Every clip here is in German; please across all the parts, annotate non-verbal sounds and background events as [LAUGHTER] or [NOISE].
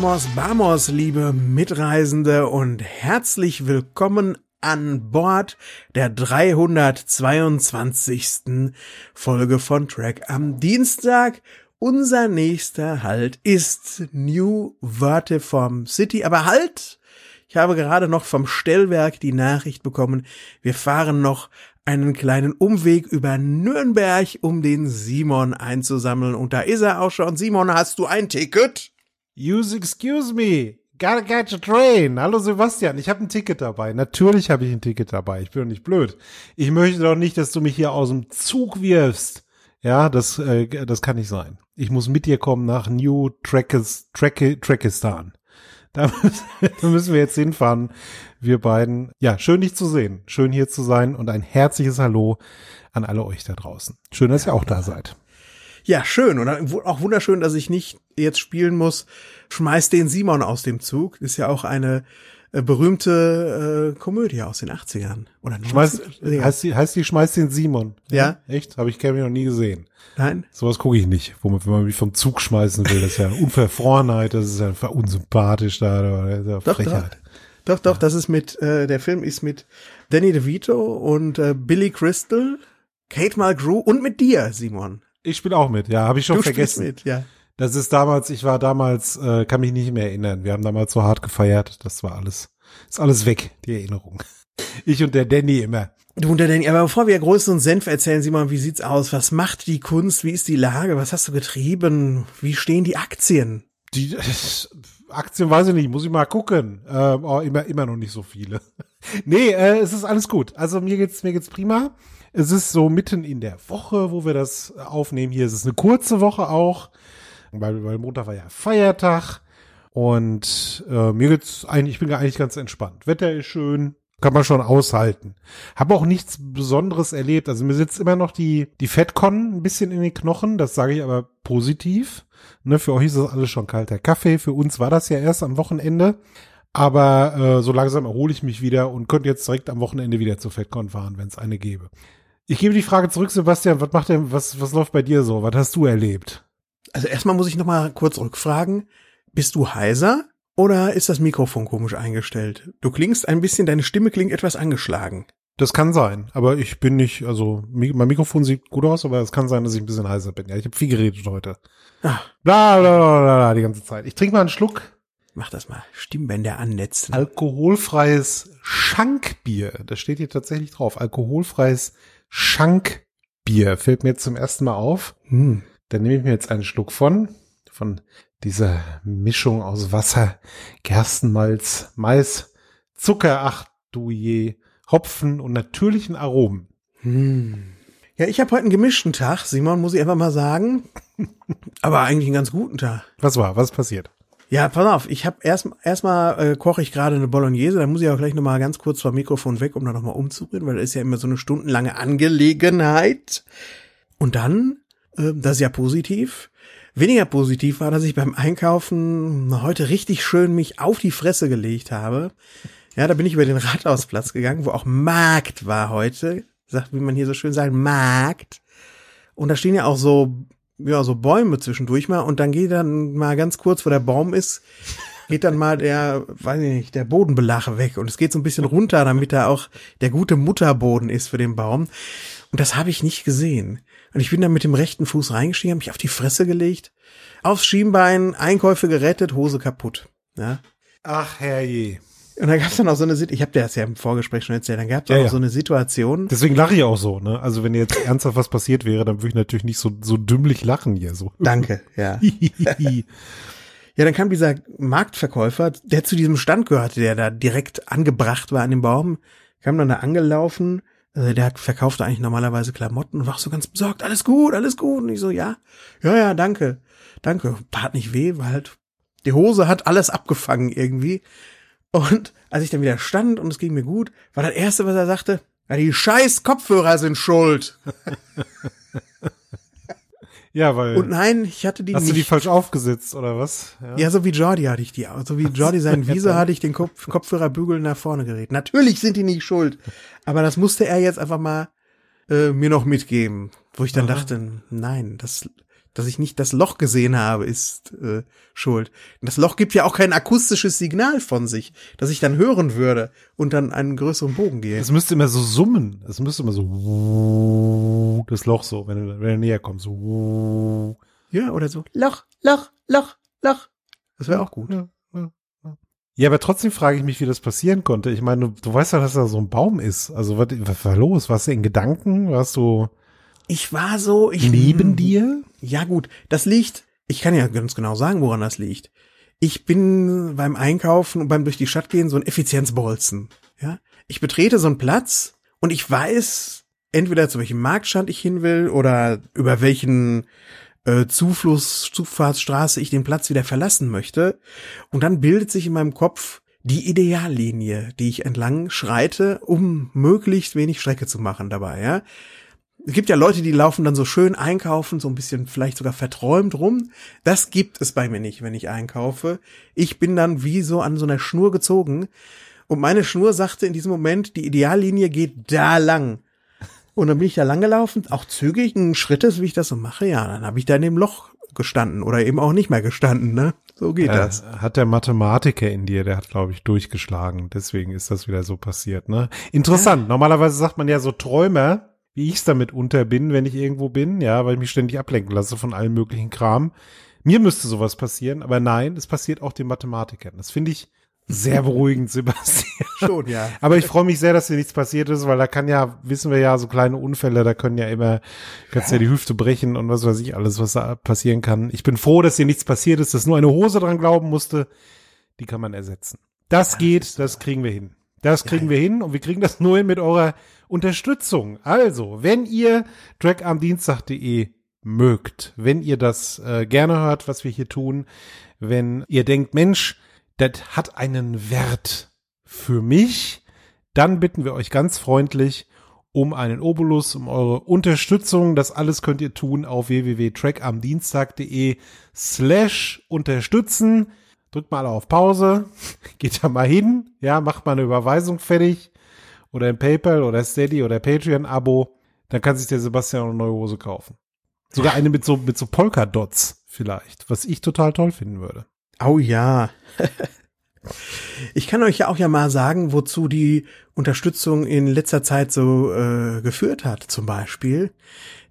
Vamos, vamos, liebe Mitreisende und herzlich willkommen an Bord der 322. Folge von Track am Dienstag. Unser nächster Halt ist New Wörtheform City. Aber halt! Ich habe gerade noch vom Stellwerk die Nachricht bekommen, wir fahren noch einen kleinen Umweg über Nürnberg, um den Simon einzusammeln. Und da ist er auch schon. Simon, hast du ein Ticket? Use excuse me. Gotta catch a train. Hallo Sebastian, ich habe ein Ticket dabei. Natürlich habe ich ein Ticket dabei. Ich bin doch nicht blöd. Ich möchte doch nicht, dass du mich hier aus dem Zug wirfst. Ja, das, äh, das kann nicht sein. Ich muss mit dir kommen nach New Trackis, Track, Trackistan. Da [LAUGHS] da müssen wir jetzt hinfahren, wir beiden. Ja, schön dich zu sehen. Schön hier zu sein und ein herzliches Hallo an alle euch da draußen. Schön, dass ihr auch da seid. Ja, schön. Und auch wunderschön, dass ich nicht jetzt spielen muss, schmeiß den Simon aus dem Zug. Ist ja auch eine äh, berühmte äh, Komödie aus den 80ern. Oder schmeiß, ja. heißt, die, heißt die Schmeiß den Simon? Ja. ja? Echt? Habe ich Kevin noch nie gesehen. Nein. Sowas gucke ich nicht, wo man, wenn man mich vom Zug schmeißen will. Das ist ja Unverfrorenheit, das ist ja unsympathisch da. Das ist ja doch, Frechheit. Doch, doch, doch ja. das ist mit, äh, der Film ist mit Danny DeVito und äh, Billy Crystal, Kate Mulgrew und mit dir, Simon. Ich spiele auch mit, ja, habe ich schon du vergessen. Mit, ja. Das ist damals, ich war damals, äh, kann mich nicht mehr erinnern. Wir haben damals so hart gefeiert. Das war alles, ist alles weg, die Erinnerung. Ich und der Danny immer. Du und der Danny, aber bevor wir größeren Senf erzählen, Simon, wie sieht's aus? Was macht die Kunst? Wie ist die Lage? Was hast du getrieben? Wie stehen die Aktien? Die [LAUGHS] Aktien weiß ich nicht, muss ich mal gucken. Äh, oh, immer, immer noch nicht so viele. [LAUGHS] nee, äh, es ist alles gut. Also mir geht's, mir geht's prima. Es ist so mitten in der Woche, wo wir das aufnehmen. Hier ist es eine kurze Woche auch, weil, weil Montag war ja Feiertag. Und äh, mir geht's eigentlich, ich bin eigentlich ganz entspannt. Wetter ist schön, kann man schon aushalten. Habe auch nichts Besonderes erlebt. Also mir sitzt immer noch die die Fettcon ein bisschen in den Knochen. Das sage ich aber positiv. Ne, für euch ist das alles schon kalter Kaffee. Für uns war das ja erst am Wochenende. Aber äh, so langsam erhole ich mich wieder und könnte jetzt direkt am Wochenende wieder zur FedCon fahren, wenn es eine gäbe. Ich gebe die Frage zurück, Sebastian. Was macht denn, was, was läuft bei dir so? Was hast du erlebt? Also erstmal muss ich noch mal kurz rückfragen. Bist du heiser oder ist das Mikrofon komisch eingestellt? Du klingst ein bisschen, deine Stimme klingt etwas angeschlagen. Das kann sein, aber ich bin nicht, also mein Mikrofon sieht gut aus, aber es kann sein, dass ich ein bisschen heiser bin. Ja, ich habe viel geredet heute. Ah. Bla, bla, bla, bla, die ganze Zeit. Ich trinke mal einen Schluck. Mach das mal. Stimmbänder annetzen. Alkoholfreies Schankbier. Das steht hier tatsächlich drauf. Alkoholfreies Schankbier fällt mir jetzt zum ersten Mal auf. Hm. Dann nehme ich mir jetzt einen Schluck von, von dieser Mischung aus Wasser, Gerstenmalz, Mais, Zucker, ach du je, Hopfen und natürlichen Aromen. Hm. Ja, ich habe heute einen gemischten Tag, Simon, muss ich einfach mal sagen. [LAUGHS] Aber eigentlich einen ganz guten Tag. Was war? Was ist passiert? Ja, pass auf, ich habe erst erstmal äh, koche ich gerade eine Bolognese, da muss ich auch gleich nochmal ganz kurz vom Mikrofon weg, um da nochmal umzurühren, weil das ist ja immer so eine stundenlange Angelegenheit. Und dann, das ist ja positiv, weniger positiv war, dass ich beim Einkaufen heute richtig schön mich auf die Fresse gelegt habe. Ja, da bin ich über den Rathausplatz gegangen, wo auch Markt war heute, sagt, wie man hier so schön sagt, Markt. Und da stehen ja auch so ja, so Bäume zwischendurch mal und dann geht dann mal ganz kurz, wo der Baum ist, geht dann mal der, weiß ich nicht, der Bodenbelag weg und es geht so ein bisschen runter, damit da auch der gute Mutterboden ist für den Baum. Und das habe ich nicht gesehen. Und ich bin dann mit dem rechten Fuß reingestiegen, habe mich auf die Fresse gelegt, aufs Schienbein, Einkäufe gerettet, Hose kaputt. Ja. Ach herrje. Und dann gab es dann auch so eine Situation, ich habe dir das ja im Vorgespräch schon erzählt, dann gab es ja, auch ja. so eine Situation. Deswegen lache ich auch so, ne? Also wenn jetzt ernsthaft was passiert wäre, dann würde ich natürlich nicht so, so dümmlich lachen hier so. Danke, ja. [LAUGHS] ja, dann kam dieser Marktverkäufer, der zu diesem Stand gehörte, der da direkt angebracht war an dem Baum, kam dann da angelaufen, also der verkaufte eigentlich normalerweise Klamotten und war so ganz besorgt, alles gut, alles gut. Und ich so, ja, ja, ja, danke, danke. Tat nicht weh, weil halt die Hose hat alles abgefangen irgendwie. Und als ich dann wieder stand und es ging mir gut, war das erste, was er sagte, ja, die scheiß Kopfhörer sind schuld. [LAUGHS] Ja, weil. Und nein, ich hatte die hast nicht. du die falsch aufgesetzt oder was? Ja, so wie Jordi hatte ich die. So wie Jordi sein [LAUGHS] Visa hatte ich den Kopf Kopfhörerbügel nach vorne gerät. Natürlich sind die nicht schuld. Aber das musste er jetzt einfach mal äh, mir noch mitgeben. Wo ich dann Aha. dachte, nein, das, dass ich nicht das Loch gesehen habe, ist äh, schuld. Das Loch gibt ja auch kein akustisches Signal von sich, dass ich dann hören würde und dann einen größeren Bogen gehe. Es müsste immer so summen. Es müsste immer so das Loch so, wenn du, wenn du näher kommst. So. Ja, oder so. Loch, Loch, Loch, Loch. Das wäre auch gut. Ja, ja, ja. ja, aber trotzdem frage ich mich, wie das passieren konnte. Ich meine, du, du weißt ja, dass da so ein Baum ist. Also was, was war los? Warst du in Gedanken? Warst du Ich war so, ich neben dir? Ja gut, das liegt, ich kann ja ganz genau sagen, woran das liegt. Ich bin beim Einkaufen und beim durch die Stadt gehen so ein Effizienzbolzen. Ja, ich betrete so einen Platz und ich weiß entweder zu welchem Marktstand ich hin will oder über welchen äh, Zufluss, Zufahrtsstraße ich den Platz wieder verlassen möchte. Und dann bildet sich in meinem Kopf die Ideallinie, die ich entlang schreite, um möglichst wenig Strecke zu machen dabei, ja. Es gibt ja Leute, die laufen dann so schön einkaufen, so ein bisschen vielleicht sogar verträumt rum. Das gibt es bei mir nicht, wenn ich einkaufe. Ich bin dann wie so an so einer Schnur gezogen. Und meine Schnur sagte in diesem Moment, die Ideallinie geht da lang. Und dann bin ich da lang gelaufen, auch zügigen Schrittes, wie ich das so mache. Ja, dann habe ich da in dem Loch gestanden oder eben auch nicht mehr gestanden, ne? So geht das. Äh, hat der Mathematiker in dir, der hat, glaube ich, durchgeschlagen. Deswegen ist das wieder so passiert, ne? Interessant. Normalerweise sagt man ja so Träumer, wie ich's damit unter bin, wenn ich irgendwo bin, ja, weil ich mich ständig ablenken lasse von allem möglichen Kram. Mir müsste sowas passieren, aber nein, es passiert auch den Mathematikern. Das finde ich sehr beruhigend, [LAUGHS] Sebastian. Schon, ja. Aber ich freue mich sehr, dass dir nichts passiert ist, weil da kann ja, wissen wir ja, so kleine Unfälle, da können ja immer, kannst ja die Hüfte brechen und was weiß ich alles, was da passieren kann. Ich bin froh, dass dir nichts passiert ist, dass nur eine Hose dran glauben musste. Die kann man ersetzen. Das geht, das kriegen wir hin. Das kriegen wir hin und wir kriegen das [LAUGHS] nur hin mit eurer Unterstützung. Also, wenn ihr trackamdienstag.de mögt, wenn ihr das äh, gerne hört, was wir hier tun, wenn ihr denkt, Mensch, das hat einen Wert für mich, dann bitten wir euch ganz freundlich um einen Obolus, um eure Unterstützung. Das alles könnt ihr tun auf www.trackamdienstag.de slash unterstützen. Drückt mal auf Pause, [LAUGHS] geht da mal hin, ja, macht mal eine Überweisung fertig oder ein PayPal oder Steady oder Patreon-Abo. Dann kann sich der Sebastian eine neue Hose kaufen. Sogar eine mit so, mit so Polka-Dots vielleicht, was ich total toll finden würde. Oh ja. Ich kann euch ja auch ja mal sagen, wozu die Unterstützung in letzter Zeit so äh, geführt hat, zum Beispiel.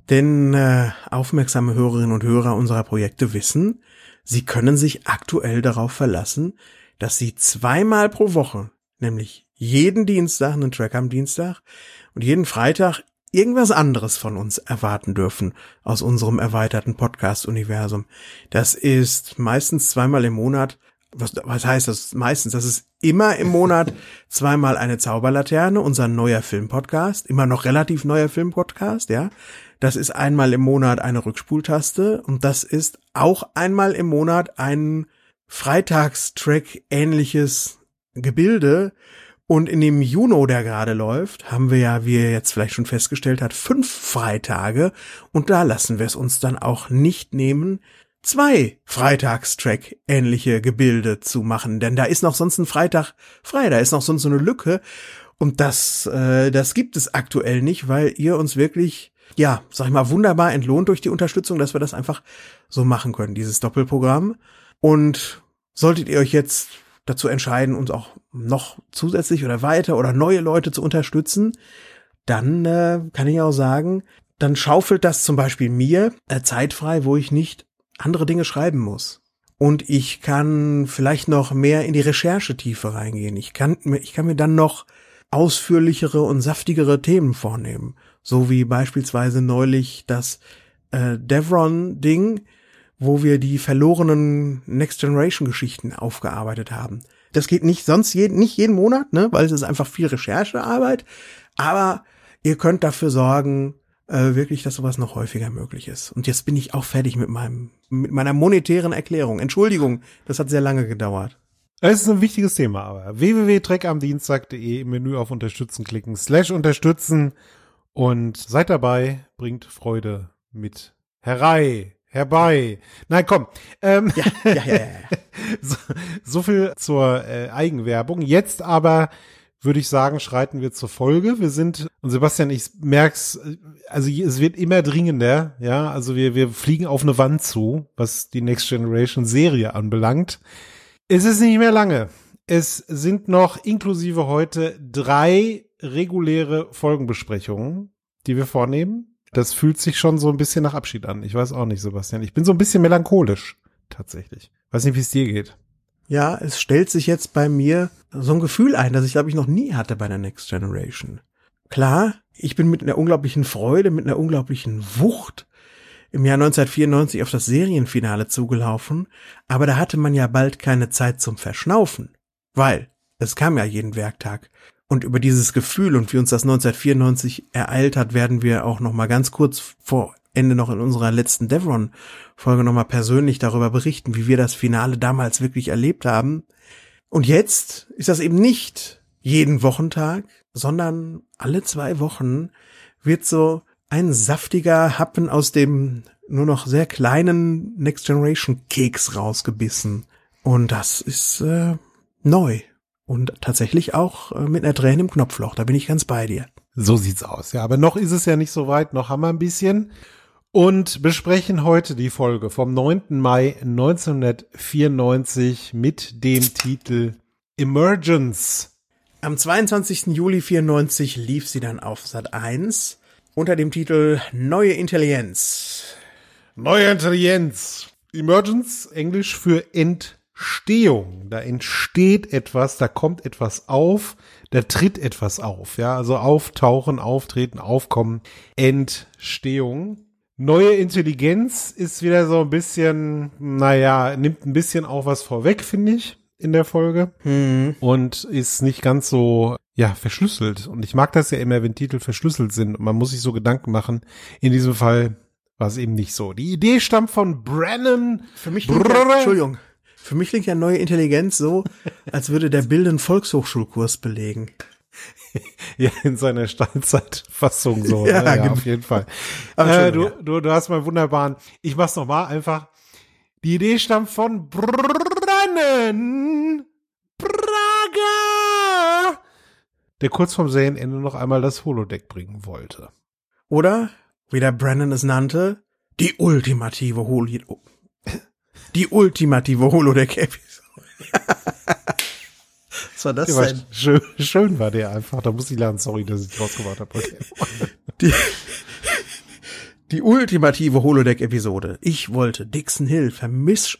Denn äh, aufmerksame Hörerinnen und Hörer unserer Projekte wissen, sie können sich aktuell darauf verlassen, dass sie zweimal pro Woche, nämlich jeden Dienstag einen Track am Dienstag und jeden Freitag irgendwas anderes von uns erwarten dürfen aus unserem erweiterten Podcast-Universum. Das ist meistens zweimal im Monat. Was, was heißt das meistens? Das ist immer im Monat [LAUGHS] zweimal eine Zauberlaterne, unser neuer Filmpodcast, immer noch relativ neuer Filmpodcast, ja. Das ist einmal im Monat eine Rückspultaste und das ist auch einmal im Monat ein Freitagstrack ähnliches Gebilde, und in dem Juno, der gerade läuft, haben wir ja, wie ihr jetzt vielleicht schon festgestellt habt, fünf Freitage. Und da lassen wir es uns dann auch nicht nehmen, zwei Freitagstrack ähnliche Gebilde zu machen. Denn da ist noch sonst ein Freitag frei, da ist noch sonst so eine Lücke. Und das, äh, das gibt es aktuell nicht, weil ihr uns wirklich, ja, sag ich mal, wunderbar entlohnt durch die Unterstützung, dass wir das einfach so machen können, dieses Doppelprogramm. Und solltet ihr euch jetzt dazu entscheiden, uns auch noch zusätzlich oder weiter oder neue Leute zu unterstützen, dann äh, kann ich auch sagen, dann schaufelt das zum Beispiel mir äh, Zeit frei, wo ich nicht andere Dinge schreiben muss. Und ich kann vielleicht noch mehr in die Recherchetiefe reingehen. Ich kann, ich kann mir dann noch ausführlichere und saftigere Themen vornehmen. So wie beispielsweise neulich das äh, Devron-Ding, wo wir die verlorenen Next Generation Geschichten aufgearbeitet haben. Das geht nicht sonst jeden, nicht jeden Monat, ne, weil es ist einfach viel Recherchearbeit. Aber ihr könnt dafür sorgen, äh, wirklich, dass sowas noch häufiger möglich ist. Und jetzt bin ich auch fertig mit meinem, mit meiner monetären Erklärung. Entschuldigung, das hat sehr lange gedauert. Es ist ein wichtiges Thema, aber www.treckamdienstag.de im Menü auf Unterstützen klicken, slash unterstützen und seid dabei, bringt Freude mit herei, herbei. Nein, komm. Ähm, ja, ja, ja, ja. [LAUGHS] so, so viel zur äh, Eigenwerbung. Jetzt aber würde ich sagen, schreiten wir zur Folge. Wir sind, und Sebastian, ich merk's, also es wird immer dringender, ja, also wir, wir fliegen auf eine Wand zu, was die Next Generation Serie anbelangt. Es ist nicht mehr lange. Es sind noch inklusive heute drei reguläre Folgenbesprechungen, die wir vornehmen. Das fühlt sich schon so ein bisschen nach Abschied an. Ich weiß auch nicht, Sebastian. Ich bin so ein bisschen melancholisch, tatsächlich. Weiß nicht, wie es dir geht. Ja, es stellt sich jetzt bei mir so ein Gefühl ein, das ich glaube ich noch nie hatte bei der Next Generation. Klar, ich bin mit einer unglaublichen Freude, mit einer unglaublichen Wucht im Jahr 1994 auf das Serienfinale zugelaufen, aber da hatte man ja bald keine Zeit zum Verschnaufen, weil es kam ja jeden Werktag. Und über dieses Gefühl und wie uns das 1994 ereilt hat, werden wir auch noch mal ganz kurz vor Ende noch in unserer letzten Devron-Folge nochmal persönlich darüber berichten, wie wir das Finale damals wirklich erlebt haben. Und jetzt ist das eben nicht jeden Wochentag, sondern alle zwei Wochen wird so ein saftiger Happen aus dem nur noch sehr kleinen Next Generation Keks rausgebissen. Und das ist äh, neu. Und tatsächlich auch äh, mit einer Träne im Knopfloch. Da bin ich ganz bei dir. So sieht's aus. Ja, aber noch ist es ja nicht so weit. Noch haben wir ein bisschen und besprechen heute die Folge vom 9. Mai 1994 mit dem Titel Emergence. Am 22. Juli 94 lief sie dann auf Sat 1 unter dem Titel Neue Intelligenz. Neue Intelligenz. Emergence, Englisch für Entstehung. Da entsteht etwas, da kommt etwas auf, da tritt etwas auf. Ja, also auftauchen, auftreten, aufkommen, Entstehung. Neue Intelligenz ist wieder so ein bisschen, naja, nimmt ein bisschen auch was vorweg, finde ich, in der Folge. Hm. Und ist nicht ganz so, ja, verschlüsselt. Und ich mag das ja immer, wenn Titel verschlüsselt sind und man muss sich so Gedanken machen. In diesem Fall war es eben nicht so. Die Idee stammt von Brennan. Für mich ja, Entschuldigung. Für mich klingt ja neue Intelligenz so, [LAUGHS] als würde der Bild einen Volkshochschulkurs belegen. [LAUGHS] ja, in seiner Steinzeitfassung so. ja, ne? ja genau. auf jeden Fall. Äh, du, du, du hast mal wunderbaren, ich mach's nochmal einfach. Die Idee stammt von Brennen Braga, der kurz vorm Serienende noch einmal das Holodeck bringen wollte. Oder, wie der Brennan es nannte, die ultimative Hol die ultimative Holodeck-Episode. Was war das war denn? Schön, schön war der einfach. Da muss ich lernen. Sorry, dass ich rausgebracht habe. Okay. Die, die ultimative Holodeck-Episode. Ich wollte Dixon Hill vermischen.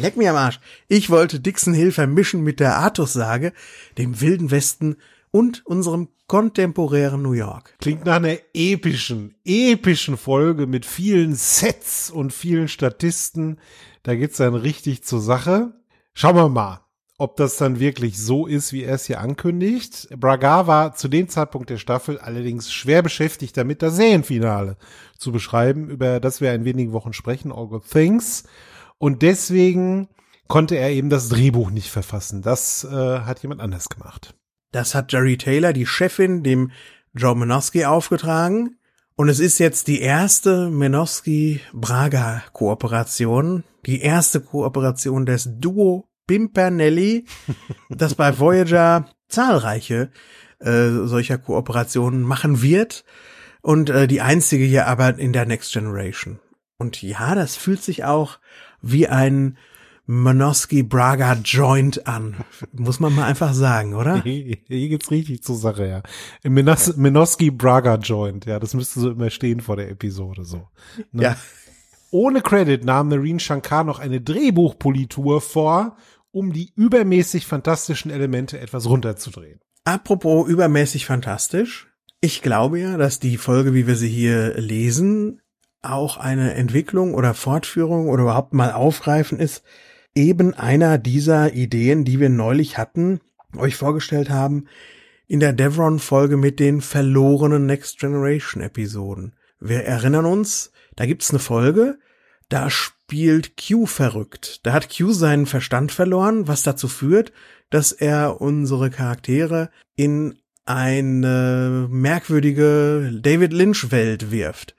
Leck mir am Arsch. Ich wollte Dixon Hill vermischen mit der Artus-Sage, dem Wilden Westen und unserem kontemporären New York. Klingt nach einer epischen, epischen Folge mit vielen Sets und vielen Statisten. Da geht's dann richtig zur Sache. Schauen wir mal ob das dann wirklich so ist, wie er es hier ankündigt. Braga war zu dem Zeitpunkt der Staffel allerdings schwer beschäftigt damit, das Serienfinale zu beschreiben, über das wir in wenigen Wochen sprechen, All Good Things. Und deswegen konnte er eben das Drehbuch nicht verfassen. Das äh, hat jemand anders gemacht. Das hat Jerry Taylor, die Chefin, dem Joe Menosky aufgetragen. Und es ist jetzt die erste Menosky-Braga-Kooperation, die erste Kooperation des Duo Pimpernelli, [LAUGHS] das bei Voyager zahlreiche äh, solcher Kooperationen machen wird und äh, die einzige hier aber in der Next Generation. Und ja, das fühlt sich auch wie ein Monosky Braga Joint an. Muss man mal einfach sagen, oder? Hier, [LAUGHS] hier geht's richtig zur Sache, ja. Minos Minoski Braga Joint, ja, das müsste so immer stehen vor der Episode, so. Ne? Ja. Ohne Credit nahm Marine Shankar noch eine Drehbuchpolitur vor um die übermäßig fantastischen Elemente etwas runterzudrehen. Apropos übermäßig fantastisch. Ich glaube ja, dass die Folge, wie wir sie hier lesen, auch eine Entwicklung oder Fortführung oder überhaupt mal aufgreifen ist eben einer dieser Ideen, die wir neulich hatten, euch vorgestellt haben, in der Devron-Folge mit den verlorenen Next Generation-Episoden. Wir erinnern uns, da gibt's eine Folge, da spielt Q verrückt. Da hat Q seinen Verstand verloren, was dazu führt, dass er unsere Charaktere in eine merkwürdige David Lynch-Welt wirft.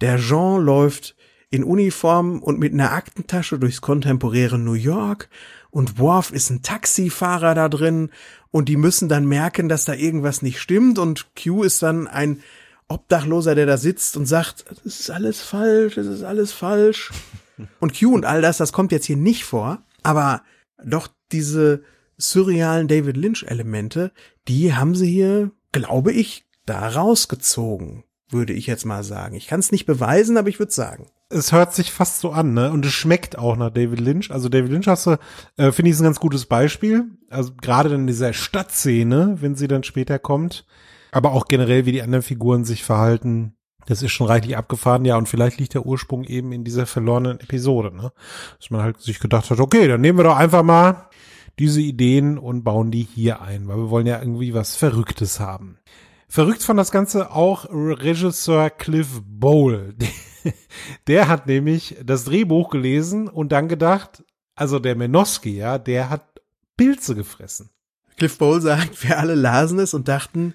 Der Jean läuft in Uniform und mit einer Aktentasche durchs kontemporäre New York. Und Worf ist ein Taxifahrer da drin. Und die müssen dann merken, dass da irgendwas nicht stimmt. Und Q ist dann ein Obdachloser, der da sitzt und sagt, das ist alles falsch, das ist alles falsch. [LAUGHS] Und Q und all das, das kommt jetzt hier nicht vor, aber doch diese surrealen David Lynch Elemente, die haben sie hier, glaube ich, da rausgezogen, würde ich jetzt mal sagen. Ich kann es nicht beweisen, aber ich würde sagen es hört sich fast so an, ne? Und es schmeckt auch nach David Lynch. Also David Lynch hast du, äh, finde ich, ist ein ganz gutes Beispiel. Also gerade in dieser Stadtszene, wenn sie dann später kommt, aber auch generell, wie die anderen Figuren sich verhalten, das ist schon reichlich abgefahren, ja, und vielleicht liegt der Ursprung eben in dieser verlorenen Episode, ne? Dass man halt sich gedacht hat, okay, dann nehmen wir doch einfach mal diese Ideen und bauen die hier ein, weil wir wollen ja irgendwie was Verrücktes haben. Verrückt fand das Ganze auch Regisseur Cliff Bowl. [LAUGHS] [LAUGHS] Der hat nämlich das Drehbuch gelesen und dann gedacht, also der Menoski, ja, der hat Pilze gefressen. Cliff Bowl sagt, wir alle lasen es und dachten,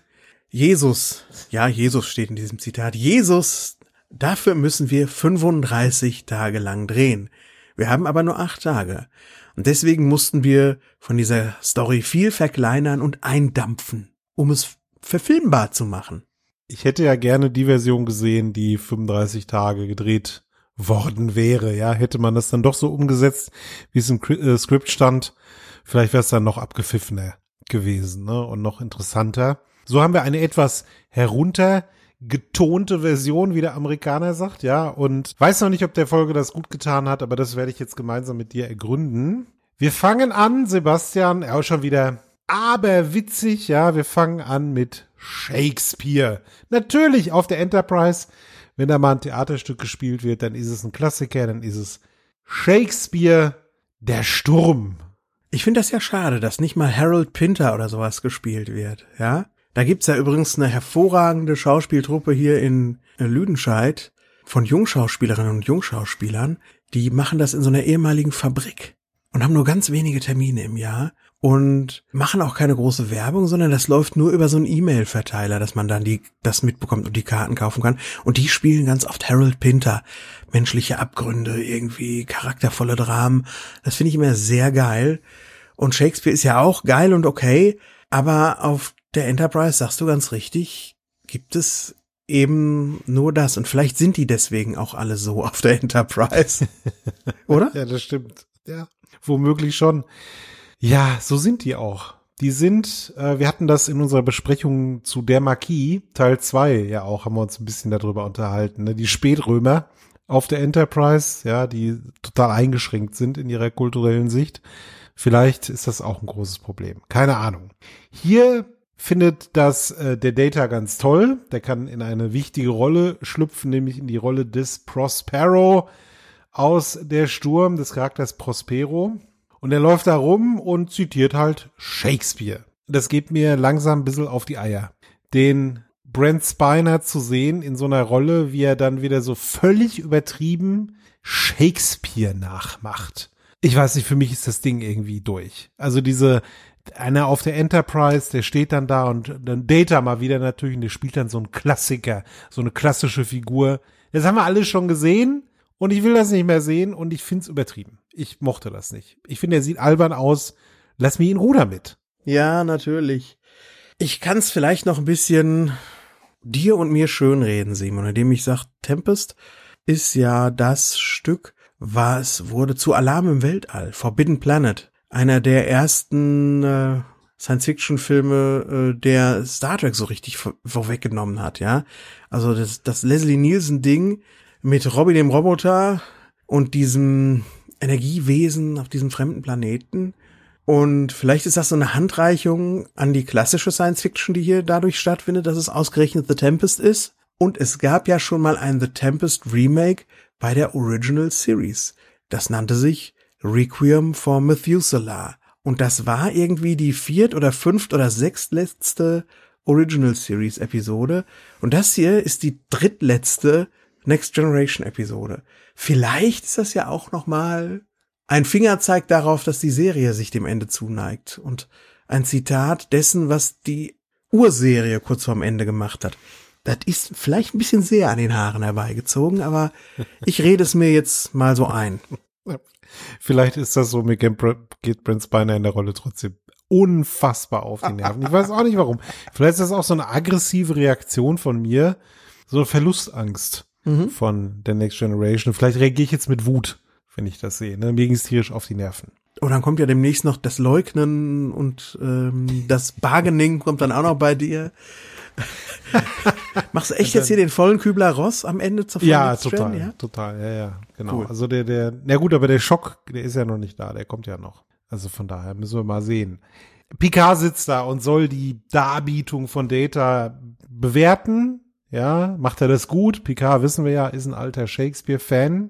Jesus, ja, Jesus steht in diesem Zitat, Jesus, dafür müssen wir 35 Tage lang drehen. Wir haben aber nur acht Tage. Und deswegen mussten wir von dieser Story viel verkleinern und eindampfen, um es verfilmbar zu machen. Ich hätte ja gerne die Version gesehen, die 35 Tage gedreht worden wäre. Ja, hätte man das dann doch so umgesetzt, wie es im äh, Skript stand, vielleicht wäre es dann noch abgepfiffener gewesen ne? und noch interessanter. So haben wir eine etwas heruntergetonte Version, wie der Amerikaner sagt, ja, und weiß noch nicht, ob der Folge das gut getan hat, aber das werde ich jetzt gemeinsam mit dir ergründen. Wir fangen an, Sebastian, auch schon wieder aber witzig, ja, wir fangen an mit Shakespeare. Natürlich auf der Enterprise. Wenn da mal ein Theaterstück gespielt wird, dann ist es ein Klassiker, dann ist es Shakespeare, der Sturm. Ich finde das ja schade, dass nicht mal Harold Pinter oder sowas gespielt wird, ja? Da gibt's ja übrigens eine hervorragende Schauspieltruppe hier in Lüdenscheid von Jungschauspielerinnen und Jungschauspielern, die machen das in so einer ehemaligen Fabrik und haben nur ganz wenige Termine im Jahr und machen auch keine große Werbung, sondern das läuft nur über so einen E-Mail-Verteiler, dass man dann die, das mitbekommt und die Karten kaufen kann. Und die spielen ganz oft Harold Pinter. Menschliche Abgründe, irgendwie charaktervolle Dramen. Das finde ich immer sehr geil. Und Shakespeare ist ja auch geil und okay, aber auf der Enterprise, sagst du ganz richtig, gibt es eben nur das. Und vielleicht sind die deswegen auch alle so auf der Enterprise. [LAUGHS] Oder? ja, das stimmt. Ja, womöglich schon. Ja, so sind die auch. Die sind, äh, wir hatten das in unserer Besprechung zu der Marquis, Teil 2 ja auch, haben wir uns ein bisschen darüber unterhalten. Ne? Die Spätrömer auf der Enterprise, ja, die total eingeschränkt sind in ihrer kulturellen Sicht. Vielleicht ist das auch ein großes Problem. Keine Ahnung. Hier findet das äh, der Data ganz toll. Der kann in eine wichtige Rolle schlüpfen, nämlich in die Rolle des Prospero aus der Sturm des Charakters Prospero. Und er läuft da rum und zitiert halt Shakespeare. Das geht mir langsam ein bisschen auf die Eier. Den Brent Spiner zu sehen in so einer Rolle, wie er dann wieder so völlig übertrieben Shakespeare nachmacht. Ich weiß nicht, für mich ist das Ding irgendwie durch. Also diese, einer auf der Enterprise, der steht dann da und dann Data mal wieder natürlich und der spielt dann so ein Klassiker, so eine klassische Figur. Das haben wir alle schon gesehen und ich will das nicht mehr sehen und ich find's übertrieben. Ich mochte das nicht. Ich finde, er sieht albern aus. Lass mich in Ruder mit. Ja, natürlich. Ich kann's vielleicht noch ein bisschen dir und mir schönreden, Simon, indem ich sag, Tempest ist ja das Stück, was wurde zu Alarm im Weltall, Forbidden Planet, einer der ersten äh, Science-Fiction-Filme, äh, der Star Trek so richtig vor vorweggenommen hat, ja. Also das, das Leslie Nielsen-Ding mit Robbie dem Roboter und diesem Energiewesen auf diesem fremden Planeten. Und vielleicht ist das so eine Handreichung an die klassische Science Fiction, die hier dadurch stattfindet, dass es ausgerechnet The Tempest ist. Und es gab ja schon mal ein The Tempest Remake bei der Original Series. Das nannte sich Requiem for Methuselah. Und das war irgendwie die viert oder fünft oder sechstletzte Original Series Episode. Und das hier ist die drittletzte Next Generation Episode. Vielleicht ist das ja auch noch mal ein Fingerzeig darauf, dass die Serie sich dem Ende zuneigt und ein Zitat dessen, was die Urserie kurz vorm Ende gemacht hat. Das ist vielleicht ein bisschen sehr an den Haaren herbeigezogen, aber [LAUGHS] ich rede es mir jetzt mal so ein. Vielleicht ist das so, mir geht Brent Spiner in der Rolle trotzdem unfassbar auf die Nerven. Ich weiß auch nicht warum. Vielleicht ist das auch so eine aggressive Reaktion von mir, so eine Verlustangst mhm. von der Next Generation. Vielleicht reagiere ich jetzt mit Wut, wenn ich das sehe. Ne? Mir ging es tierisch auf die Nerven. Und oh, dann kommt ja demnächst noch das Leugnen und ähm, das Bargaining kommt dann auch noch bei dir. [LAUGHS] Machst du echt jetzt hier den vollen Kübler Ross am Ende zur Ja, total, ja? total, ja, ja, genau. Cool. Also der, der, na gut, aber der Schock, der ist ja noch nicht da, der kommt ja noch. Also von daher müssen wir mal sehen. Picard sitzt da und soll die Darbietung von Data bewerten. Ja, macht er das gut? Picard, wissen wir ja, ist ein alter Shakespeare-Fan.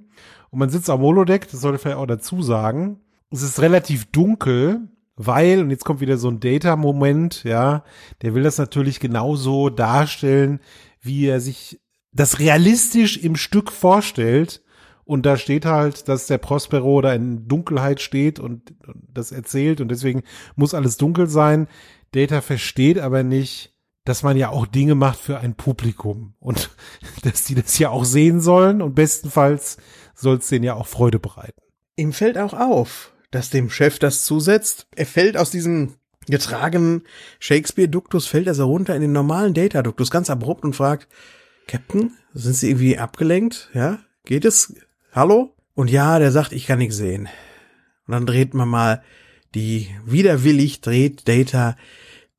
Und man sitzt am Holodeck, das sollte vielleicht auch dazu sagen. Es ist relativ dunkel, weil, und jetzt kommt wieder so ein Data-Moment, ja, der will das natürlich genauso darstellen, wie er sich das realistisch im Stück vorstellt. Und da steht halt, dass der Prospero da in Dunkelheit steht und, das erzählt und deswegen muss alles dunkel sein. Data versteht aber nicht, dass man ja auch Dinge macht für ein Publikum und [LAUGHS] dass die das ja auch sehen sollen und bestenfalls soll es denen ja auch Freude bereiten. Ihm fällt auch auf, dass dem Chef das zusetzt. Er fällt aus diesem getragenen Shakespeare-Duktus, fällt er so runter in den normalen Data-Duktus, ganz abrupt und fragt, Captain, sind Sie irgendwie abgelenkt? Ja, geht es? Hallo? Und ja, der sagt, ich kann nichts sehen. Und dann dreht man mal die, widerwillig dreht Data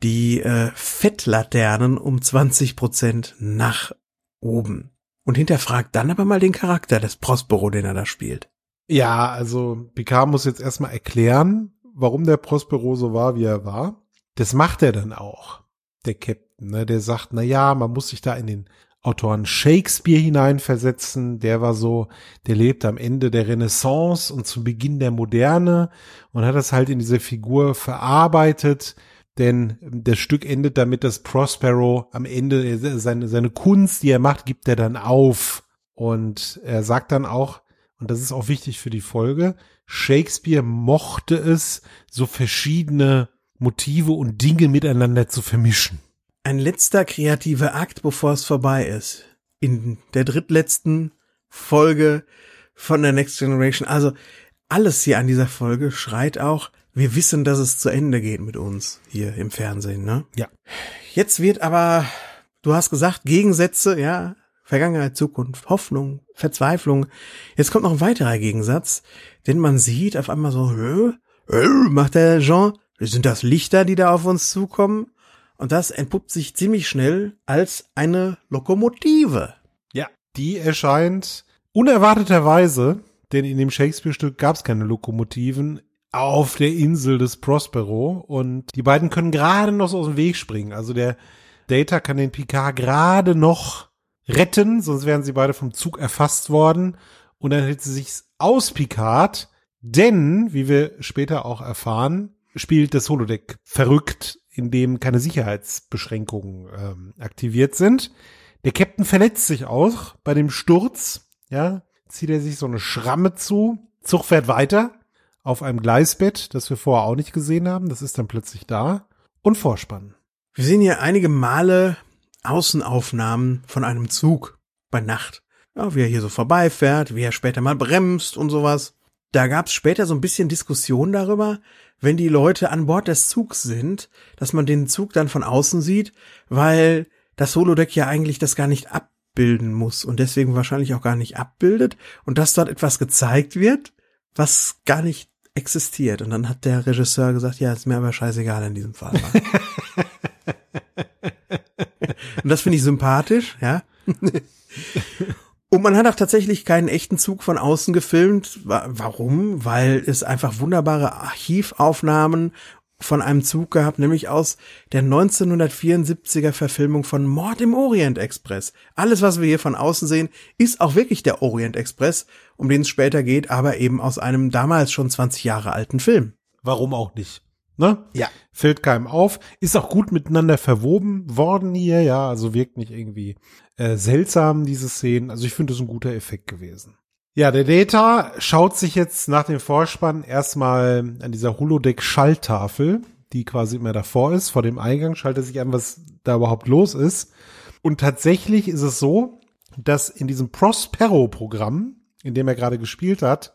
die äh, Fettlaternen um 20 Prozent nach oben. Und hinterfragt dann aber mal den Charakter des Prospero, den er da spielt. Ja, also Picard muss jetzt erstmal erklären, warum der Prospero so war, wie er war. Das macht er dann auch, der Captain. Ne? Der sagt, na ja, man muss sich da in den Autoren Shakespeare hineinversetzen. Der war so, der lebte am Ende der Renaissance und zum Beginn der Moderne und hat das halt in dieser Figur verarbeitet. Denn das Stück endet damit, dass Prospero am Ende seine, seine Kunst, die er macht, gibt er dann auf. Und er sagt dann auch, und das ist auch wichtig für die Folge, Shakespeare mochte es, so verschiedene Motive und Dinge miteinander zu vermischen ein letzter kreativer Akt, bevor es vorbei ist. In der drittletzten Folge von der Next Generation. Also alles hier an dieser Folge schreit auch, wir wissen, dass es zu Ende geht mit uns hier im Fernsehen, ne? Ja. Jetzt wird aber, du hast gesagt, Gegensätze, ja, Vergangenheit, Zukunft, Hoffnung, Verzweiflung. Jetzt kommt noch ein weiterer Gegensatz, denn man sieht auf einmal so, hö, hö, macht der Jean, sind das Lichter, die da auf uns zukommen? Und das entpuppt sich ziemlich schnell als eine Lokomotive. Ja, die erscheint unerwarteterweise, denn in dem Shakespeare-Stück gab es keine Lokomotiven, auf der Insel des Prospero. Und die beiden können gerade noch so aus dem Weg springen. Also der Data kann den Picard gerade noch retten, sonst wären sie beide vom Zug erfasst worden. Und dann hätte sie sich aus Picard, denn, wie wir später auch erfahren, spielt das Holodeck verrückt in dem keine Sicherheitsbeschränkungen ähm, aktiviert sind. Der Captain verletzt sich auch bei dem Sturz, ja, zieht er sich so eine Schramme zu. Zug fährt weiter auf einem Gleisbett, das wir vorher auch nicht gesehen haben. Das ist dann plötzlich da. Und Vorspann. Wir sehen hier einige Male Außenaufnahmen von einem Zug bei Nacht. Ja, wie er hier so vorbeifährt, wie er später mal bremst und sowas. Da gab es später so ein bisschen Diskussion darüber, wenn die Leute an Bord des Zugs sind, dass man den Zug dann von außen sieht, weil das Holodeck ja eigentlich das gar nicht abbilden muss und deswegen wahrscheinlich auch gar nicht abbildet und dass dort etwas gezeigt wird, was gar nicht existiert. Und dann hat der Regisseur gesagt, ja, ist mir aber scheißegal in diesem Fall. [LAUGHS] und das finde ich sympathisch, ja. Und man hat auch tatsächlich keinen echten Zug von außen gefilmt. Warum? Weil es einfach wunderbare Archivaufnahmen von einem Zug gehabt, nämlich aus der 1974er Verfilmung von Mord im Orient Express. Alles, was wir hier von außen sehen, ist auch wirklich der Orient Express, um den es später geht, aber eben aus einem damals schon 20 Jahre alten Film. Warum auch nicht? Ne? Ja. Fällt keinem auf. Ist auch gut miteinander verwoben worden hier, ja. Also wirkt nicht irgendwie äh, seltsam, diese Szenen. Also ich finde das ein guter Effekt gewesen. Ja, der Data schaut sich jetzt nach dem Vorspann erstmal an dieser Holodeck-Schalltafel, die quasi immer davor ist, vor dem Eingang, schaltet sich an, was da überhaupt los ist. Und tatsächlich ist es so, dass in diesem Prospero-Programm, in dem er gerade gespielt hat,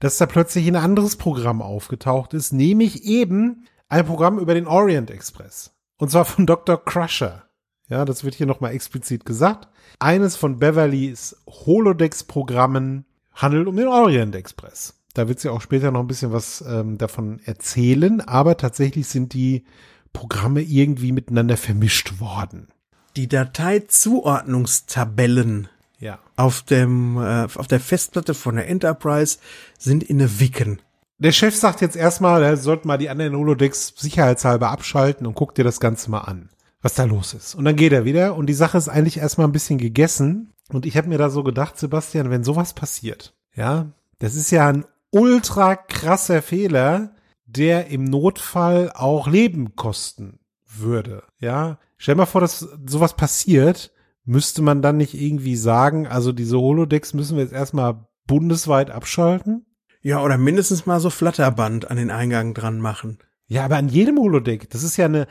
dass da plötzlich ein anderes Programm aufgetaucht ist, nämlich eben ein Programm über den Orient Express. Und zwar von Dr. Crusher. Ja, das wird hier nochmal explizit gesagt. Eines von Beverlys Holodex-Programmen handelt um den Orient Express. Da wird sie auch später noch ein bisschen was ähm, davon erzählen, aber tatsächlich sind die Programme irgendwie miteinander vermischt worden. Die Dateizuordnungstabellen Ja. auf dem äh, auf der Festplatte von der Enterprise sind in eine Wicken. Der Chef sagt jetzt erstmal, er sollte mal die anderen Holodecks sicherheitshalber abschalten und guckt dir das Ganze mal an, was da los ist. Und dann geht er wieder und die Sache ist eigentlich erstmal ein bisschen gegessen. Und ich habe mir da so gedacht, Sebastian, wenn sowas passiert, ja, das ist ja ein ultra krasser Fehler, der im Notfall auch Leben kosten würde. Ja, stell mal vor, dass sowas passiert, müsste man dann nicht irgendwie sagen, also diese Holodecks müssen wir jetzt erstmal bundesweit abschalten? Ja, oder mindestens mal so Flatterband an den Eingang dran machen. Ja, aber an jedem Holodeck. Das ist ja eine,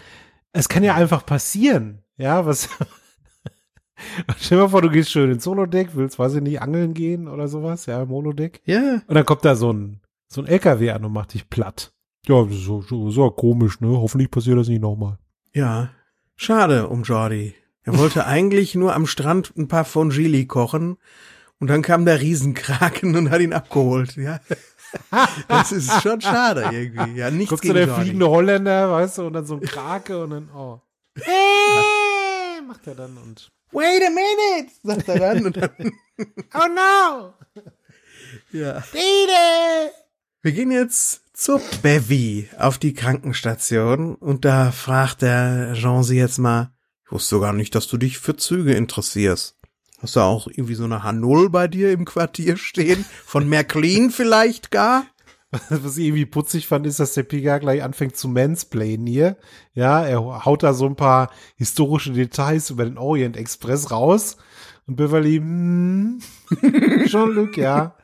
es kann ja einfach passieren. Ja, was, [LAUGHS] stell dir mal vor, du gehst schön ins Holodeck, willst, weiß ich nicht, angeln gehen oder sowas, ja, im Holodeck. Ja. Und dann kommt da so ein, so ein LKW an und macht dich platt. Ja, so, so, so komisch, ne? Hoffentlich passiert das nicht nochmal. Ja. Schade um Jordi. Er wollte [LAUGHS] eigentlich nur am Strand ein paar Fongili kochen und dann kam der Riesenkraken und hat ihn abgeholt, ja. [LAUGHS] Das ist schon schade irgendwie. Ja, nichts Guckst du gegen der Jordi. fliegende Holländer, weißt du, und dann so ein Krake und dann, oh. Hey, macht er dann und, Wait a minute, sagt er dann. Und dann [LAUGHS] oh no, ja. Dede! Wir gehen jetzt zur Bevy auf die Krankenstation und da fragt der Jean sie jetzt mal, ich wusste gar nicht, dass du dich für Züge interessierst. Hast du auch irgendwie so eine H0 bei dir im Quartier stehen? Von Märklin vielleicht gar? Was ich irgendwie putzig fand, ist, dass der Picard gleich anfängt zu mansplainen hier. Ja, er haut da so ein paar historische Details über den Orient Express raus. Und Beverly, hm, Jean-Luc, ja.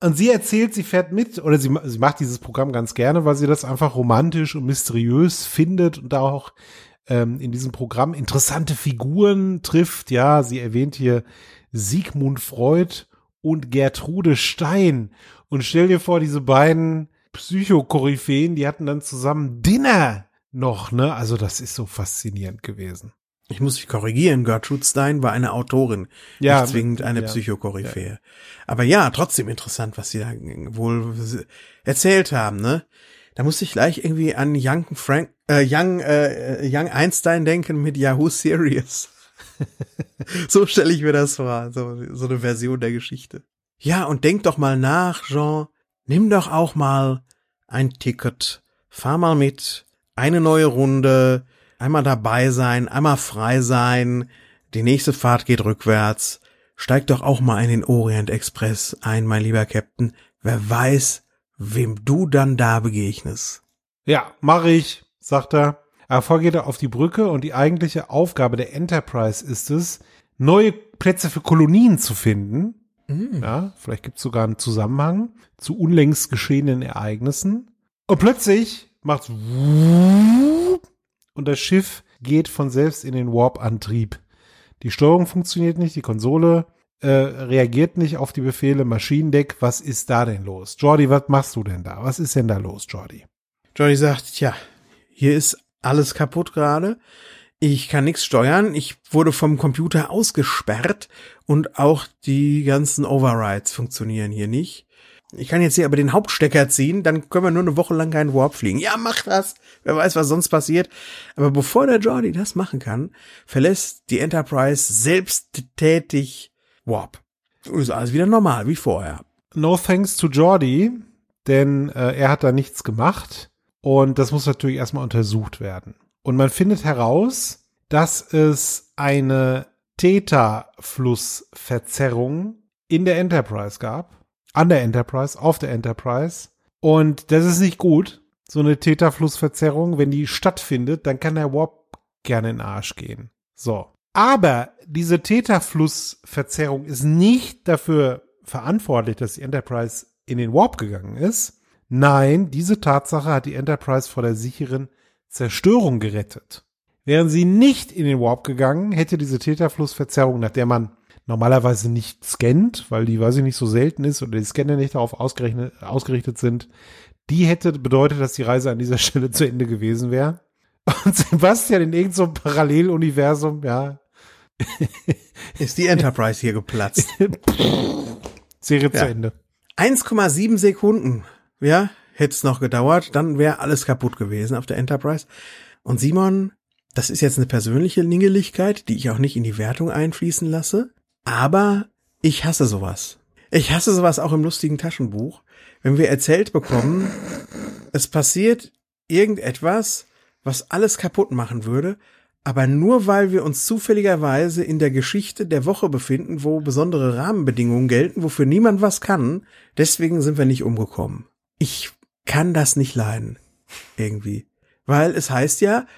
Und sie erzählt, sie fährt mit, oder sie, sie macht dieses Programm ganz gerne, weil sie das einfach romantisch und mysteriös findet und da auch ähm, in diesem Programm interessante Figuren trifft. Ja, sie erwähnt hier Sigmund Freud und Gertrude Stein. Und stell dir vor, diese beiden Psychokoryphäen, die hatten dann zusammen Dinner noch, ne? Also das ist so faszinierend gewesen. Ich muss dich korrigieren, Gertrude Stein war eine Autorin, Ja, nicht zwingend eine ja. Psychokoryphäe. Aber ja, trotzdem interessant, was sie da wohl erzählt haben, ne? Da musste ich gleich irgendwie an Young Frank, äh, Young, äh, Young Einstein denken mit Yahoo Serious. [LAUGHS] so stelle ich mir das vor, so, so eine Version der Geschichte. Ja, und denk doch mal nach, Jean. Nimm doch auch mal ein Ticket. Fahr mal mit. Eine neue Runde. Einmal dabei sein, einmal frei sein. Die nächste Fahrt geht rückwärts. Steig doch auch mal in den Orient Express ein, mein lieber Captain. Wer weiß, wem du dann da begegnest. Ja, mache ich, sagt er. Erfolg geht er auf die Brücke und die eigentliche Aufgabe der Enterprise ist es, neue Plätze für Kolonien zu finden. Ja, vielleicht gibt es sogar einen Zusammenhang zu unlängst geschehenen Ereignissen. Und plötzlich macht's und das Schiff geht von selbst in den Warp-Antrieb. Die Steuerung funktioniert nicht, die Konsole äh, reagiert nicht auf die Befehle. Maschinendeck, was ist da denn los? Jordi, was machst du denn da? Was ist denn da los, Jordi? Johnny sagt, tja, hier ist alles kaputt gerade. Ich kann nichts steuern. Ich wurde vom Computer ausgesperrt und auch die ganzen Overrides funktionieren hier nicht. Ich kann jetzt hier aber den Hauptstecker ziehen, dann können wir nur eine Woche lang keinen Warp fliegen. Ja, mach das. Wer weiß, was sonst passiert. Aber bevor der Jordi das machen kann, verlässt die Enterprise selbsttätig Warp. Ist alles wieder normal, wie vorher. No thanks to Jordi, denn äh, er hat da nichts gemacht. Und das muss natürlich erstmal untersucht werden. Und man findet heraus, dass es eine Theta-Flussverzerrung in der Enterprise gab. An der Enterprise, auf der Enterprise. Und das ist nicht gut. So eine Theta-Flussverzerrung, wenn die stattfindet, dann kann der Warp gerne in den Arsch gehen. So. Aber diese Theta-Flussverzerrung ist nicht dafür verantwortlich, dass die Enterprise in den Warp gegangen ist. Nein, diese Tatsache hat die Enterprise vor der sicheren Zerstörung gerettet. Wären sie nicht in den Warp gegangen, hätte diese Theta-Flussverzerrung, nach der man normalerweise nicht scannt, weil die, weiß ich nicht, so selten ist oder die Scanner nicht darauf ausgerichtet sind, die hätte bedeutet, dass die Reise an dieser [LAUGHS] Stelle zu Ende gewesen wäre. Und Sebastian in irgendeinem so Paralleluniversum, ja. [LAUGHS] Ist die Enterprise hier geplatzt. [LAUGHS] Serie ja. zu Ende. 1,7 Sekunden, ja, hätte es noch gedauert, dann wäre alles kaputt gewesen auf der Enterprise. Und Simon, das ist jetzt eine persönliche Lingeligkeit, die ich auch nicht in die Wertung einfließen lasse, aber ich hasse sowas. Ich hasse sowas auch im lustigen Taschenbuch, wenn wir erzählt bekommen, es passiert irgendetwas, was alles kaputt machen würde, aber nur weil wir uns zufälligerweise in der Geschichte der Woche befinden, wo besondere Rahmenbedingungen gelten, wofür niemand was kann, deswegen sind wir nicht umgekommen. Ich kann das nicht leiden. Irgendwie. Weil es heißt ja,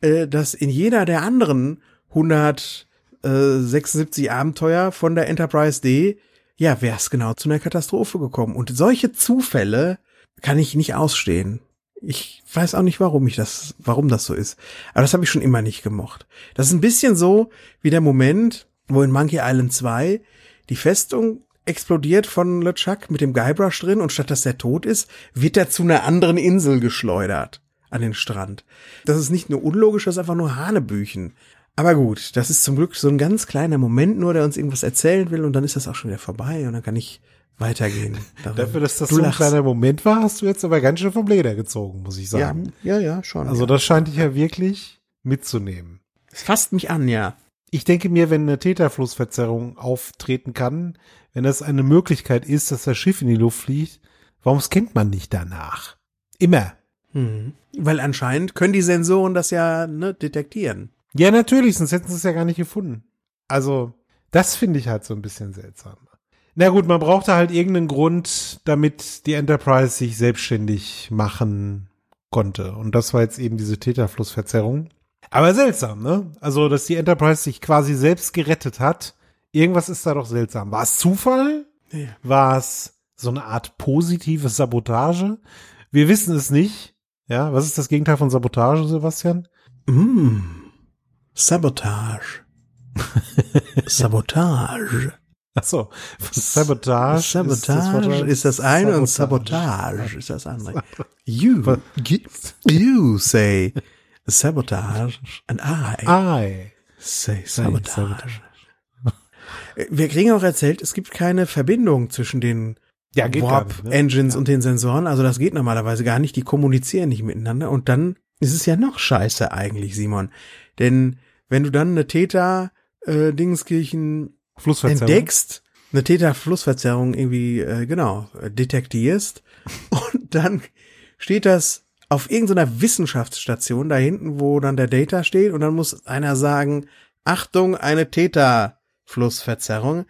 äh, dass in jeder der anderen 176 Abenteuer von der Enterprise D, ja, wäre es genau zu einer Katastrophe gekommen. Und solche Zufälle kann ich nicht ausstehen. Ich weiß auch nicht, warum ich das, warum das so ist. Aber das habe ich schon immer nicht gemocht. Das ist ein bisschen so wie der Moment, wo in Monkey Island 2 die Festung explodiert von LeChuck mit dem Guybrush drin und statt dass er tot ist, wird er zu einer anderen Insel geschleudert an den Strand. Das ist nicht nur unlogisch, das ist einfach nur Hanebüchen. Aber gut, das ist zum Glück so ein ganz kleiner Moment nur, der uns irgendwas erzählen will und dann ist das auch schon wieder vorbei und dann kann ich weitergehen. [LAUGHS] Dafür, dass das du so ein kleiner Moment war, hast du jetzt aber ganz schön vom Leder gezogen, muss ich sagen. Ja, ja, ja schon. Also ja. das scheint dich ja wirklich mitzunehmen. Es fasst mich an, ja. Ich denke mir, wenn eine Täterflussverzerrung auftreten kann, wenn das eine Möglichkeit ist, dass das Schiff in die Luft fliegt, warum scannt man nicht danach? Immer. Hm. Weil anscheinend können die Sensoren das ja ne, detektieren. Ja, natürlich, sonst hätten sie es ja gar nicht gefunden. Also, das finde ich halt so ein bisschen seltsam. Na gut, man brauchte halt irgendeinen Grund, damit die Enterprise sich selbstständig machen konnte. Und das war jetzt eben diese Täterflussverzerrung. Aber seltsam, ne? Also, dass die Enterprise sich quasi selbst gerettet hat. Irgendwas ist da doch seltsam. War es Zufall? Ja. War es so eine Art positive Sabotage? Wir wissen es nicht. Ja, was ist das Gegenteil von Sabotage, Sebastian? Mm, Sabotage. [LAUGHS] Sabotage. Ach so, Sabotage. Sabotage ist das, ist das eine und Sabotage ist das andere. [LAUGHS] You, you say sabotage and I, I say sabotage. Wir kriegen auch erzählt, es gibt keine Verbindung zwischen den ja, Warp-Engines ne? und den Sensoren. Also das geht normalerweise gar nicht. Die kommunizieren nicht miteinander. Und dann ist es ja noch scheiße eigentlich, Simon. Denn wenn du dann eine Theta äh, entdeckst, eine Theta-Flussverzerrung irgendwie, äh, genau, detektierst [LAUGHS] und dann steht das auf irgendeiner Wissenschaftsstation da hinten, wo dann der Data steht und dann muss einer sagen, Achtung, eine Theta-Flussverzerrung.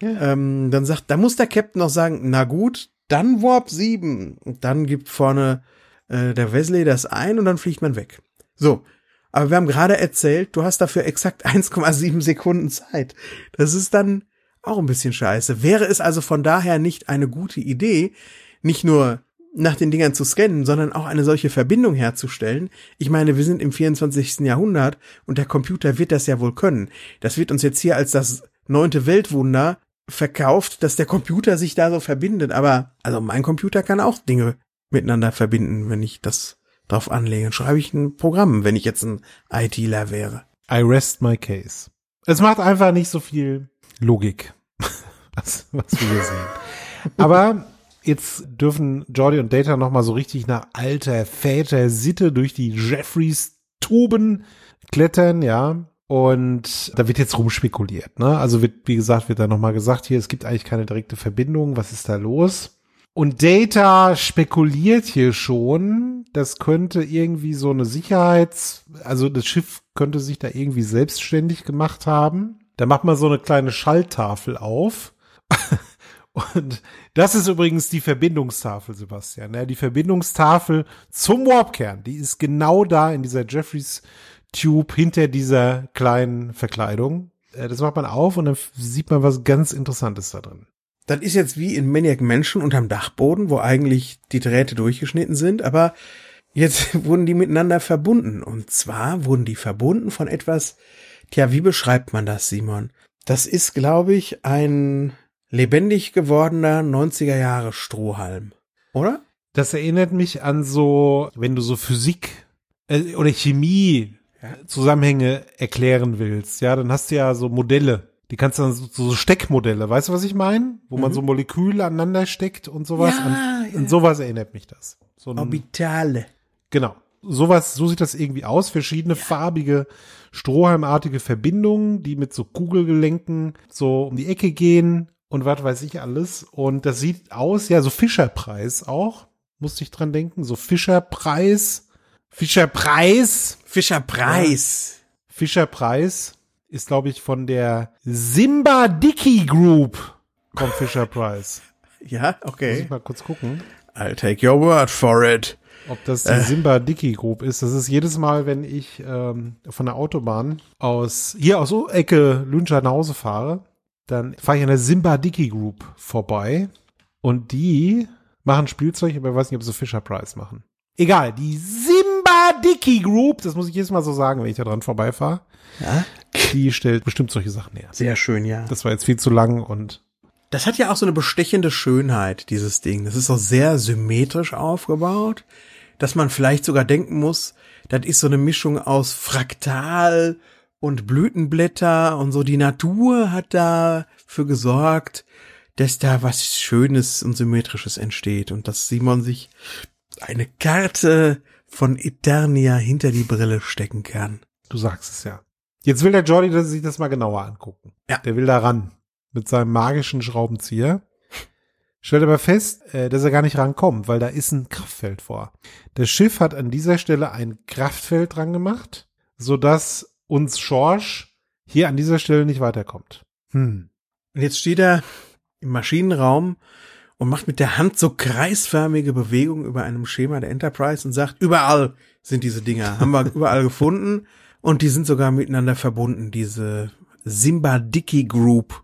Ja. Ähm, dann sagt, da muss der Captain noch sagen, na gut, dann Warp 7. Und dann gibt vorne äh, der Wesley das ein und dann fliegt man weg. So, aber wir haben gerade erzählt, du hast dafür exakt [LAUGHS] 1,7 Sekunden Zeit. Das ist dann auch ein bisschen scheiße. Wäre es also von daher nicht eine gute Idee, nicht nur nach den Dingern zu scannen, sondern auch eine solche Verbindung herzustellen. Ich meine, wir sind im 24. Jahrhundert und der Computer wird das ja wohl können. Das wird uns jetzt hier als das neunte Weltwunder verkauft, dass der Computer sich da so verbindet. Aber also mein Computer kann auch Dinge miteinander verbinden, wenn ich das drauf anlegen. schreibe ich ein Programm, wenn ich jetzt ein ITler wäre. I rest my case. Es macht einfach nicht so viel Logik, [LAUGHS] was, was wir hier sehen. Aber jetzt dürfen Jordi und Data noch mal so richtig nach alter Väter Sitte durch die Jeffreys Tuben klettern, ja. Und da wird jetzt rumspekuliert, ne? Also wird, wie gesagt, wird da noch mal gesagt, hier, es gibt eigentlich keine direkte Verbindung. Was ist da los? Und Data spekuliert hier schon, das könnte irgendwie so eine Sicherheits, also das Schiff könnte sich da irgendwie selbstständig gemacht haben. Da macht man so eine kleine Schalltafel auf. [LAUGHS] Und das ist übrigens die Verbindungstafel, Sebastian. Ja, die Verbindungstafel zum Warpkern, die ist genau da in dieser Jeffreys Tube hinter dieser kleinen Verkleidung. Äh, das macht man auf und dann sieht man was ganz Interessantes da drin. Das ist jetzt wie in Maniac Mansion unterm Dachboden, wo eigentlich die Drähte durchgeschnitten sind, aber jetzt [LAUGHS] wurden die miteinander verbunden. Und zwar wurden die verbunden von etwas, tja, wie beschreibt man das, Simon? Das ist, glaube ich, ein lebendig gewordener 90er Jahre Strohhalm, oder? Das erinnert mich an so, wenn du so Physik äh, oder Chemie Zusammenhänge erklären willst, ja, dann hast du ja so Modelle. Die kannst du dann so, so Steckmodelle, weißt du, was ich meine? Wo mhm. man so Moleküle aneinander steckt und sowas. Ja, an, ja. An sowas erinnert mich das. So ein, Orbitale. Genau. Sowas, so sieht das irgendwie aus. Verschiedene ja. farbige, strohhalmartige Verbindungen, die mit so Kugelgelenken so um die Ecke gehen und was weiß ich alles. Und das sieht aus, ja, so Fischerpreis auch. Musste ich dran denken. So Fischerpreis Fischerpreis. Fischerpreis. Ja. Fischerpreis ist, glaube ich, von der Simba Dicky Group kommt Fischerpreis. [LAUGHS] ja, okay. Muss ich mal kurz gucken. I'll take your word for it. Ob das die äh. Simba Dicky Group ist. Das ist jedes Mal, wenn ich ähm, von der Autobahn aus, hier aus Ecke Lünscher nach Hause fahre, dann fahre ich an der Simba Dicky Group vorbei und die machen Spielzeug, aber ich weiß nicht, ob sie Fisher Price machen. Egal, die Simba Dicky Group, das muss ich jedes Mal so sagen, wenn ich da dran vorbeifahre. Ja? Die stellt bestimmt solche Sachen her. Sehr schön, ja. Das war jetzt viel zu lang und. Das hat ja auch so eine bestechende Schönheit, dieses Ding. Das ist auch sehr symmetrisch aufgebaut, dass man vielleicht sogar denken muss, das ist so eine Mischung aus Fraktal und Blütenblätter und so. Die Natur hat dafür gesorgt, dass da was Schönes und Symmetrisches entsteht und dass Simon sich eine Karte von Eternia hinter die Brille stecken kann. Du sagst es ja. Jetzt will der Jordi dass sich das mal genauer angucken. Ja. Der will da ran. Mit seinem magischen Schraubenzieher. Stellt aber fest, äh, dass er gar nicht rankommt, weil da ist ein Kraftfeld vor. Das Schiff hat an dieser Stelle ein Kraftfeld dran gemacht, sodass uns Schorsch hier an dieser Stelle nicht weiterkommt. Hm. Und jetzt steht er im Maschinenraum und macht mit der Hand so kreisförmige Bewegungen über einem Schema der Enterprise und sagt, überall sind diese Dinger, haben wir [LAUGHS] überall gefunden und die sind sogar miteinander verbunden, diese Simba Dicky Group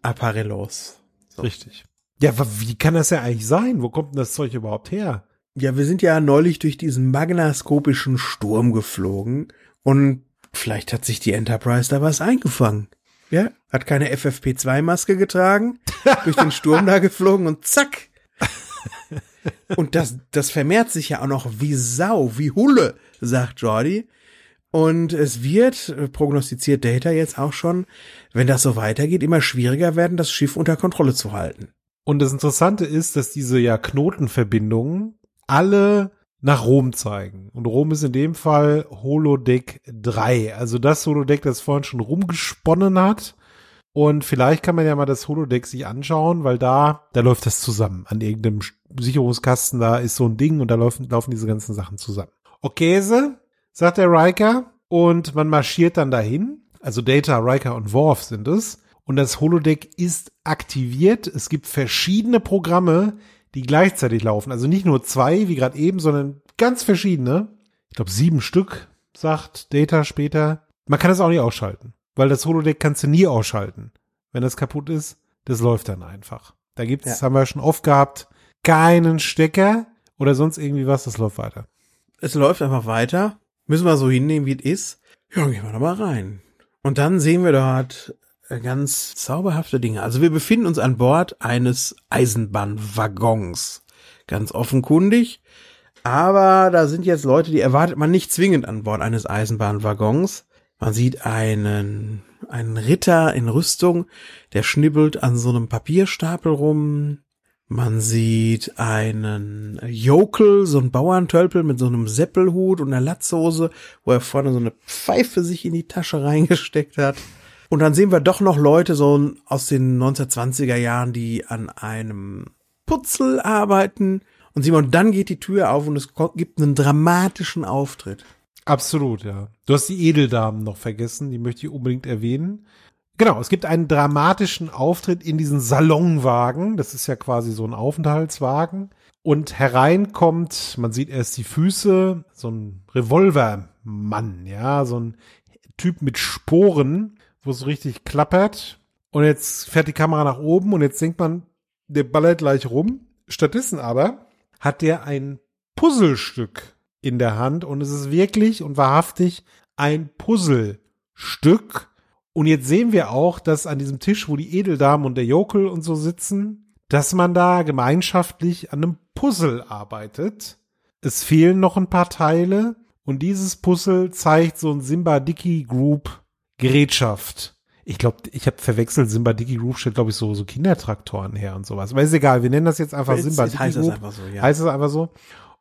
Apparellos. So. Richtig. Ja, wie kann das ja eigentlich sein? Wo kommt denn das Zeug überhaupt her? Ja, wir sind ja neulich durch diesen magnaskopischen Sturm geflogen und vielleicht hat sich die Enterprise da was eingefangen. Ja, hat keine FFP2-Maske getragen, [LAUGHS] durch den Sturm da geflogen und zack. Und das, das vermehrt sich ja auch noch wie Sau, wie Hulle, sagt Jordi. Und es wird, äh, prognostiziert Data jetzt auch schon, wenn das so weitergeht, immer schwieriger werden, das Schiff unter Kontrolle zu halten. Und das Interessante ist, dass diese ja Knotenverbindungen alle nach Rom zeigen. Und Rom ist in dem Fall Holodeck 3. Also das Holodeck, das vorhin schon rumgesponnen hat. Und vielleicht kann man ja mal das Holodeck sich anschauen, weil da, da läuft das zusammen. An irgendeinem Sicherungskasten, da ist so ein Ding und da laufen, laufen diese ganzen Sachen zusammen. Okayse, sagt der Riker. Und man marschiert dann dahin. Also Data, Riker und Worf sind es. Und das Holodeck ist aktiviert. Es gibt verschiedene Programme, die gleichzeitig laufen. Also nicht nur zwei, wie gerade eben, sondern ganz verschiedene. Ich glaube sieben Stück, sagt Data später. Man kann das auch nicht ausschalten, weil das Holodeck kannst du nie ausschalten. Wenn das kaputt ist, das läuft dann einfach. Da gibt's, ja. haben wir schon oft gehabt, keinen Stecker oder sonst irgendwie was, das läuft weiter. Es läuft einfach weiter. Müssen wir so hinnehmen, wie es ist. Ja, gehen wir da mal rein. Und dann sehen wir dort ganz zauberhafte Dinge. Also wir befinden uns an Bord eines Eisenbahnwaggons. Ganz offenkundig. Aber da sind jetzt Leute, die erwartet man nicht zwingend an Bord eines Eisenbahnwaggons. Man sieht einen, einen Ritter in Rüstung, der schnibbelt an so einem Papierstapel rum. Man sieht einen Jokel, so ein Bauerntölpel mit so einem Seppelhut und einer Latzhose, wo er vorne so eine Pfeife sich in die Tasche reingesteckt hat. Und dann sehen wir doch noch Leute so aus den 1920er Jahren, die an einem Putzelarbeiten. Und Simon, dann geht die Tür auf und es gibt einen dramatischen Auftritt. Absolut, ja. Du hast die Edeldamen noch vergessen, die möchte ich unbedingt erwähnen. Genau, es gibt einen dramatischen Auftritt in diesen Salonwagen. Das ist ja quasi so ein Aufenthaltswagen. Und herein kommt, man sieht erst die Füße, so ein Revolvermann, ja, so ein Typ mit Sporen, wo es richtig klappert. Und jetzt fährt die Kamera nach oben und jetzt denkt man, der ballert gleich rum. Stattdessen aber hat der ein Puzzlestück in der Hand und es ist wirklich und wahrhaftig ein Puzzlestück. Und jetzt sehen wir auch, dass an diesem Tisch, wo die Edeldamen und der Jokel und so sitzen, dass man da gemeinschaftlich an einem Puzzle arbeitet. Es fehlen noch ein paar Teile und dieses Puzzle zeigt so ein Simba Dicky Group Gerätschaft. Ich glaube, ich habe verwechselt, Simba Dicky Group steht, glaube ich, so, so Kindertraktoren her und sowas. Aber ist egal, wir nennen das jetzt einfach Simba Dicky heißt es Group. einfach so, ja. Heißt es einfach so.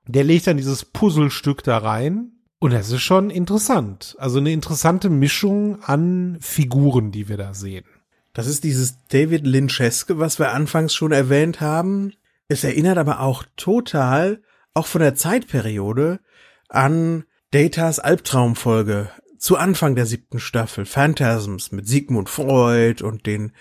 Der legt dann dieses Puzzlestück da rein. Und das ist schon interessant. Also eine interessante Mischung an Figuren, die wir da sehen. Das ist dieses David Lyncheske, was wir anfangs schon erwähnt haben. Es erinnert aber auch total, auch von der Zeitperiode, an Datas Albtraumfolge zu Anfang der siebten Staffel, Phantasms mit Sigmund Freud und den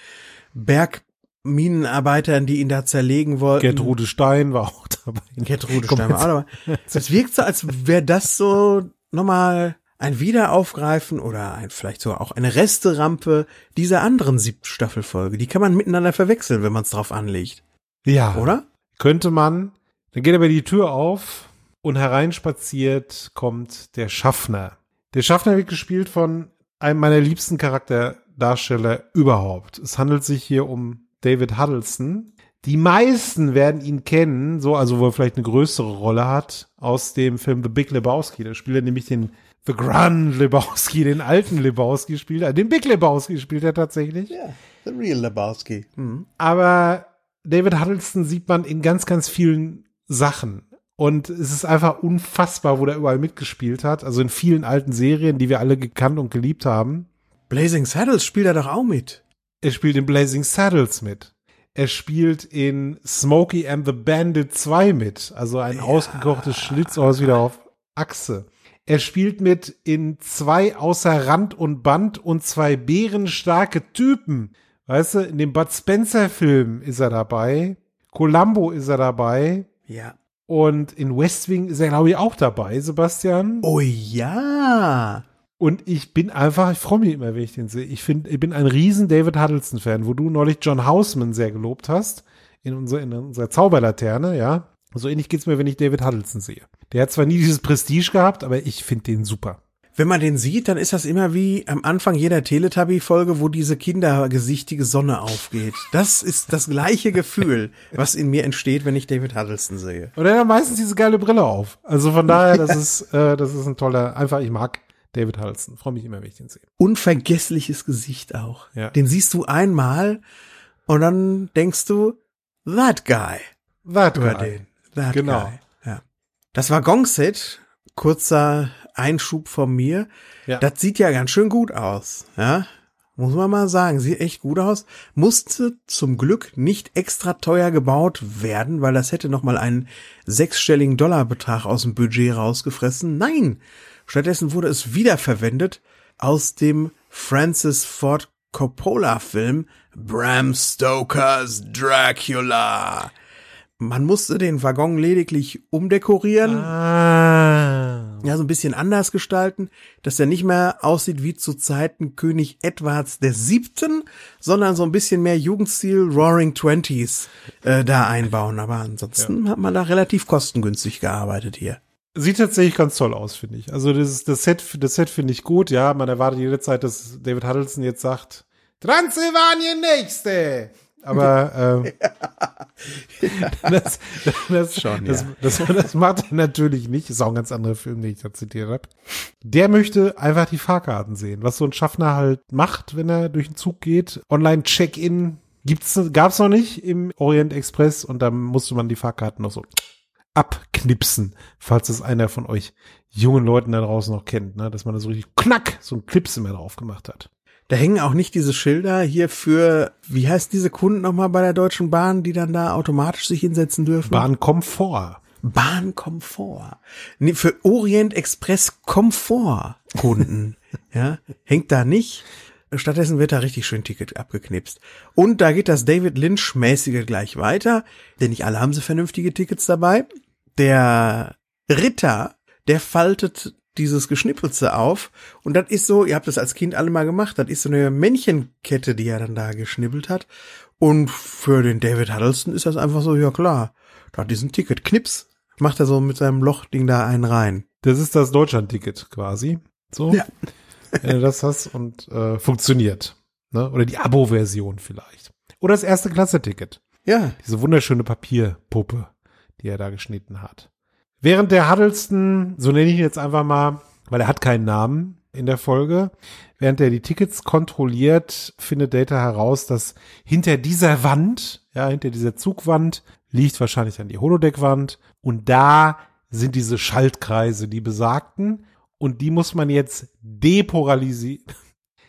Bergminenarbeitern, die ihn da zerlegen wollten. Gertrude Stein war auch dabei. Gertrude [LAUGHS] Stein war auch dabei. Es wirkt so, als wäre das so nochmal ein Wiederaufgreifen oder ein, vielleicht sogar auch eine Resterampe dieser anderen siebten Staffelfolge. Die kann man miteinander verwechseln, wenn man es drauf anlegt. Ja. Oder? Könnte man. Dann geht aber die Tür auf und hereinspaziert kommt der Schaffner. Der Schaffner wird gespielt von einem meiner liebsten Charakterdarsteller überhaupt. Es handelt sich hier um David Huddleston. Die meisten werden ihn kennen, so, also wo er vielleicht eine größere Rolle hat, aus dem Film The Big Lebowski. Da spielt er nämlich den The Grand Lebowski, den alten Lebowski spielt er. Den Big Lebowski spielt er tatsächlich. Ja, the real Lebowski. Mhm. Aber David Huddleston sieht man in ganz, ganz vielen Sachen. Und es ist einfach unfassbar, wo der überall mitgespielt hat. Also in vielen alten Serien, die wir alle gekannt und geliebt haben. Blazing Saddles spielt er doch auch mit. Er spielt in Blazing Saddles mit. Er spielt in Smokey and the Bandit 2 mit. Also ein ausgekochtes Schlitzohr wieder auf Achse. Er spielt mit in zwei außer Rand und Band und zwei bärenstarke Typen. Weißt du, in dem Bud Spencer Film ist er dabei. Columbo ist er dabei. Ja. Und in West Wing ist er, glaube ich, auch dabei, Sebastian. Oh ja. Und ich bin einfach, ich freue mich immer, wenn ich den sehe. Ich finde, ich bin ein riesen David Huddleston-Fan, wo du neulich John Houseman sehr gelobt hast, in, unser, in unserer Zauberlaterne, ja. So ähnlich geht's mir, wenn ich David Huddleston sehe. Der hat zwar nie dieses Prestige gehabt, aber ich finde den super. Wenn man den sieht, dann ist das immer wie am Anfang jeder Teletubby-Folge, wo diese kindergesichtige Sonne aufgeht. Das ist das gleiche Gefühl, [LAUGHS] was in mir entsteht, wenn ich David Huddleston sehe. Und er hat meistens diese geile Brille auf. Also von daher, das [LAUGHS] ist, äh, das ist ein toller, einfach, ich mag David Huddleston. Freue mich immer, wenn ich den sehe. Unvergessliches Gesicht auch. Ja. Den siehst du einmal und dann denkst du, that guy. That Über guy. den. That Genau. guy. Ja. Das war Gongset. Kurzer Einschub von mir. Ja. Das sieht ja ganz schön gut aus. Ja. Muss man mal sagen, sieht echt gut aus. Musste zum Glück nicht extra teuer gebaut werden, weil das hätte nochmal einen sechsstelligen Dollarbetrag aus dem Budget rausgefressen. Nein! Stattdessen wurde es wiederverwendet aus dem Francis Ford Coppola Film Bram Stokers Dracula. Man musste den Waggon lediglich umdekorieren. Ah. Ja, so ein bisschen anders gestalten, dass der nicht mehr aussieht wie zu Zeiten König Edwards der Siebten, sondern so ein bisschen mehr Jugendstil Roaring Twenties äh, da einbauen. Aber ansonsten hat man da relativ kostengünstig gearbeitet hier. Sieht tatsächlich ganz toll aus, finde ich. Also das, das Set, das Set finde ich gut. Ja, man erwartet jederzeit, dass David Huddleston jetzt sagt, Transsilvanien nächste. Aber [LAUGHS] äh, [LAUGHS] das, das, Schon, das, ja. das, das, macht er natürlich nicht. Ist auch ein ganz anderer Film, den ich da zitiert habe. Der möchte einfach die Fahrkarten sehen, was so ein Schaffner halt macht, wenn er durch den Zug geht. Online-Check-in gibt's, gab's noch nicht im Orient Express und da musste man die Fahrkarten noch so abknipsen, falls es einer von euch jungen Leuten da draußen noch kennt, ne? dass man da so richtig knack, so ein Clips immer drauf gemacht hat. Da hängen auch nicht diese Schilder hier für, wie heißt diese Kunden nochmal bei der Deutschen Bahn, die dann da automatisch sich hinsetzen dürfen? Bahnkomfort. Bahnkomfort. Nee, für Orient Express Komfort Kunden. [LAUGHS] ja, hängt da nicht. Stattdessen wird da richtig schön Ticket abgeknipst. Und da geht das David Lynch-mäßige gleich weiter, denn nicht alle haben so vernünftige Tickets dabei. Der Ritter, der faltet dieses Geschnippelze auf und das ist so, ihr habt das als Kind alle mal gemacht, das ist so eine Männchenkette, die er dann da geschnippelt hat. Und für den David Huddleston ist das einfach so, ja klar, da hat diesen Ticket, Knips, macht er so mit seinem Lochding da einen rein. Das ist das Deutschland-Ticket quasi. So. Ja. Wenn du das hast und äh, funktioniert. Ne? Oder die Abo-Version vielleicht. Oder das erste Klasse-Ticket. Ja, Diese wunderschöne Papierpuppe, die er da geschnitten hat. Während der Huddleston, so nenne ich ihn jetzt einfach mal, weil er hat keinen Namen in der Folge, während er die Tickets kontrolliert, findet Data heraus, dass hinter dieser Wand, ja, hinter dieser Zugwand, liegt wahrscheinlich dann die Holodeck-Wand und da sind diese Schaltkreise, die besagten, und die muss man jetzt depolarisieren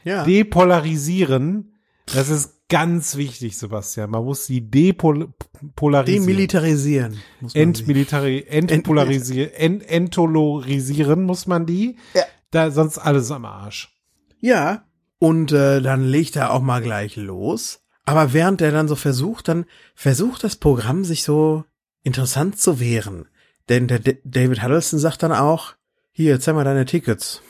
ja. depolarisieren. Das ist ganz wichtig, Sebastian. Man muss sie depolarisieren. Demilitarisieren. Entmilitari entpolarisieren, ent entolorisieren muss man die. Ja. Da sonst alles am Arsch. Ja, und äh, dann legt er auch mal gleich los. Aber während er dann so versucht, dann versucht das Programm sich so interessant zu wehren. Denn der D David Huddleston sagt dann auch, hier, zeig mal deine Tickets.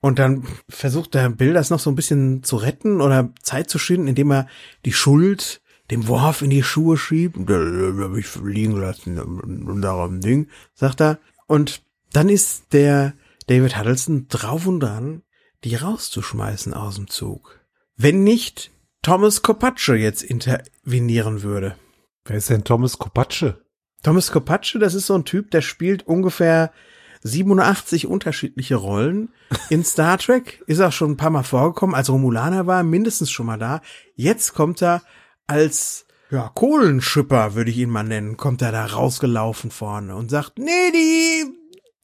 Und dann versucht der Bill das noch so ein bisschen zu retten oder Zeit zu schinden, indem er die Schuld dem Worf in die Schuhe schiebt. Hab ich liegen lassen und darum Ding, sagt er. Und dann ist der David Huddleston drauf und dran, die rauszuschmeißen aus dem Zug. Wenn nicht Thomas Kopatsche jetzt intervenieren würde. Wer ist denn Thomas Kopatsche? Thomas Kopatsche, das ist so ein Typ, der spielt ungefähr 87 unterschiedliche Rollen in Star Trek. Ist auch schon ein paar Mal vorgekommen. Als Romulaner war er mindestens schon mal da. Jetzt kommt er als ja, Kohlenschipper, würde ich ihn mal nennen, kommt er da rausgelaufen vorne und sagt, nee, die,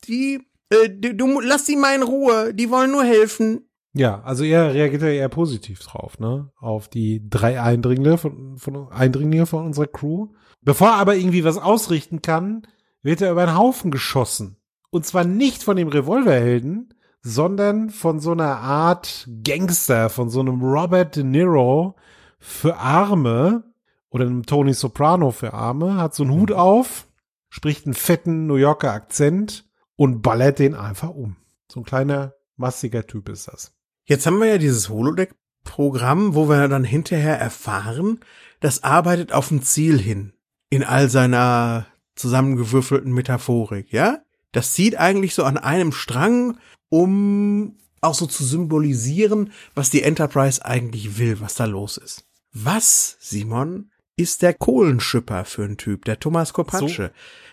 die, äh, du, du lass die mal in Ruhe, die wollen nur helfen. Ja, also er reagiert ja eher positiv drauf, ne? Auf die drei Eindringlinge von, von Eindringlinge von unserer Crew. Bevor er aber irgendwie was ausrichten kann, wird er über einen Haufen geschossen. Und zwar nicht von dem Revolverhelden, sondern von so einer Art Gangster, von so einem Robert De Niro für Arme oder einem Tony Soprano für Arme, hat so einen Hut auf, spricht einen fetten New Yorker Akzent und ballert den einfach um. So ein kleiner, massiger Typ ist das. Jetzt haben wir ja dieses Holodeck-Programm, wo wir dann hinterher erfahren, das arbeitet auf ein Ziel hin. In all seiner zusammengewürfelten Metaphorik, ja? Das zieht eigentlich so an einem Strang, um auch so zu symbolisieren, was die Enterprise eigentlich will, was da los ist. Was, Simon, ist der Kohlenschipper für ein Typ, der Thomas Kopatsche?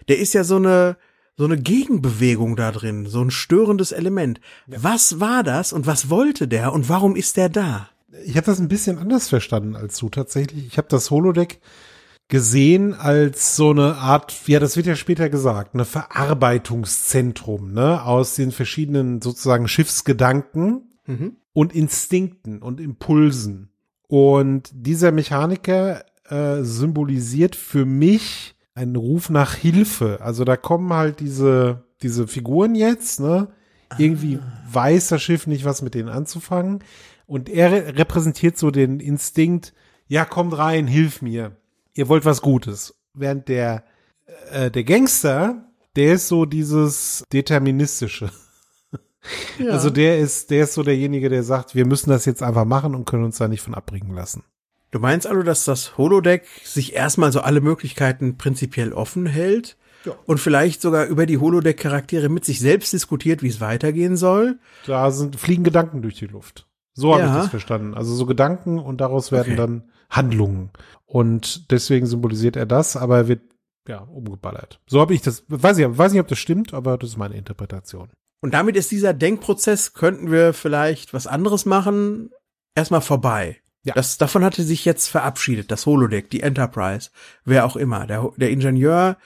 Der ist ja so eine, so eine Gegenbewegung da drin, so ein störendes Element. Was war das und was wollte der und warum ist der da? Ich habe das ein bisschen anders verstanden als du tatsächlich. Ich habe das Holodeck gesehen als so eine Art, ja, das wird ja später gesagt, eine Verarbeitungszentrum, ne, aus den verschiedenen sozusagen Schiffsgedanken Mhm. und Instinkten und Impulsen. Und dieser Mechaniker äh, symbolisiert für mich einen Ruf nach Hilfe. Also da kommen halt diese, diese Figuren jetzt, ne? Irgendwie weiß das Schiff nicht, was mit denen anzufangen. Und er re- repräsentiert so den Instinkt, ja, kommt rein, hilf mir. Ihr wollt was Gutes. Während der, äh, der Gangster, der ist so dieses Deterministische. Ja. Also der ist, der ist so derjenige, der sagt, wir müssen das jetzt einfach machen und können uns da nicht von abbringen lassen. Du meinst also, dass das Holodeck sich erstmal so alle Möglichkeiten prinzipiell offen hält Ja. und vielleicht sogar über die Holodeck-Charaktere mit sich selbst diskutiert, wie es weitergehen soll? Da sind, fliegen Gedanken durch die Luft. So habe Ja. ich das verstanden. Also so Gedanken und daraus werden Okay. dann Handlungen. Und deswegen symbolisiert er das, aber er wird ja umgeballert. So habe ich das, weiß ich, weiß nicht, ob das stimmt, aber das ist meine Interpretation. Und damit ist dieser Denkprozess, könnten wir vielleicht was anderes machen, erstmal vorbei. Ja. Das, davon hatte sich jetzt verabschiedet, das Holodeck, die Enterprise, wer auch immer. Der, der Ingenieur,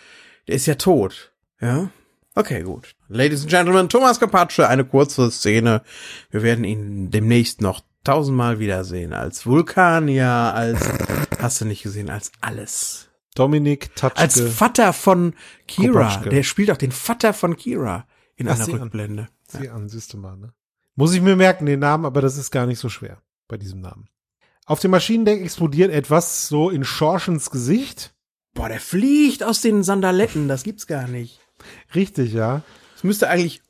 der ist ja tot. Ja? Okay, gut. Ladies and Gentlemen, Thomas Carpaccio, eine kurze Szene. Wir werden ihn demnächst noch tausendmal wiedersehen. Als Vulkanier, als, [LAUGHS] hast du nicht gesehen, als alles. Dominik Tatschke. Als Vater von Kira. Kopatschke. Der spielt auch den Vater von Kira in Ach, einer sieh an. Rückblende. Sieh an, siehst du mal, ne? Muss ich mir merken, den Namen, aber das ist gar nicht so schwer bei diesem Namen. Auf dem Maschinendeck explodiert etwas so in Schorschens Gesicht. Boah, der fliegt aus den Sandaletten, das gibt's gar nicht. Richtig, ja. Das müsste eigentlich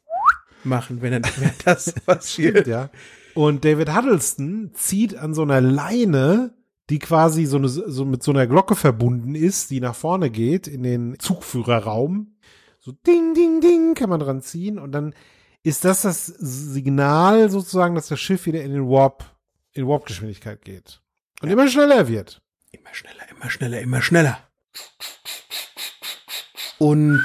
machen, wenn er das [LAUGHS] passiert. ja. Und David Huddleston zieht an so einer Leine, die quasi so, eine, so mit so einer Glocke verbunden ist, die nach vorne geht in den Zugführerraum. So ding, ding, ding kann man dran ziehen und dann ist das das Signal sozusagen, dass das Schiff wieder in den Warp, in Warp-Geschwindigkeit geht. Und immer schneller wird. Immer schneller, immer schneller, immer schneller. Und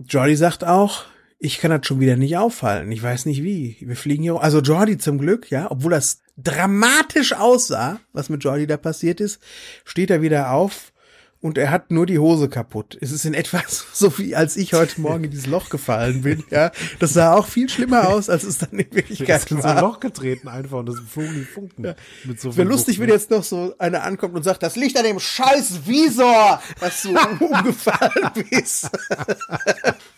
Jordi sagt auch, ich kann das schon wieder nicht aufhalten. Ich weiß nicht wie. Wir fliegen hier. Also Jordi zum Glück, ja, obwohl das dramatisch aussah, was mit Jordi da passiert ist, steht er wieder auf und er hat nur die Hose kaputt. Es ist in etwa [LAUGHS] so wie als ich heute Morgen in dieses Loch gefallen bin, ja. Das sah auch viel schlimmer aus, als es dann in Wirklichkeit ist in so ein war. Loch getreten einfach und das flogen die Funken. Mit so Wäre lustig, wenn jetzt noch so einer ankommt und sagt, das liegt an dem scheiß Visor, dass du [LAUGHS] umgefallen bist. [LAUGHS]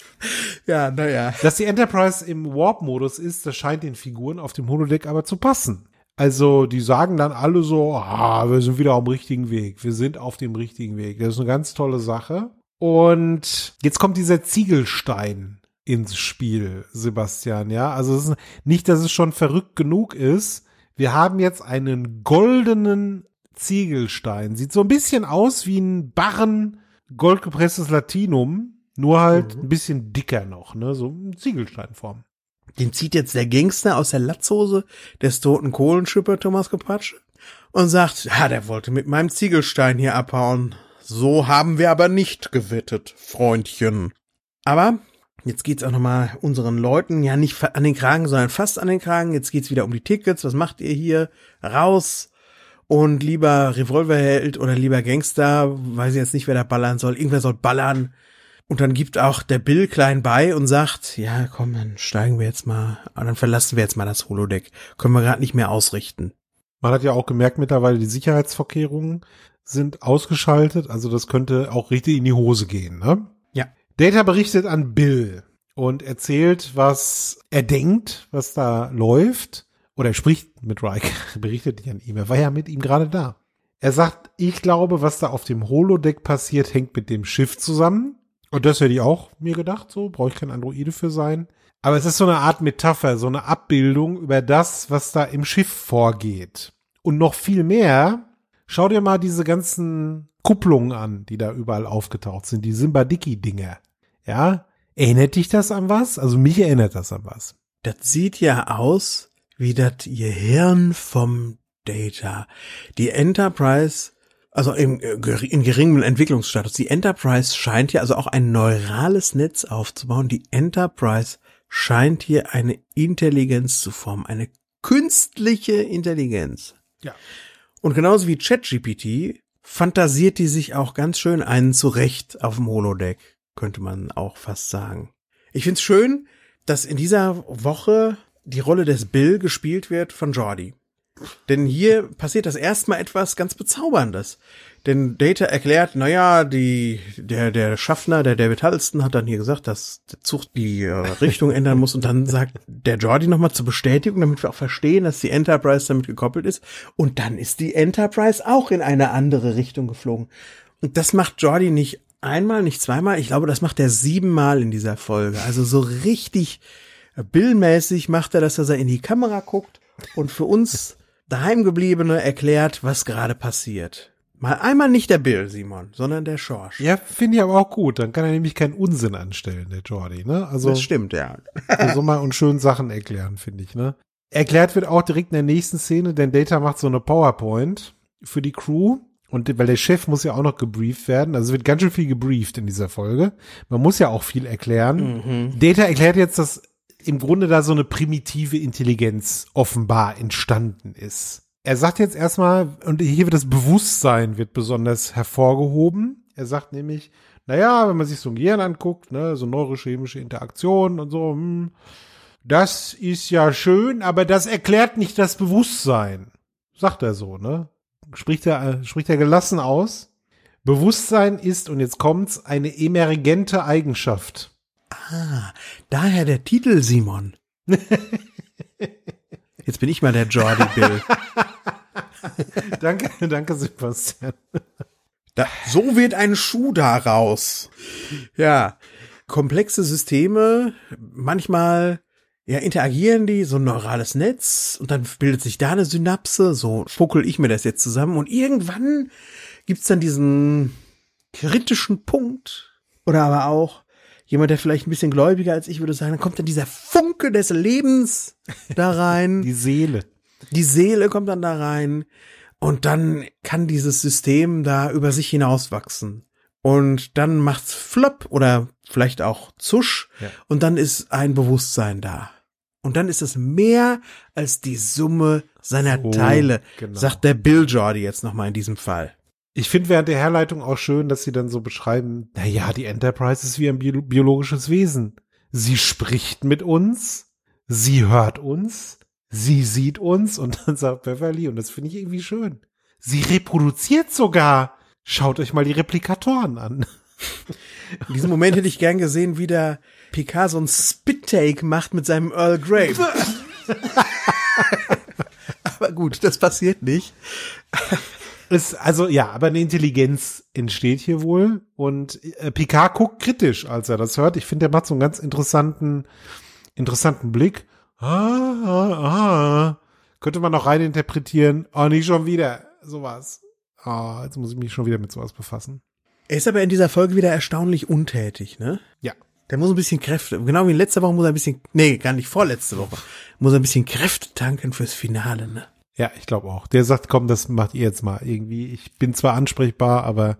ja, naja. Dass die Enterprise im Warp-Modus ist, das scheint den Figuren auf dem Holodeck aber zu passen. Also, die sagen dann alle so, ah, wir sind wieder auf dem richtigen Weg. Wir sind auf dem richtigen Weg. Das ist eine ganz tolle Sache. Und jetzt kommt dieser Ziegelstein ins Spiel, Sebastian, ja. Also, ist nicht, dass es schon verrückt genug ist. Wir haben jetzt einen goldenen Ziegelstein. Sieht so ein bisschen aus wie ein Barren goldgepresstes Latinum, nur halt ein bisschen dicker noch, ne? So in Ziegelsteinform. Den zieht jetzt der Gangster aus der Latzhose des toten Kohlenschipper Thomas Gepatsche und sagt, ja, der wollte mit meinem Ziegelstein hier abhauen. So haben wir aber nicht gewettet, Freundchen. Aber jetzt geht's auch nochmal unseren Leuten ja nicht an den Kragen, sondern fast an den Kragen. Jetzt geht's wieder um die Tickets. Was macht ihr hier? Raus. Und lieber Revolverheld oder lieber Gangster, weiß ich jetzt nicht, wer da ballern soll. Irgendwer soll ballern. Und dann gibt auch der Bill klein bei und sagt, ja, komm, dann steigen wir jetzt mal, dann verlassen wir jetzt mal das Holodeck. Können wir gerade nicht mehr ausrichten. Man hat ja auch gemerkt mittlerweile, die Sicherheitsvorkehrungen sind ausgeschaltet, also das könnte auch richtig in die Hose gehen, ne? Ja. Data berichtet an Bill und erzählt, was er denkt, was da läuft. Oder er spricht mit Riker, [LAUGHS] berichtet nicht an ihm, er war ja mit ihm gerade da. Er sagt, ich glaube, was da auf dem Holodeck passiert, hängt mit dem Schiff zusammen. Und das hätte ich auch mir gedacht, so brauche ich kein Androide für sein. Aber es ist so eine Art Metapher, so eine Abbildung über das, was da im Schiff vorgeht. Und noch viel mehr, schau dir mal diese ganzen Kupplungen an, die da überall aufgetaucht sind, die Simbadiki-Dinger. Ja, erinnert dich das an was? Also mich erinnert das an was. Das sieht ja aus wie das Gehirn vom Data. Die Enterprise, also im, äh, in geringem Entwicklungsstatus, die Enterprise scheint ja also auch ein neurales Netz aufzubauen. Die Enterprise scheint hier eine Intelligenz zu formen, eine künstliche Intelligenz. Ja. Und genauso wie ChatGPT fantasiert die sich auch ganz schön einen zurecht auf dem Holodeck, könnte man auch fast sagen. Ich find's schön, dass in dieser Woche die Rolle des Bill gespielt wird von Jordi. Denn hier passiert das erstmal etwas ganz Bezauberndes. Denn Data erklärt, naja, die, der, der Schaffner, der David Huddleston hat dann hier gesagt, dass der Zug die äh, Richtung ändern muss und dann sagt der Jordi nochmal zur Bestätigung, damit wir auch verstehen, dass die Enterprise damit gekoppelt ist. Und dann ist die Enterprise auch in eine andere Richtung geflogen. Und das macht Jordi nicht einmal, nicht zweimal, ich glaube, das macht er siebenmal in dieser Folge. Also so richtig billmäßig macht er das, dass er in die Kamera guckt und für uns Daheimgebliebene erklärt, was gerade passiert. Mal einmal nicht der Bill, Simon, sondern der Schorsch. Ja, finde ich aber auch gut. Dann kann er nämlich keinen Unsinn anstellen, der Jordi, ne? Also, Das stimmt, ja. so mal und schön Sachen erklären, finde ich, ne? Erklärt wird auch direkt in der nächsten Szene, denn Data macht so eine PowerPoint für die Crew. Und weil der Chef muss ja auch noch gebrieft werden. Also es wird ganz schön viel gebrieft in dieser Folge. Man muss ja auch viel erklären. Data erklärt jetzt, dass im Grunde da so eine primitive Intelligenz offenbar entstanden ist. Er sagt jetzt erstmal, und hier wird das Bewusstsein wird besonders hervorgehoben. Er sagt nämlich, naja, wenn man sich so ein Gehirn anguckt, ne, so neurochemische Interaktionen und so, hm, das ist ja schön, aber das erklärt nicht das Bewusstsein. Sagt er so, ne? Spricht er, äh, spricht er gelassen aus. Bewusstsein ist, und jetzt kommt's, eine emergente Eigenschaft. Ah, daher der Titel, Simon. [LAUGHS] Jetzt bin ich mal der Jordi Bill. [LAUGHS] danke, danke, Sebastian. Da, so wird ein Schuh daraus. Ja, komplexe Systeme, manchmal ja, interagieren die, so ein neurales Netz und dann bildet sich da eine Synapse, so fuckel ich mir das jetzt zusammen und irgendwann gibt's dann diesen kritischen Punkt oder aber auch jemand, der vielleicht ein bisschen gläubiger als ich würde sagen, dann kommt dann dieser Funke des Lebens da rein. [LAUGHS] Die Seele. Die Seele kommt dann da rein und dann kann dieses System da über sich hinauswachsen. Und dann macht's flop oder vielleicht auch zusch Ja. und dann ist ein Bewusstsein da. Und dann ist es mehr als die Summe seiner So, Teile, genau. sagt der Bill Jordi jetzt nochmal in diesem Fall. Ich finde während der Herleitung auch schön, dass sie dann so beschreiben, na ja, die Enterprise ist wie ein bio biologisches Wesen. Sie spricht mit uns, sie hört uns, sie sieht uns und dann sagt Beverly, und das finde ich irgendwie schön. Sie reproduziert sogar. Schaut euch mal die Replikatoren an. [LAUGHS] In diesem Moment hätte ich gern gesehen, wie der Picard so ein Spit-Take macht mit seinem Earl Grey. [LAUGHS] Aber gut, das passiert nicht. Es, also ja, aber eine Intelligenz entsteht hier wohl und äh, Picard guckt kritisch, als er das hört. Ich finde, der macht so einen ganz interessanten, interessanten Blick. Ah, ah, ah. Könnte man noch rein interpretieren. Oh, nicht schon wieder sowas. Ah, jetzt muss ich mich schon wieder mit sowas befassen. Er ist aber in dieser Folge wieder erstaunlich untätig, ne? Ja. Der muss ein bisschen Kräfte, genau wie in letzter Woche muss er ein bisschen, nee, gar nicht vorletzte Woche, muss er ein bisschen Kräfte tanken fürs Finale, ne? Ja, ich glaube auch. Der sagt, komm, das macht ihr jetzt mal irgendwie. Ich bin zwar ansprechbar, aber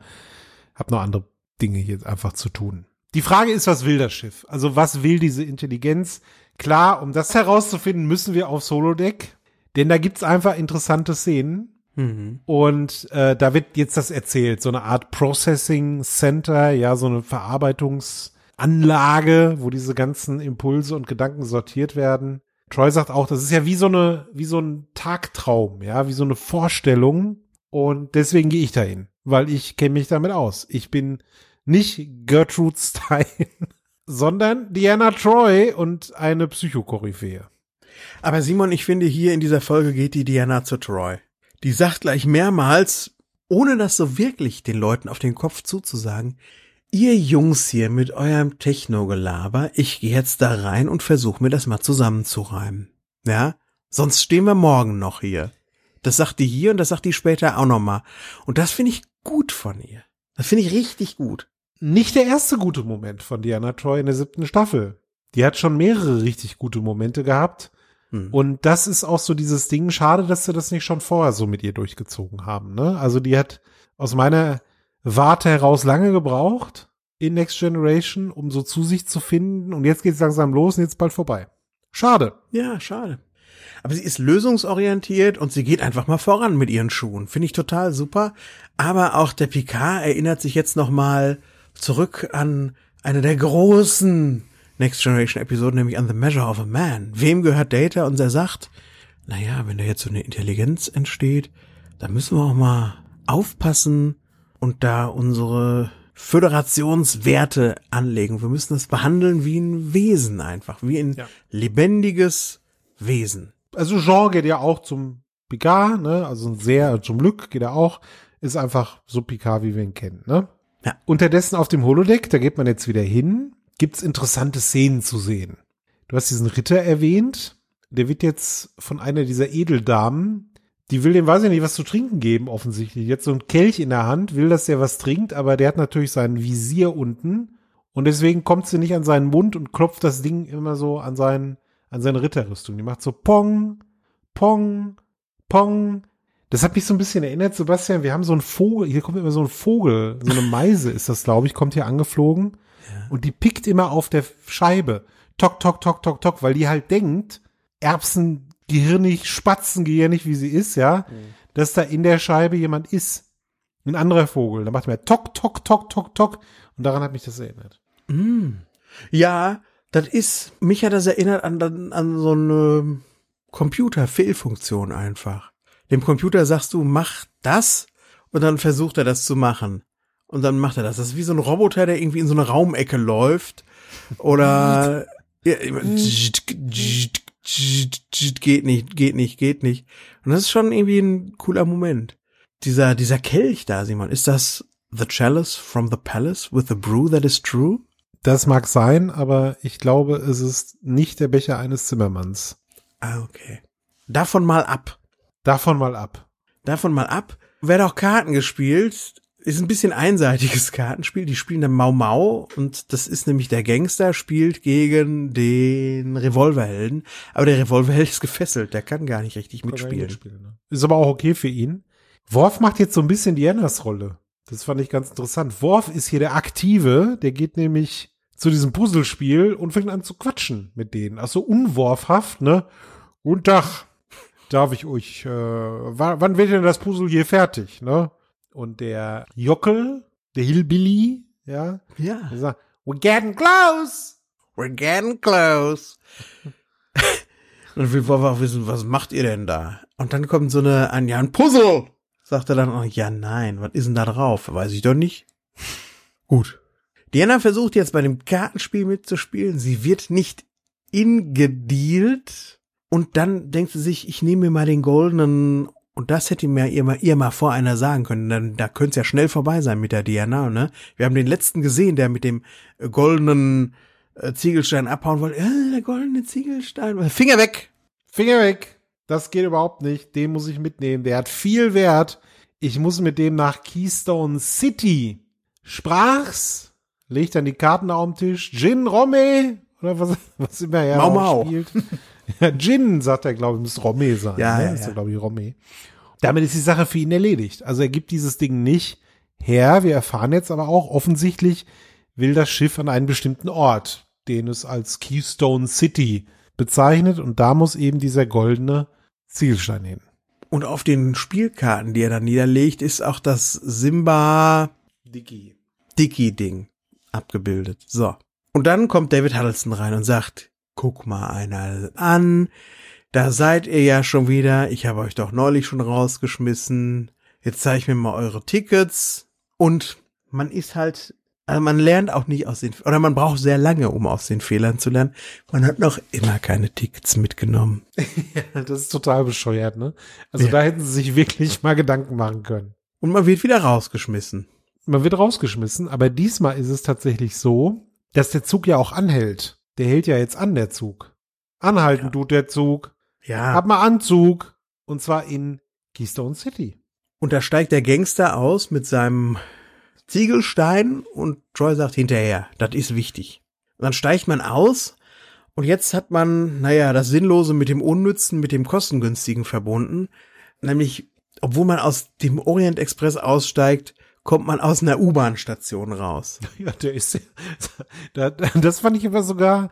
habe noch andere Dinge hier einfach zu tun. Die Frage ist, was will das Schiff? Also was will diese Intelligenz? Klar, um das herauszufinden, müssen wir aufs Holodeck, denn da gibt's einfach interessante Szenen. Mhm. Und äh, da wird jetzt das erzählt, so eine Art Processing Center, ja, so eine Verarbeitungsanlage, wo diese ganzen Impulse und Gedanken sortiert werden. Troy sagt auch, das ist ja wie so eine, wie so ein Tagtraum, ja, wie so eine Vorstellung. Und deswegen gehe ich dahin, weil ich kenne mich damit aus. Ich bin nicht Gertrude Stein, [LAUGHS] sondern Diana Troy und eine Psychokoryphäe. Aber Simon, ich finde, hier in dieser Folge geht die Diana zu Troy. Die sagt gleich mehrmals, ohne das so wirklich den Leuten auf den Kopf zuzusagen, ihr Jungs hier mit eurem Techno-Gelaber, ich gehe jetzt da rein und versuche mir das mal zusammenzureimen. Ja? Sonst stehen wir morgen noch hier. Das sagt die hier und das sagt die später auch nochmal. Und das finde ich gut von ihr. Das finde ich richtig gut. nicht der erste gute Moment von Diana Troy in der siebten Staffel. Die hat schon mehrere richtig gute Momente gehabt. Hm. Und das ist auch so dieses Ding. Schade, dass sie das nicht schon vorher so mit ihr durchgezogen haben. Ne? Also die hat aus meiner Warte heraus lange gebraucht in Next Generation, um so zu sich zu finden. Und jetzt geht's langsam los und jetzt bald vorbei. Schade. Ja, schade. Aber sie ist lösungsorientiert und sie geht einfach mal voran mit ihren Schuhen. Finde ich total super. Aber auch der Picard erinnert sich jetzt noch mal zurück an eine der großen Next Generation Episoden, nämlich an The Measure of a Man. Wem gehört Data? Und er sagt, naja, wenn da jetzt so eine Intelligenz entsteht, da müssen wir auch mal aufpassen und da unsere Föderationswerte anlegen. Wir müssen das behandeln wie ein Wesen einfach, wie ein Ja. lebendiges Wesen. Also Jean geht ja auch zum Picard, ne? Also sehr zum Glück geht er auch. Ist einfach so Picard, wie wir ihn kennen, ne? Ja. Unterdessen auf dem Holodeck, da geht man jetzt wieder hin, gibt's interessante Szenen zu sehen. Du hast diesen Ritter erwähnt, der wird jetzt von einer dieser Edeldamen, die will dem, weiß ich nicht, was zu trinken geben, offensichtlich. Jetzt so ein Kelch in der Hand, will, dass der was trinkt, aber der hat natürlich sein Visier unten und deswegen kommt sie nicht an seinen Mund und klopft das Ding immer so an seinen, an seine Ritterrüstung. Die macht so Pong, Pong, Pong. Das hat mich so ein bisschen erinnert, Sebastian, wir haben so einen Vogel, hier kommt immer so ein Vogel, so eine Meise ist das, glaube ich, kommt hier angeflogen und die pickt immer auf der Scheibe. Tok, tok, tok, tok, tok, weil die halt denkt, Erbsengehirnig, Spatzengehirnig, wie sie ist, ja, dass da in der Scheibe jemand ist. Ein anderer Vogel. Da macht er tok, tok, tok, tok, tok. Und daran hat mich das erinnert. Mm. Ja, Das ist, mich hat das erinnert an, an, an so eine Computer-Fehlfunktion einfach. Dem Computer sagst du, mach das und dann versucht er das zu machen. Und dann macht er das. Das ist wie so ein Roboter, der irgendwie in so eine Raumecke läuft. Oder [LAUGHS] ja, geht nicht, geht nicht, geht nicht. Und das ist schon irgendwie ein cooler Moment. Dieser, dieser Kelch da, Simon, ist das The Chalice from the Palace with the brew that is true? Das mag sein, aber ich glaube, es ist nicht der Becher eines Zimmermanns. Ah, okay. Davon mal ab. Davon mal ab. Davon mal ab. Wer doch Karten gespielt, ist ein bisschen einseitiges Kartenspiel. Die spielen dann Mau Mau und das ist nämlich der Gangster spielt gegen den Revolverhelden. Aber der Revolverheld ist gefesselt, der kann gar nicht richtig mitspielen. mitspielen ne? Ist aber auch okay für ihn. Worf macht jetzt so ein bisschen die Rolle. Das fand ich ganz interessant. Worf ist hier der Aktive, der geht nämlich zu diesem Puzzlespiel und fängt an zu quatschen mit denen. Also unworfhaft, ne? Guten Tag. Darf ich euch, äh, wann, wann wird denn das Puzzle hier fertig, ne? Und der Jockel, der Hillbilly, ja, ja. sagt, we're getting close. We're getting close. [LAUGHS] und wir wollen auch wissen, was macht ihr denn da? Und dann kommt so eine, ein, ja, ein Puzzle. Sagt er dann, oh, ja, nein, was ist denn da drauf? Weiß ich doch nicht. Gut. Diana versucht jetzt bei dem Kartenspiel mitzuspielen. Sie wird nicht ingedealt. Und dann denkt sie sich, ich nehme mir mal den goldenen und das hätte mir ihr mal, ihr mal vor einer sagen können. Dann, da könnte es ja schnell vorbei sein mit der Diana, ne? Wir haben den letzten gesehen, der mit dem äh, goldenen äh, Ziegelstein abhauen wollte. Äh, der goldene Ziegelstein. Finger weg! Finger weg! Das geht überhaupt nicht. Den muss ich mitnehmen. Der hat viel Wert. Ich muss mit dem nach Keystone City. Sprach's. Legt dann die Karten auf den Tisch. Gin Romme. Oder was, [LAUGHS] was immer er Mau Mau. spielt. [LAUGHS] Ja, Gin, sagt er, glaube ich, muss Romme sein. Ja, ne? ja, ist ja. glaube ich, Romme. Damit ist die Sache für ihn erledigt. Also er gibt dieses Ding nicht her. Wir erfahren jetzt aber auch, offensichtlich will das Schiff an einen bestimmten Ort, den es als Keystone City bezeichnet. Und da muss eben dieser goldene Zielstein hin. Und auf den Spielkarten, die er dann niederlegt, ist auch das Simba Dicky. Dicky Ding abgebildet. So. Und dann kommt David Huddleston rein und sagt, guck mal einer an, da seid ihr ja schon wieder, ich habe euch doch neulich schon rausgeschmissen, jetzt zeige ich mir mal eure Tickets und man ist halt, also man lernt auch nicht aus den, oder man braucht sehr lange, um aus den Fehlern zu lernen. Man hat noch immer keine Tickets mitgenommen. [LAUGHS] ja, das ist total bescheuert, ne? Also ja. da hätten sie sich wirklich mal Gedanken machen können. Und man wird wieder rausgeschmissen. Man wird rausgeschmissen, aber diesmal ist es tatsächlich so, dass der Zug ja auch anhält. Der hält ja jetzt an, der Zug. Anhalten ja. tut der Zug. Ja. Hab mal Anzug. Und zwar in Keystone City. Und da steigt der Gangster aus mit seinem Ziegelstein und Troy sagt hinterher, das ist wichtig. Und dann steigt man aus und jetzt hat man, naja, das Sinnlose mit dem Unnützen, mit dem Kostengünstigen verbunden. Nämlich, obwohl man aus dem Orient Express aussteigt, kommt man aus einer U-Bahn-Station raus. [LAUGHS] Ja, der ist, [LAUGHS] das fand ich aber sogar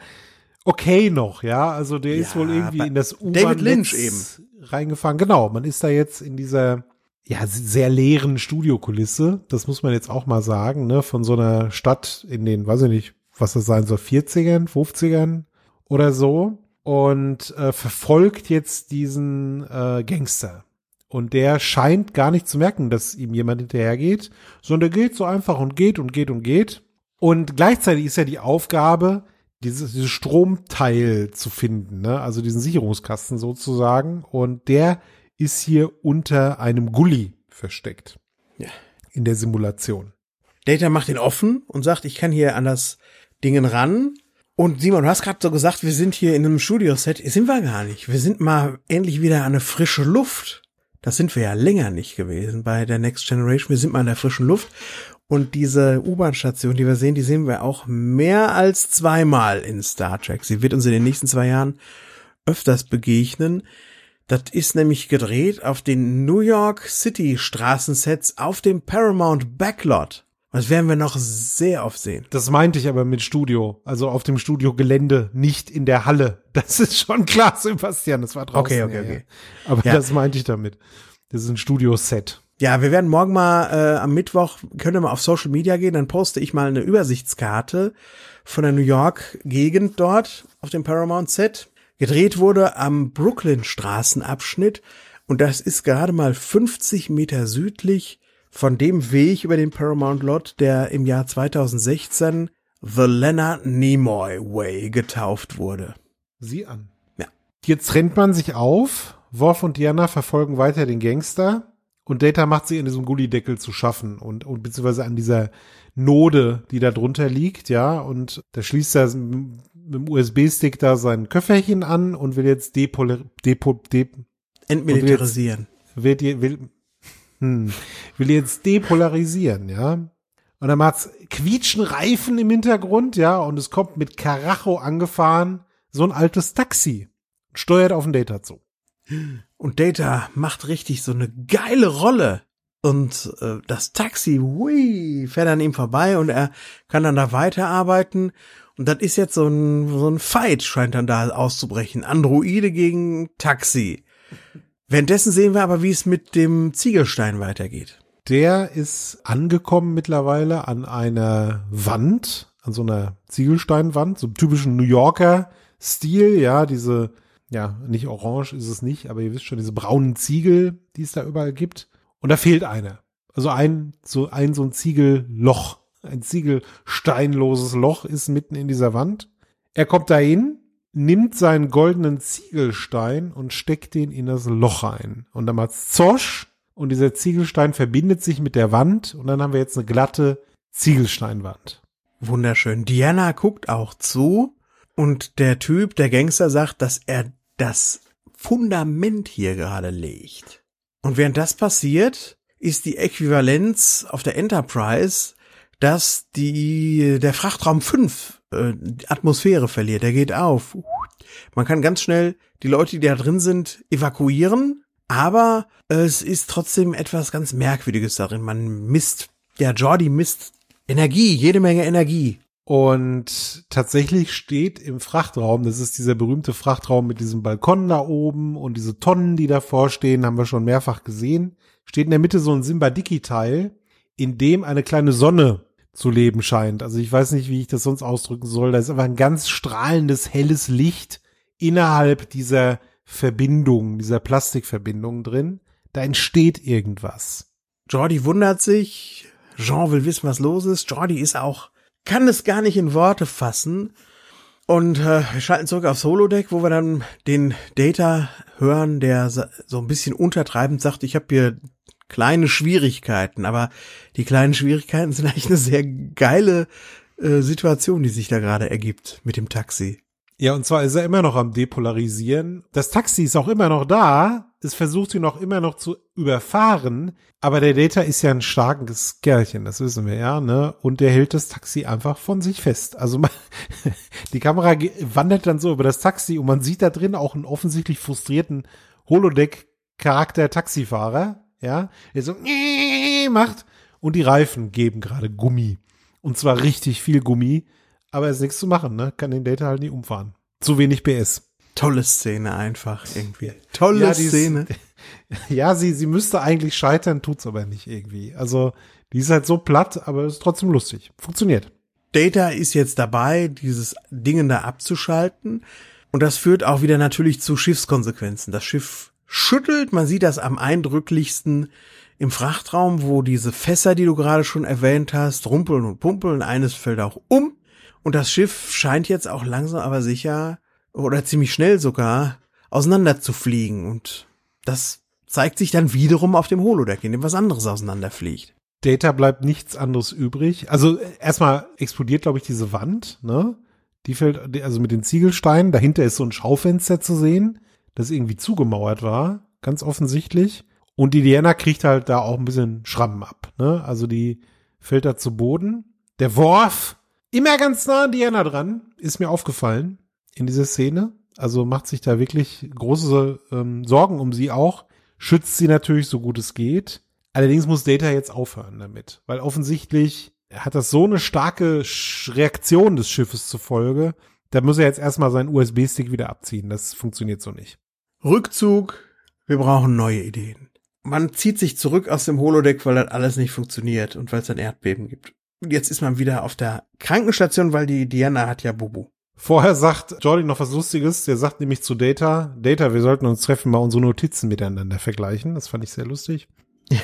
okay noch, ja. Also der ja, ist wohl irgendwie in das U-Bahn David Lynch eben reingefahren. Genau, man ist da jetzt in dieser ja sehr leeren Studiokulisse. Das muss man jetzt auch mal sagen, ne, von so einer Stadt in den, weiß ich nicht, was das sein soll, 40ern, 50ern oder so und äh, verfolgt jetzt diesen äh, Gangster. Und der scheint gar nicht zu merken, dass ihm jemand hinterhergeht, sondern der geht so einfach und geht und geht und geht. Und gleichzeitig ist ja die Aufgabe, dieses, dieses Stromteil zu finden, ne? also diesen Sicherungskasten sozusagen. Und der ist hier unter einem Gully versteckt. Ja. In der Simulation. Data macht ihn offen und sagt, ich kann hier an das Dingen ran. Und Simon, du hast gerade so gesagt, wir sind hier in einem Studioset. Sind wir gar nicht. Wir sind mal endlich wieder an eine frische Luft. Das sind wir ja länger nicht gewesen bei der Next Generation. Wir sind mal in der frischen Luft. Und diese U-Bahn-Station, die wir sehen, die sehen wir auch mehr als zweimal in Star Trek. Sie wird uns in den nächsten zwei Jahren öfters begegnen. Das ist nämlich gedreht auf den New York City Straßensets auf dem Paramount Backlot. Das werden wir noch sehr oft sehen. Das meinte ich aber mit Studio, also auf dem Studiogelände, nicht in der Halle. Das ist schon klar, Sebastian, das war draußen. Okay, okay, okay. Ja. Aber ja. das meinte ich damit. Das ist ein Studioset. Ja, wir werden morgen mal äh, am Mittwoch, können wir mal auf Social Media gehen, dann poste ich mal eine Übersichtskarte von der New York Gegend dort auf dem Paramount Set. Gedreht wurde am Brooklyn Straßenabschnitt und das ist gerade mal 50 Meter südlich von dem Weg über den Paramount Lot, der im Jahr 2016 The Leonard Nimoy Way getauft wurde. Sieh an. Ja. Jetzt trennt man sich auf. Worf und Diana verfolgen weiter den Gangster. Und Data macht sich an diesem Gullideckel zu schaffen und, und beziehungsweise an dieser Node, die da drunter liegt, ja. Und da schließt er mit dem USB-Stick da sein Köfferchen an und will jetzt depolar, depo, de, Entmilitarisieren. will, will, will, hm, will jetzt depolarisieren, ja. Und dann macht's quietschen Reifen im Hintergrund, ja, und es kommt mit Karacho angefahren, so ein altes Taxi. Steuert auf den Data zu. Und Data macht richtig so eine geile Rolle. Und äh, das Taxi, hui, fährt an ihm vorbei und er kann dann da weiterarbeiten. Und das ist jetzt so ein, so ein Fight, scheint dann da auszubrechen. Androide gegen Taxi. Währenddessen sehen wir aber, wie es mit dem Ziegelstein weitergeht. Der ist angekommen mittlerweile an einer Wand, an so einer Ziegelsteinwand, so einem typischen New Yorker Stil, ja, diese, ja, nicht orange ist es nicht, aber ihr wisst schon, diese braunen Ziegel, die es da überall gibt. Und da fehlt einer. Also ein, so ein, so ein Ziegelloch, ein Ziegelsteinloses Loch ist mitten in dieser Wand. Er kommt dahin, nimmt seinen goldenen Ziegelstein und steckt den in das Loch rein. Und dann macht's zosch und dieser Ziegelstein verbindet sich mit der Wand und dann haben wir jetzt eine glatte Ziegelsteinwand. Wunderschön. Diana guckt auch zu und der Typ, der Gangster, sagt, dass er das Fundament hier gerade legt. Und während das passiert, ist die Äquivalenz auf der Enterprise, dass die, der Frachtraum 5 äh, Atmosphäre verliert. Der geht auf. Man kann ganz schnell die Leute, die da drin sind, evakuieren. Aber es ist trotzdem etwas ganz Merkwürdiges darin. Man misst, ja, Jordi misst Energie, jede Menge Energie. Und tatsächlich steht im Frachtraum, das ist dieser berühmte Frachtraum mit diesem Balkon da oben und diese Tonnen, die davor stehen, haben wir schon mehrfach gesehen, steht in der Mitte so ein Simbadiki-Teil, in dem eine kleine Sonne zu leben scheint. Also ich weiß nicht, wie ich das sonst ausdrücken soll. Da ist einfach ein ganz strahlendes, helles Licht innerhalb dieser Verbindung, dieser Plastikverbindung drin. Da entsteht irgendwas. Jordi wundert sich. Jean will wissen, was los ist. Jordi ist auch kann es gar nicht in Worte fassen. Und äh, wir schalten zurück aufs Holodeck, wo wir dann den Data hören, der so ein bisschen untertreibend sagt, ich habe hier kleine Schwierigkeiten, aber die kleinen Schwierigkeiten sind eigentlich eine sehr geile äh, Situation, die sich da gerade ergibt mit dem Taxi. Ja, und zwar ist er immer noch am Depolarisieren. Das Taxi ist auch immer noch da. Es versucht ihn auch immer noch zu überfahren. Aber der Data ist ja ein starkes Kerlchen, das wissen wir ja, ne? Und der hält das Taxi einfach von sich fest. Also man, [LAUGHS] die Kamera wandert dann so über das Taxi und man sieht da drin auch einen offensichtlich frustrierten Holodeck-Charakter Taxifahrer, ja? Der so [LAUGHS] macht und die Reifen geben gerade Gummi. Und zwar richtig viel Gummi aber ist nichts zu machen, ne? Kann den Data halt nicht umfahren. Zu wenig PS. Tolle Szene einfach irgendwie. Tolle ja, Szene. Ist, [LAUGHS] ja, sie, sie müsste eigentlich scheitern, tut's aber nicht irgendwie. Also, die ist halt so platt, aber ist trotzdem lustig. Funktioniert. Data ist jetzt dabei, dieses Ding da abzuschalten. Und das führt auch wieder natürlich zu Schiffskonsequenzen. Das Schiff schüttelt, man sieht das am eindrücklichsten im Frachtraum, wo diese Fässer, die du gerade schon erwähnt hast, rumpeln und pumpeln. Eines fällt auch um. Und das Schiff scheint jetzt auch langsam aber sicher oder ziemlich schnell sogar auseinander zu fliegen. Und das zeigt sich dann wiederum auf dem Holodeck, in dem was anderes auseinanderfliegt. Data bleibt nichts anderes übrig. Also erstmal explodiert, glaube ich, diese Wand, ne? Die fällt, also mit den Ziegelsteinen. Dahinter ist so ein Schaufenster zu sehen, das irgendwie zugemauert war, ganz offensichtlich. Und die Diana kriegt halt da auch ein bisschen Schrammen ab, ne? Also die fällt da zu Boden. Der Worf immer ganz nah an Diana dran, ist mir aufgefallen in dieser Szene. Also macht sich da wirklich große ähm, Sorgen um sie auch. Schützt sie natürlich so gut es geht. Allerdings muss Data jetzt aufhören damit, weil offensichtlich hat das so eine starke Reaktion des Schiffes zur Folge. Da muss er jetzt erstmal seinen USB-Stick wieder abziehen. Das funktioniert so nicht. Rückzug. Wir brauchen neue Ideen. man zieht sich zurück aus dem Holodeck, weil das alles nicht funktioniert und weil es ein Erdbeben gibt. Und jetzt ist man wieder auf der Krankenstation, weil die Diana hat ja Bubu. Vorher sagt Jordi noch was Lustiges. Der sagt nämlich zu Data, Data, wir sollten uns treffen, mal unsere Notizen miteinander vergleichen. Das fand ich sehr lustig. Ja.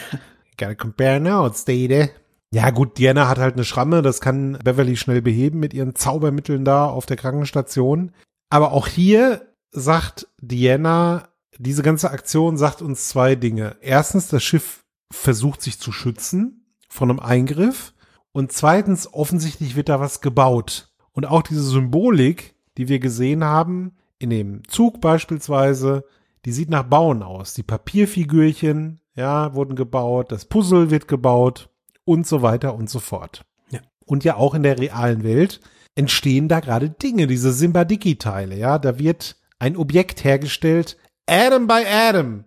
Gotta compare notes, Data. Ja gut, Diana hat halt eine Schramme, das kann Beverly schnell beheben mit ihren Zaubermitteln da auf der Krankenstation. Aber auch hier sagt Diana, diese ganze Aktion sagt uns zwei Dinge. Erstens, das Schiff versucht sich zu schützen von einem Eingriff. Und zweitens, offensichtlich wird da was gebaut. Und auch diese Symbolik, die wir gesehen haben, in dem Zug beispielsweise, die sieht nach Bauen aus. Die Papierfigürchen, ja, wurden gebaut, das Puzzle wird gebaut und so weiter und so fort. Ja. Und ja auch in der realen Welt entstehen da gerade Dinge, diese Simbadiki-Teile, ja, da wird ein Objekt hergestellt, Adam by Adam,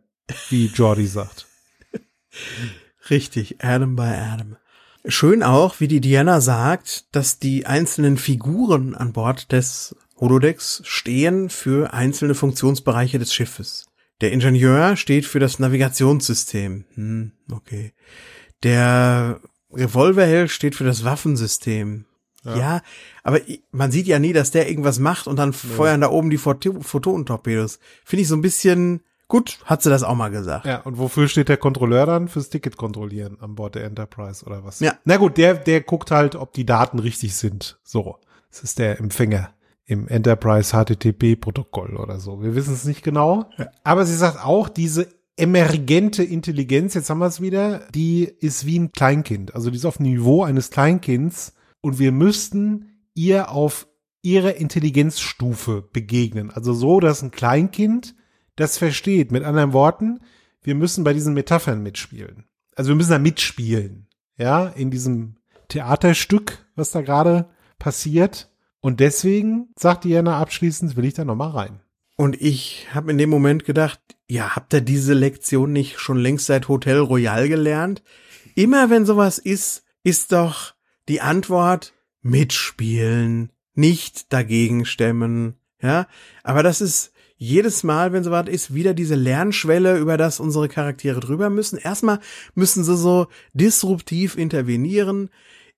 wie Jordi sagt. [LAUGHS] Richtig, Adam by Adam. Schön auch, wie die Diana sagt, dass die einzelnen Figuren an Bord des Holodecks stehen für einzelne Funktionsbereiche des Schiffes. Der Ingenieur steht für das Navigationssystem. Hm, okay. Der Revolverheld steht für das Waffensystem. Ja. ja. aber man sieht ja nie, dass der irgendwas macht und dann nee. feuern da oben die Photonentorpedos. Finde ich so ein bisschen Gut, hat sie das auch mal gesagt. Ja, und wofür steht der Kontrolleur dann? Fürs Ticket kontrollieren an Bord der Enterprise oder was? Ja. Na gut, der, der guckt halt, ob die Daten richtig sind. So. Das ist der Empfänger im Enterprise HTTP-Protokoll oder so. Wir wissen es nicht genau. Ja. Aber sie sagt auch, diese emergente Intelligenz, jetzt haben wir es wieder, die ist wie ein Kleinkind. Also die ist auf dem Niveau eines Kleinkinds und wir müssten ihr auf ihre Intelligenzstufe begegnen. Also so, dass ein Kleinkind das versteht. Mit anderen Worten, wir müssen bei diesen Metaphern mitspielen. Also wir müssen da mitspielen. Ja, in diesem Theaterstück, was da gerade passiert. Und deswegen, sagt Diana abschließend, will ich da nochmal rein. Und ich habe in dem Moment gedacht, ja, habt ihr diese Lektion nicht schon längst seit Hotel Royal gelernt? Immer wenn sowas ist, ist doch die Antwort mitspielen, nicht dagegen stemmen. Ja, aber das ist jedes Mal, wenn sowas ist, wieder diese Lernschwelle, über das unsere Charaktere drüber müssen. Erstmal müssen sie so disruptiv intervenieren,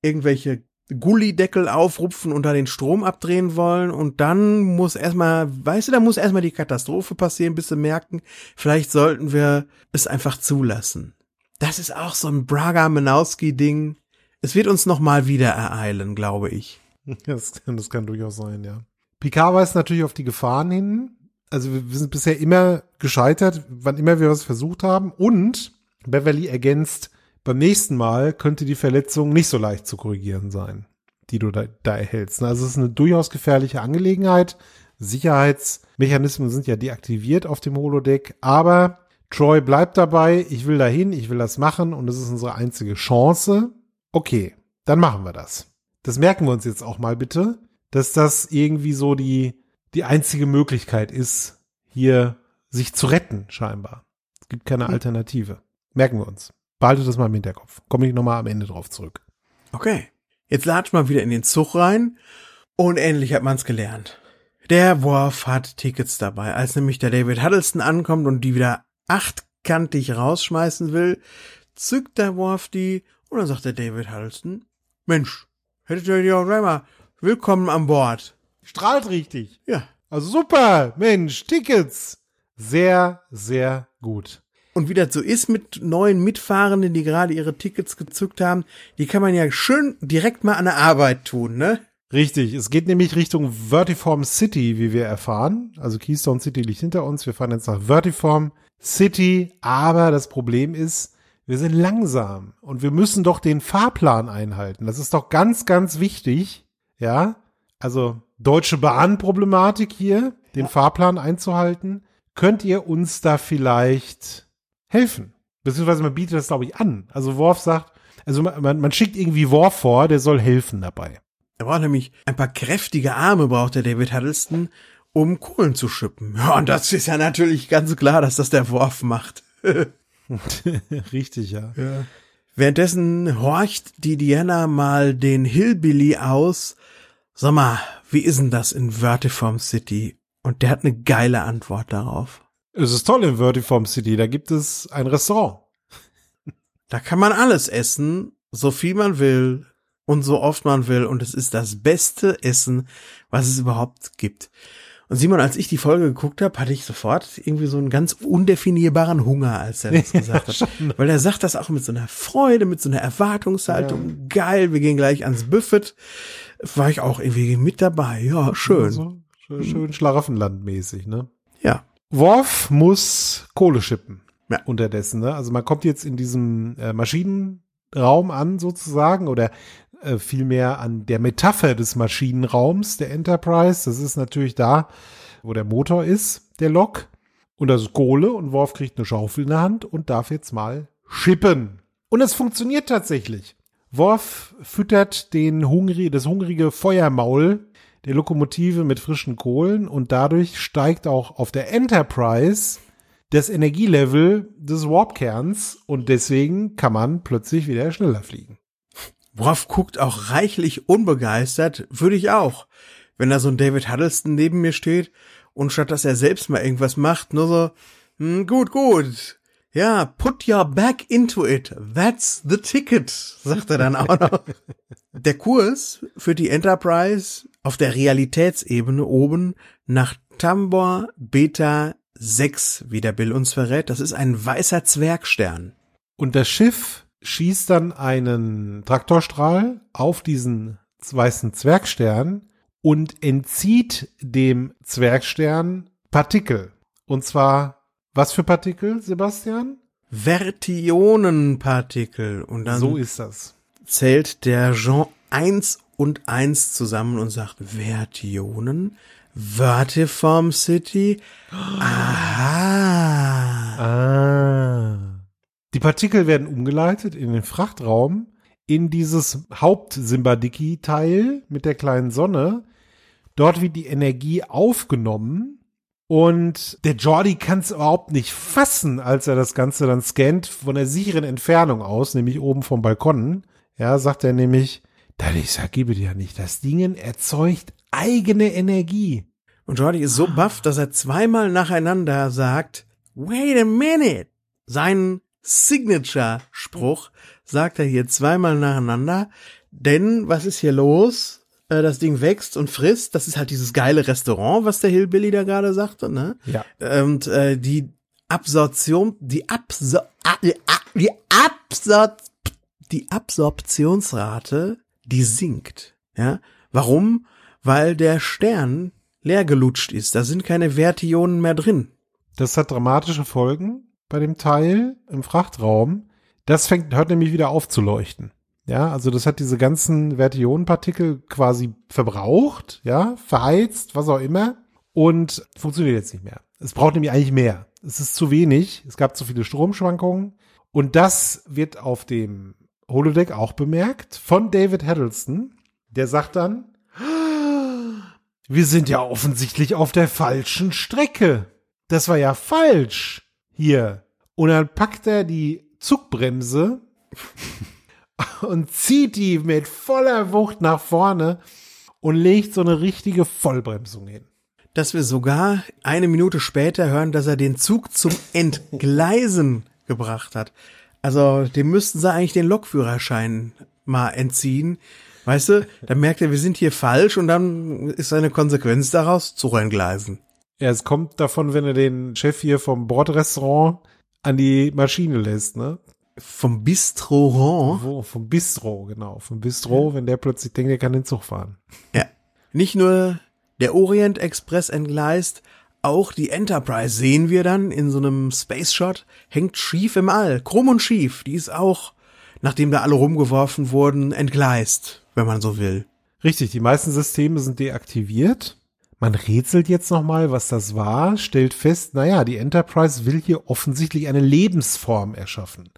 irgendwelche Gullideckel aufrupfen und da den Strom abdrehen wollen und dann muss erstmal, weißt du, da muss erstmal die Katastrophe passieren, bis sie merken, vielleicht sollten wir es einfach zulassen. Das ist auch so ein Braga-Menowski-Ding. Es wird uns nochmal wieder ereilen, glaube ich. [LAUGHS] Das, das kann durchaus sein, ja. Picard weist natürlich auf die Gefahren hin, also wir sind bisher immer gescheitert, wann immer wir was versucht haben. Und Beverly ergänzt, beim nächsten Mal könnte die Verletzung nicht so leicht zu korrigieren sein, die du da, da erhältst. Also es ist eine durchaus gefährliche Angelegenheit. Sicherheitsmechanismen sind ja deaktiviert auf dem Holodeck, aber Troy bleibt dabei, ich will dahin, ich will das machen und das ist unsere einzige Chance. Okay, dann machen wir das. Das merken wir uns jetzt auch mal bitte, dass das irgendwie so die die einzige Möglichkeit ist, hier sich zu retten, scheinbar. Es gibt keine hm. Alternative. Merken wir uns. Behaltet das mal im Hinterkopf. Komme ich nochmal am Ende drauf zurück. Okay. Jetzt latscht man wieder in den Zug rein und endlich hat man's gelernt. Der Worf hat Tickets dabei. Als nämlich der David Huddleston ankommt und die wieder achtkantig rausschmeißen will, zückt der Worf die und dann sagt der David Huddleston, Mensch, hättet ihr die auch mal willkommen an Bord. Strahlt richtig. Ja. Also super, Mensch, Tickets. Sehr, sehr gut. Und wie das so ist mit neuen Mitfahrenden, die gerade ihre Tickets gezückt haben, die kann man ja schön direkt mal an der Arbeit tun, ne? Richtig, es geht nämlich Richtung Vertiform City, wie wir erfahren. Also Keystone City liegt hinter uns. Wir fahren jetzt nach Vertiform City, aber das Problem ist, wir sind langsam und wir müssen doch den Fahrplan einhalten. Das ist doch ganz, ganz wichtig. Ja, also Deutsche Bahn-Problematik hier, den ja. Fahrplan einzuhalten. Könnt ihr uns da vielleicht helfen? Beziehungsweise man bietet das, glaube ich, an. Also Worf sagt, also man, man schickt irgendwie Worf vor, der soll helfen dabei. Er braucht nämlich ein paar kräftige Arme, braucht der David Huddleston, um Kohlen zu schippen. Ja, und das ist ja natürlich ganz klar, dass das der Worf macht. [LAUGHS] Richtig, ja. ja. Währenddessen horcht die Diana mal den Hillbilly aus. Sag mal, wie ist denn das in Vertiform City? Und der hat eine geile Antwort darauf. Es ist toll in Vertiform City. Da gibt es ein Restaurant. Da kann man alles essen, so viel man will und so oft man will. Und es ist das beste Essen, was es überhaupt gibt. Und Simon, als ich die Folge geguckt habe, hatte ich sofort irgendwie so einen ganz undefinierbaren Hunger, als er das [LAUGHS] gesagt hat. schon. Weil er sagt das auch mit so einer Freude, mit so einer Erwartungshaltung. Geil, wir gehen gleich ans Buffet. War ich auch irgendwie mit dabei. Ja, schön. So, schön, schön Schlaraffenland-mäßig, ne? Ja. Worf muss Kohle schippen. Ja. Unterdessen, ne? Also man kommt jetzt in diesem äh, Maschinenraum an, sozusagen, oder äh, vielmehr an der Metapher des Maschinenraums der Enterprise. Das ist natürlich da, wo der Motor ist, der Lok. Und das ist Kohle und Worf kriegt eine Schaufel in der Hand und darf jetzt mal schippen. Und es funktioniert tatsächlich. Worf füttert den hungri das hungrige Feuermaul der Lokomotive mit frischen Kohlen und dadurch steigt auch auf der Enterprise das Energielevel des Warpkerns und deswegen kann man plötzlich wieder schneller fliegen. Worf guckt auch reichlich unbegeistert, würde ich auch. Wenn da so ein David Huddleston neben mir steht und statt dass er selbst mal irgendwas macht, nur so, hm, gut, gut. Ja, put your back into it. That's the ticket, sagt er dann auch noch. [LAUGHS] Der Kurs führt die Enterprise auf der Realitätsebene oben nach Tambor Beta 6, wie der Bill uns verrät. Das ist ein weißer Zwergstern. Und das Schiff schießt dann einen Traktorstrahl auf diesen weißen Zwergstern und entzieht dem Zwergstern Partikel. Und zwar, was für Partikel, Sebastian? Vertionenpartikel. Und dann so ist das. zählt der Jean 1 und 1 zusammen und sagt Vertionen, Vertiform City. Aha. Ah. Die Partikel werden umgeleitet in den Frachtraum, in dieses Haupt-Simbadiki-Teil mit der kleinen Sonne. Dort wird die Energie aufgenommen und der Jordi kann es überhaupt nicht fassen, als er das Ganze dann scannt von der sicheren Entfernung aus, nämlich oben vom Balkon. Ja, sagt er nämlich, das ist, gebe dir ja nicht, das Ding erzeugt eigene Energie. Und Jordi ist so baff, dass er zweimal nacheinander sagt, wait a minute. Seinen Signature-Spruch sagt er hier zweimal nacheinander. Denn was ist hier los? Äh, Das Ding wächst und frisst. Das ist halt dieses geile Restaurant, was der Hillbilly da gerade sagte, ne? Ja. Und äh, die Absorption, die Absor ah, die A- die Absor die Absorptionsrate, die sinkt. Ja? Warum? Weil der Stern leer gelutscht ist. Da sind keine Vertionen mehr drin. Das hat dramatische Folgen bei dem Teil im Frachtraum. Das fängt, hört nämlich wieder auf zu leuchten. Ja, also das hat diese ganzen Vertionenpartikel quasi verbraucht, ja, verheizt, was auch immer und funktioniert jetzt nicht mehr. Es braucht nämlich eigentlich mehr. Es ist zu wenig. Es gab zu viele Stromschwankungen und das wird auf dem Holodeck auch bemerkt von David Huddleston. Der sagt dann, wir sind ja offensichtlich auf der falschen Strecke. Das war ja falsch hier. Und dann packt er die Zugbremse und zieht die mit voller Wucht nach vorne und legt so eine richtige Vollbremsung hin. Dass wir sogar eine Minute später hören, dass er den Zug zum Entgleisen gebracht hat. Also, dem müssten sie eigentlich den Lokführerschein mal entziehen. Weißt du, dann merkt er, wir sind hier falsch und dann ist seine Konsequenz daraus, Zug entgleisen. Ja, es kommt davon, wenn er den Chef hier vom Bordrestaurant an die Maschine lässt, ne? Vom Bistrorant. Wo, vom Bistro, genau. Vom Bistro, wenn der plötzlich denkt, er kann den Zug fahren. Ja. Nicht nur der Orient Express entgleist, auch die Enterprise sehen wir dann in so einem Space Shot, hängt schief im All, krumm und schief. Die ist auch, nachdem da alle rumgeworfen wurden, entgleist, wenn man so will. Richtig, die meisten Systeme sind deaktiviert. Man rätselt jetzt nochmal, was das war, stellt fest, naja, die Enterprise will hier offensichtlich eine Lebensform erschaffen.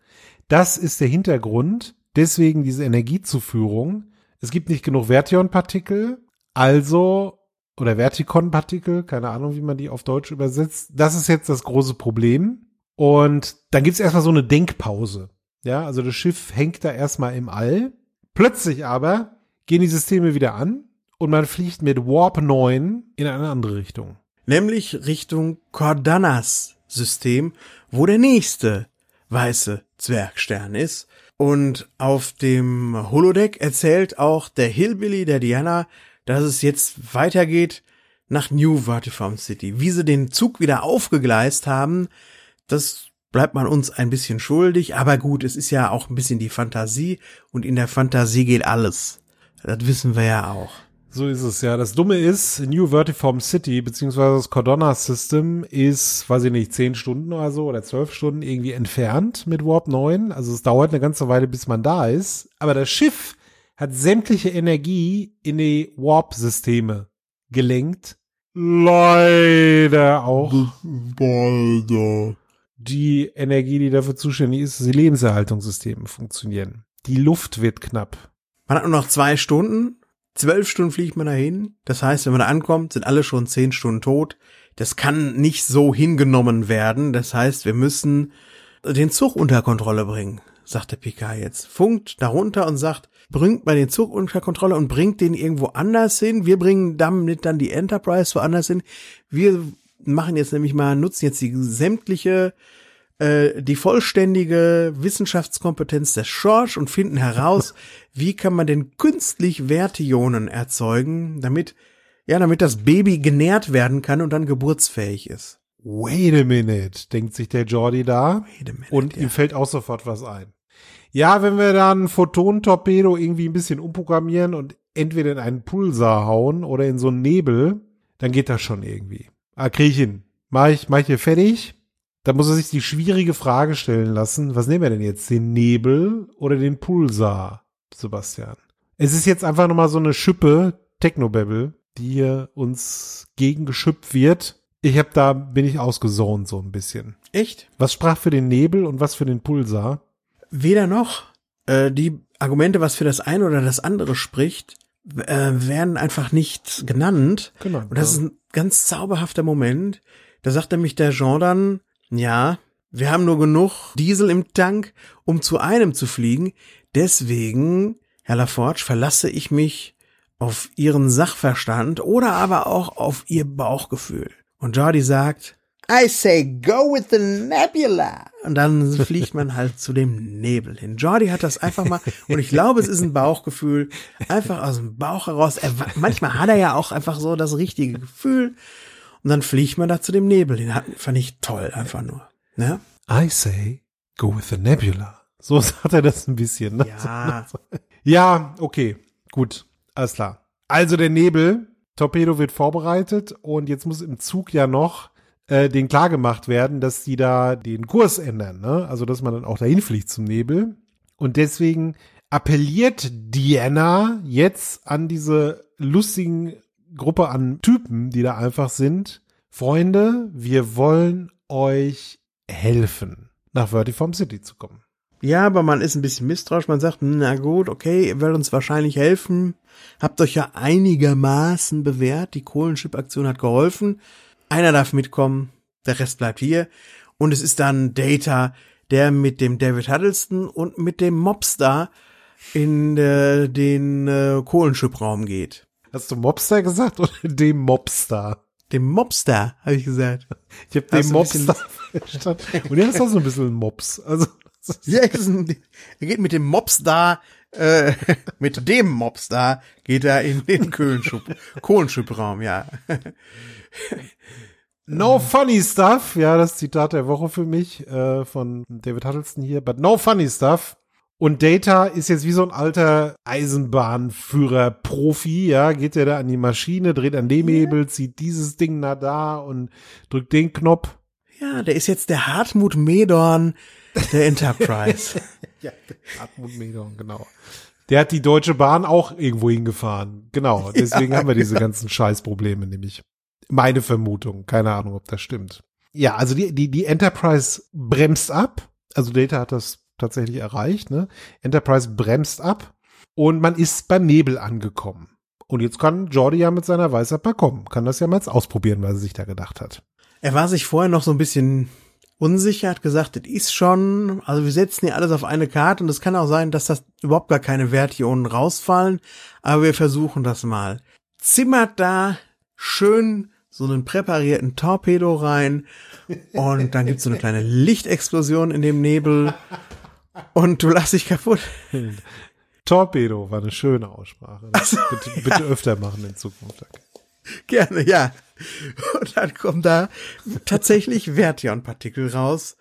Das ist der Hintergrund, deswegen diese Energiezuführung. Es gibt nicht genug Vertion-Partikel, also, oder Vertikon-Partikel, keine Ahnung, wie man die auf Deutsch übersetzt. Das ist jetzt das große Problem. Und dann gibt's erstmal so eine Denkpause. Ja, also das Schiff hängt da erstmal im All. Plötzlich aber gehen die Systeme wieder an und man fliegt mit Warp 9 in eine andere Richtung. Nämlich Richtung Cordanas System, wo der nächste weiße Zwergstern ist. Und auf dem Holodeck erzählt auch der Hillbilly, der Diana, dass es jetzt weitergeht nach New Vertiform City. Wie sie den Zug wieder aufgegleist haben, das bleibt man uns ein bisschen schuldig. Aber gut, es ist ja auch ein bisschen die Fantasie und in der Fantasie geht alles. Das wissen wir ja auch. So ist es ja. Das Dumme ist, New Vertiform City beziehungsweise das Cordona System ist, weiß ich nicht, zehn Stunden oder so oder zwölf Stunden irgendwie entfernt mit Warp 9. Also es dauert eine ganze Weile, bis man da ist. Aber das Schiff hat sämtliche Energie in die Warp-Systeme gelenkt. Leider auch. Die Energie, die dafür zuständig ist, dass die Lebenserhaltungssysteme funktionieren. Die Luft wird knapp. Man hat nur noch zwei Stunden Zwölf Stunden fliegt man dahin. Das heißt, wenn man da ankommt, sind alle schon zehn Stunden tot. Das kann nicht so hingenommen werden. Das heißt, wir müssen den Zug unter Kontrolle bringen, sagt der PK jetzt. Funkt darunter und sagt, bringt mal den Zug unter Kontrolle und bringt den irgendwo anders hin. Wir bringen damit dann die Enterprise woanders hin. Wir machen jetzt nämlich mal, nutzen jetzt die sämtliche äh, die vollständige Wissenschaftskompetenz des Schorsch und finden heraus, [LAUGHS] wie kann man denn künstlich Wertionen erzeugen, damit, ja, damit das Baby genährt werden kann und dann geburtsfähig ist. Wait a minute, denkt sich der Jordi da. Wait a minute, und ja. ihm fällt auch sofort was ein. Ja, wenn wir dann Photon-Torpedo irgendwie ein bisschen umprogrammieren und entweder in einen Pulsar hauen oder in so einen Nebel, dann geht das schon irgendwie. Ah, krieg ich hin. Mach ich, mach ich hier fertig. Da muss er sich die schwierige Frage stellen lassen, was nehmen wir denn jetzt, den Nebel oder den Pulsar, Sebastian? Es ist jetzt einfach nochmal so eine Schippe Technobabble, die hier uns gegengeschüppt wird. Ich hab da, bin ich ausgesohnt so ein bisschen. Echt? Was sprach für den Nebel und was für den Pulsar? Weder noch. Äh, die Argumente, was für das eine oder das andere spricht, äh, werden einfach nicht genannt. Genau. Und das ist ein ganz zauberhafter Moment. Da sagt nämlich der Jean dann, ja, wir haben nur genug Diesel im Tank, um zu einem zu fliegen. Deswegen, Herr Laforge, verlasse ich mich auf Ihren Sachverstand oder aber auch auf Ihr Bauchgefühl. Und Jordi sagt, I say go with the nebula. Und dann fliegt man halt zu dem Nebel hin. Jordi hat das einfach mal, und ich glaube, es ist ein Bauchgefühl, einfach aus dem Bauch heraus. Er, manchmal hat er ja auch einfach so das richtige Gefühl. Und dann fliegt man da zu dem Nebel. Den fand ich toll, einfach nur. Ne? I say, go with the nebula. So [LAUGHS] sagt er das ein bisschen. Ne? Ja. ja, okay. Gut. Alles klar. Also der Nebel, Torpedo wird vorbereitet und jetzt muss im Zug ja noch äh, den klar gemacht werden, dass die da den Kurs ändern. Ne? Also dass man dann auch dahin fliegt zum Nebel. Und deswegen appelliert Diana jetzt an diese lustigen Gruppe an Typen, die da einfach sind. Freunde, wir wollen euch helfen, nach Vertiform City zu kommen. Ja, aber man ist ein bisschen misstrauisch. Man sagt, na gut, okay, ihr werdet uns wahrscheinlich helfen. Habt euch ja einigermaßen bewährt. Die Kohlenschip-Aktion hat geholfen. Einer darf mitkommen, der Rest bleibt hier. Und es ist dann Data, der mit dem David Huddleston und mit dem Mobstar in äh, den äh, Kohlenschip-Raum geht. Hast du Mobster gesagt oder [LAUGHS] dem Mobster? Dem Mobster, habe ich gesagt. Ich habe den Mobster [LAUGHS] verstanden. Und er ist auch so ein bisschen Mobs. Also, ja, er geht mit dem Mobstar, äh, [LAUGHS] mit dem Mobstar geht er in den Kohlenschub, Kohlenschubbraum, ja. No funny stuff, ja, das Zitat der Woche für mich äh, von David Huddleston hier, but no funny stuff. Und Data ist jetzt wie so ein alter Eisenbahnführer-Profi, ja, geht er da an die Maschine, dreht an dem Hebel, zieht dieses Ding nach da und drückt den Knopf. Ja, der ist jetzt der Hartmut Medorn der Enterprise. [LAUGHS] ja, Hartmut Medorn, genau. Der hat die Deutsche Bahn auch irgendwo hingefahren. Genau, deswegen ja, haben wir diese genau. ganzen Scheißprobleme nämlich. Meine Vermutung, keine Ahnung, ob das stimmt. Ja, also die, die, die Enterprise bremst ab. Also Data hat das tatsächlich erreicht. Ne? Enterprise bremst ab und man ist beim Nebel angekommen. Und jetzt kann Jordi ja mit seiner Weisheit mal kommen. Kann das ja mal jetzt ausprobieren, was er sich da gedacht hat. Er war sich vorher noch so ein bisschen unsicher, hat gesagt, das ist schon, also wir setzen hier alles auf eine Karte und es kann auch sein, dass das überhaupt gar keine Werte hier unten rausfallen, aber wir versuchen das mal. Zimmert da schön so einen präparierten Torpedo rein und dann gibt's so eine kleine [LAUGHS] Lichtexplosion in dem Nebel Und du lachst dich kaputt. [LAUGHS] Torpedo war eine schöne Aussprache. Das bitte, bitte öfter machen in Zukunft. Danke. Gerne, ja. Und dann kommen da tatsächlich Vertion-Partikel raus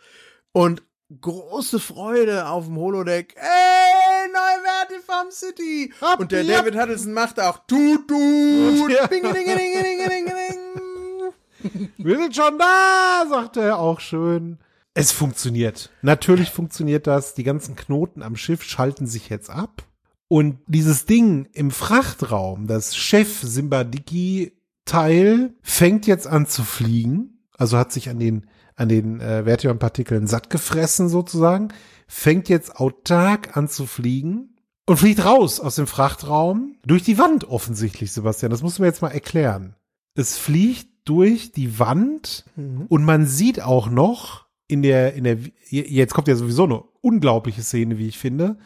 und große Freude auf dem Holodeck. Ey, neue Werte vom City. Habt und der ihr- David Huddleston macht auch tut, tut. Ja. Bing, ding, ding, ding, ding, ding. Wir sind schon da, sagte er auch schön. Es funktioniert. Natürlich funktioniert das. Die ganzen Knoten am Schiff schalten sich jetzt ab. Und dieses Ding im Frachtraum, das Chef Simbadiki-Teil, fängt jetzt an zu fliegen. Also hat sich an den, an den äh, Vertion-Partikeln satt gefressen sozusagen. Fängt jetzt autark an zu fliegen. Und fliegt raus aus dem Frachtraum. Durch die Wand offensichtlich, Sebastian. Das musst du mir jetzt mal erklären. Es fliegt durch die Wand und man sieht auch noch in der, in der, jetzt kommt ja sowieso eine unglaubliche Szene, wie ich finde.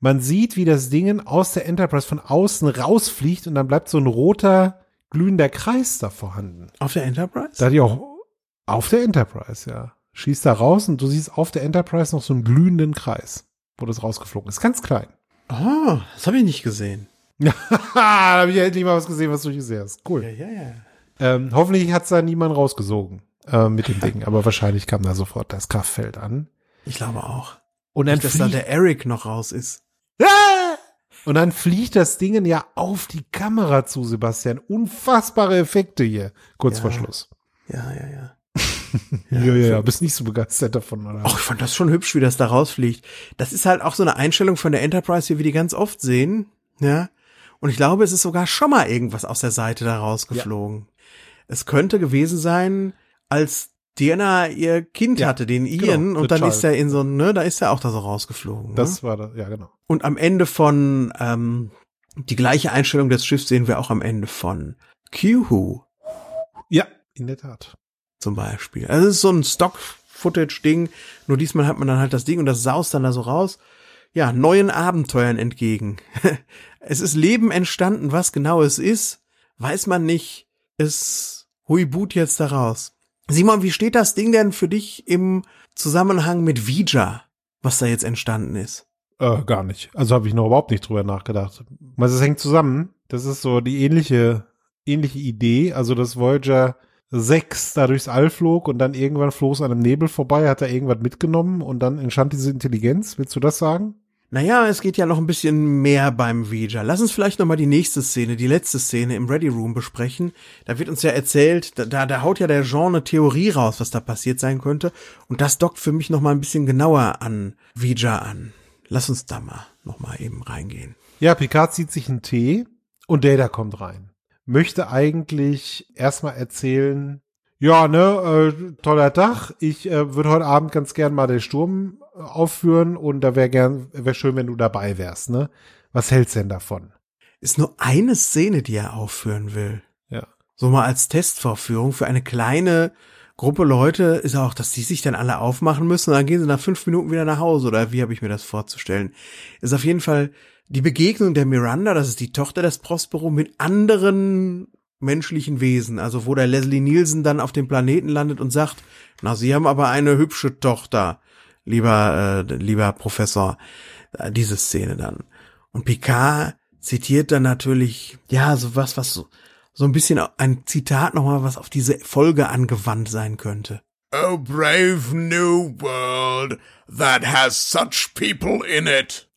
Man sieht, wie das Ding aus der Enterprise von außen rausfliegt und dann bleibt so ein roter, glühender Kreis da vorhanden. Auf der Enterprise? Da die auch auf der Enterprise, ja. Schießt da raus und du siehst auf der Enterprise noch so einen glühenden Kreis, wo das rausgeflogen ist. Ganz klein. Oh, das habe ich nicht gesehen. [LAUGHS] da habe ich ja endlich mal was gesehen, was du nicht gesehen hast. Cool. Ja, ja, ja. Ähm, hoffentlich hat's da niemand rausgesogen äh, mit dem Ding, aber wahrscheinlich kam da sofort das Kraftfeld an. Ich glaube auch. Und dann Nicht, dass da der Eric noch raus ist. Ah! und dann fliegt das Ding ja auf die Kamera zu, Sebastian. Unfassbare Effekte hier, kurz Ja. vor Schluss. Ja, ja, ja. [LAUGHS] Ja, ja, ja. Bist nicht so begeistert davon, oder? Ach, ich fand das schon hübsch, wie das da rausfliegt. Das ist halt auch so eine Einstellung von der Enterprise, wie wir die ganz oft sehen. Ja. Und ich glaube, es ist sogar schon mal irgendwas aus der Seite da rausgeflogen. Es könnte gewesen sein, als Diana ihr Kind Ja, hatte, den Ian, genau, und dann ist child. er in so, ne, da ist er auch da so rausgeflogen. Das ne? war das, ja, genau. Und am Ende von, ähm, die gleiche Einstellung des Schiffs sehen wir auch am Ende von Q-Who Ja, in der Tat. zum Beispiel. Also es ist so ein Stock-Footage-Ding, nur diesmal hat man dann halt das Ding und das saust dann da so raus. Ja, neuen Abenteuern entgegen. [LAUGHS] es ist Leben entstanden, was genau es ist, weiß man nicht. Es huibut jetzt da raus. Simon, wie steht das Ding denn für dich im Zusammenhang mit Vija, was da jetzt entstanden ist? Äh, gar nicht. Also habe ich noch überhaupt nicht drüber nachgedacht. Also es hängt zusammen. Das ist so die ähnliche, ähnliche Idee. Also dass Voyager 6 da durchs All flog und dann irgendwann floh es an einem Nebel vorbei, hat er irgendwas mitgenommen und dann entstand diese Intelligenz. Willst du das sagen? Naja, es geht ja noch ein bisschen mehr beim Vija. Lass uns vielleicht noch mal die nächste Szene, die letzte Szene im Ready Room besprechen. Da wird uns ja erzählt, da, da, da haut ja der Jean eine Theorie raus, was da passiert sein könnte. Und das dockt für mich noch mal ein bisschen genauer an Vija an. Lass uns da mal noch mal eben reingehen. Ja, Picard zieht sich einen Tee und Data kommt rein. Möchte eigentlich erstmal erzählen, ja, ne, äh, toller Tag. Ich äh, würde heute Abend ganz gern mal den Sturm äh, aufführen und da wäre gern, wäre schön, wenn du dabei wärst, ne? Was hältst denn davon? Ist nur eine Szene, die er aufführen will. Ja. So mal als Testvorführung für eine kleine Gruppe Leute ist auch, dass die sich dann alle aufmachen müssen und dann gehen sie nach fünf Minuten wieder nach Hause oder wie habe ich mir das vorzustellen? Ist auf jeden Fall die Begegnung der Miranda, das ist die Tochter des Prospero, mit anderen menschlichen Wesen. Also wo der Leslie Nielsen dann auf dem Planeten landet und sagt, na, Sie haben aber eine hübsche Tochter, lieber, äh, lieber Professor. Äh, Diese Szene dann. Und Picard zitiert dann natürlich, ja, so was, was so, so ein bisschen ein Zitat nochmal, was auf diese Folge angewandt sein könnte. Oh, brave new world that has such people in it.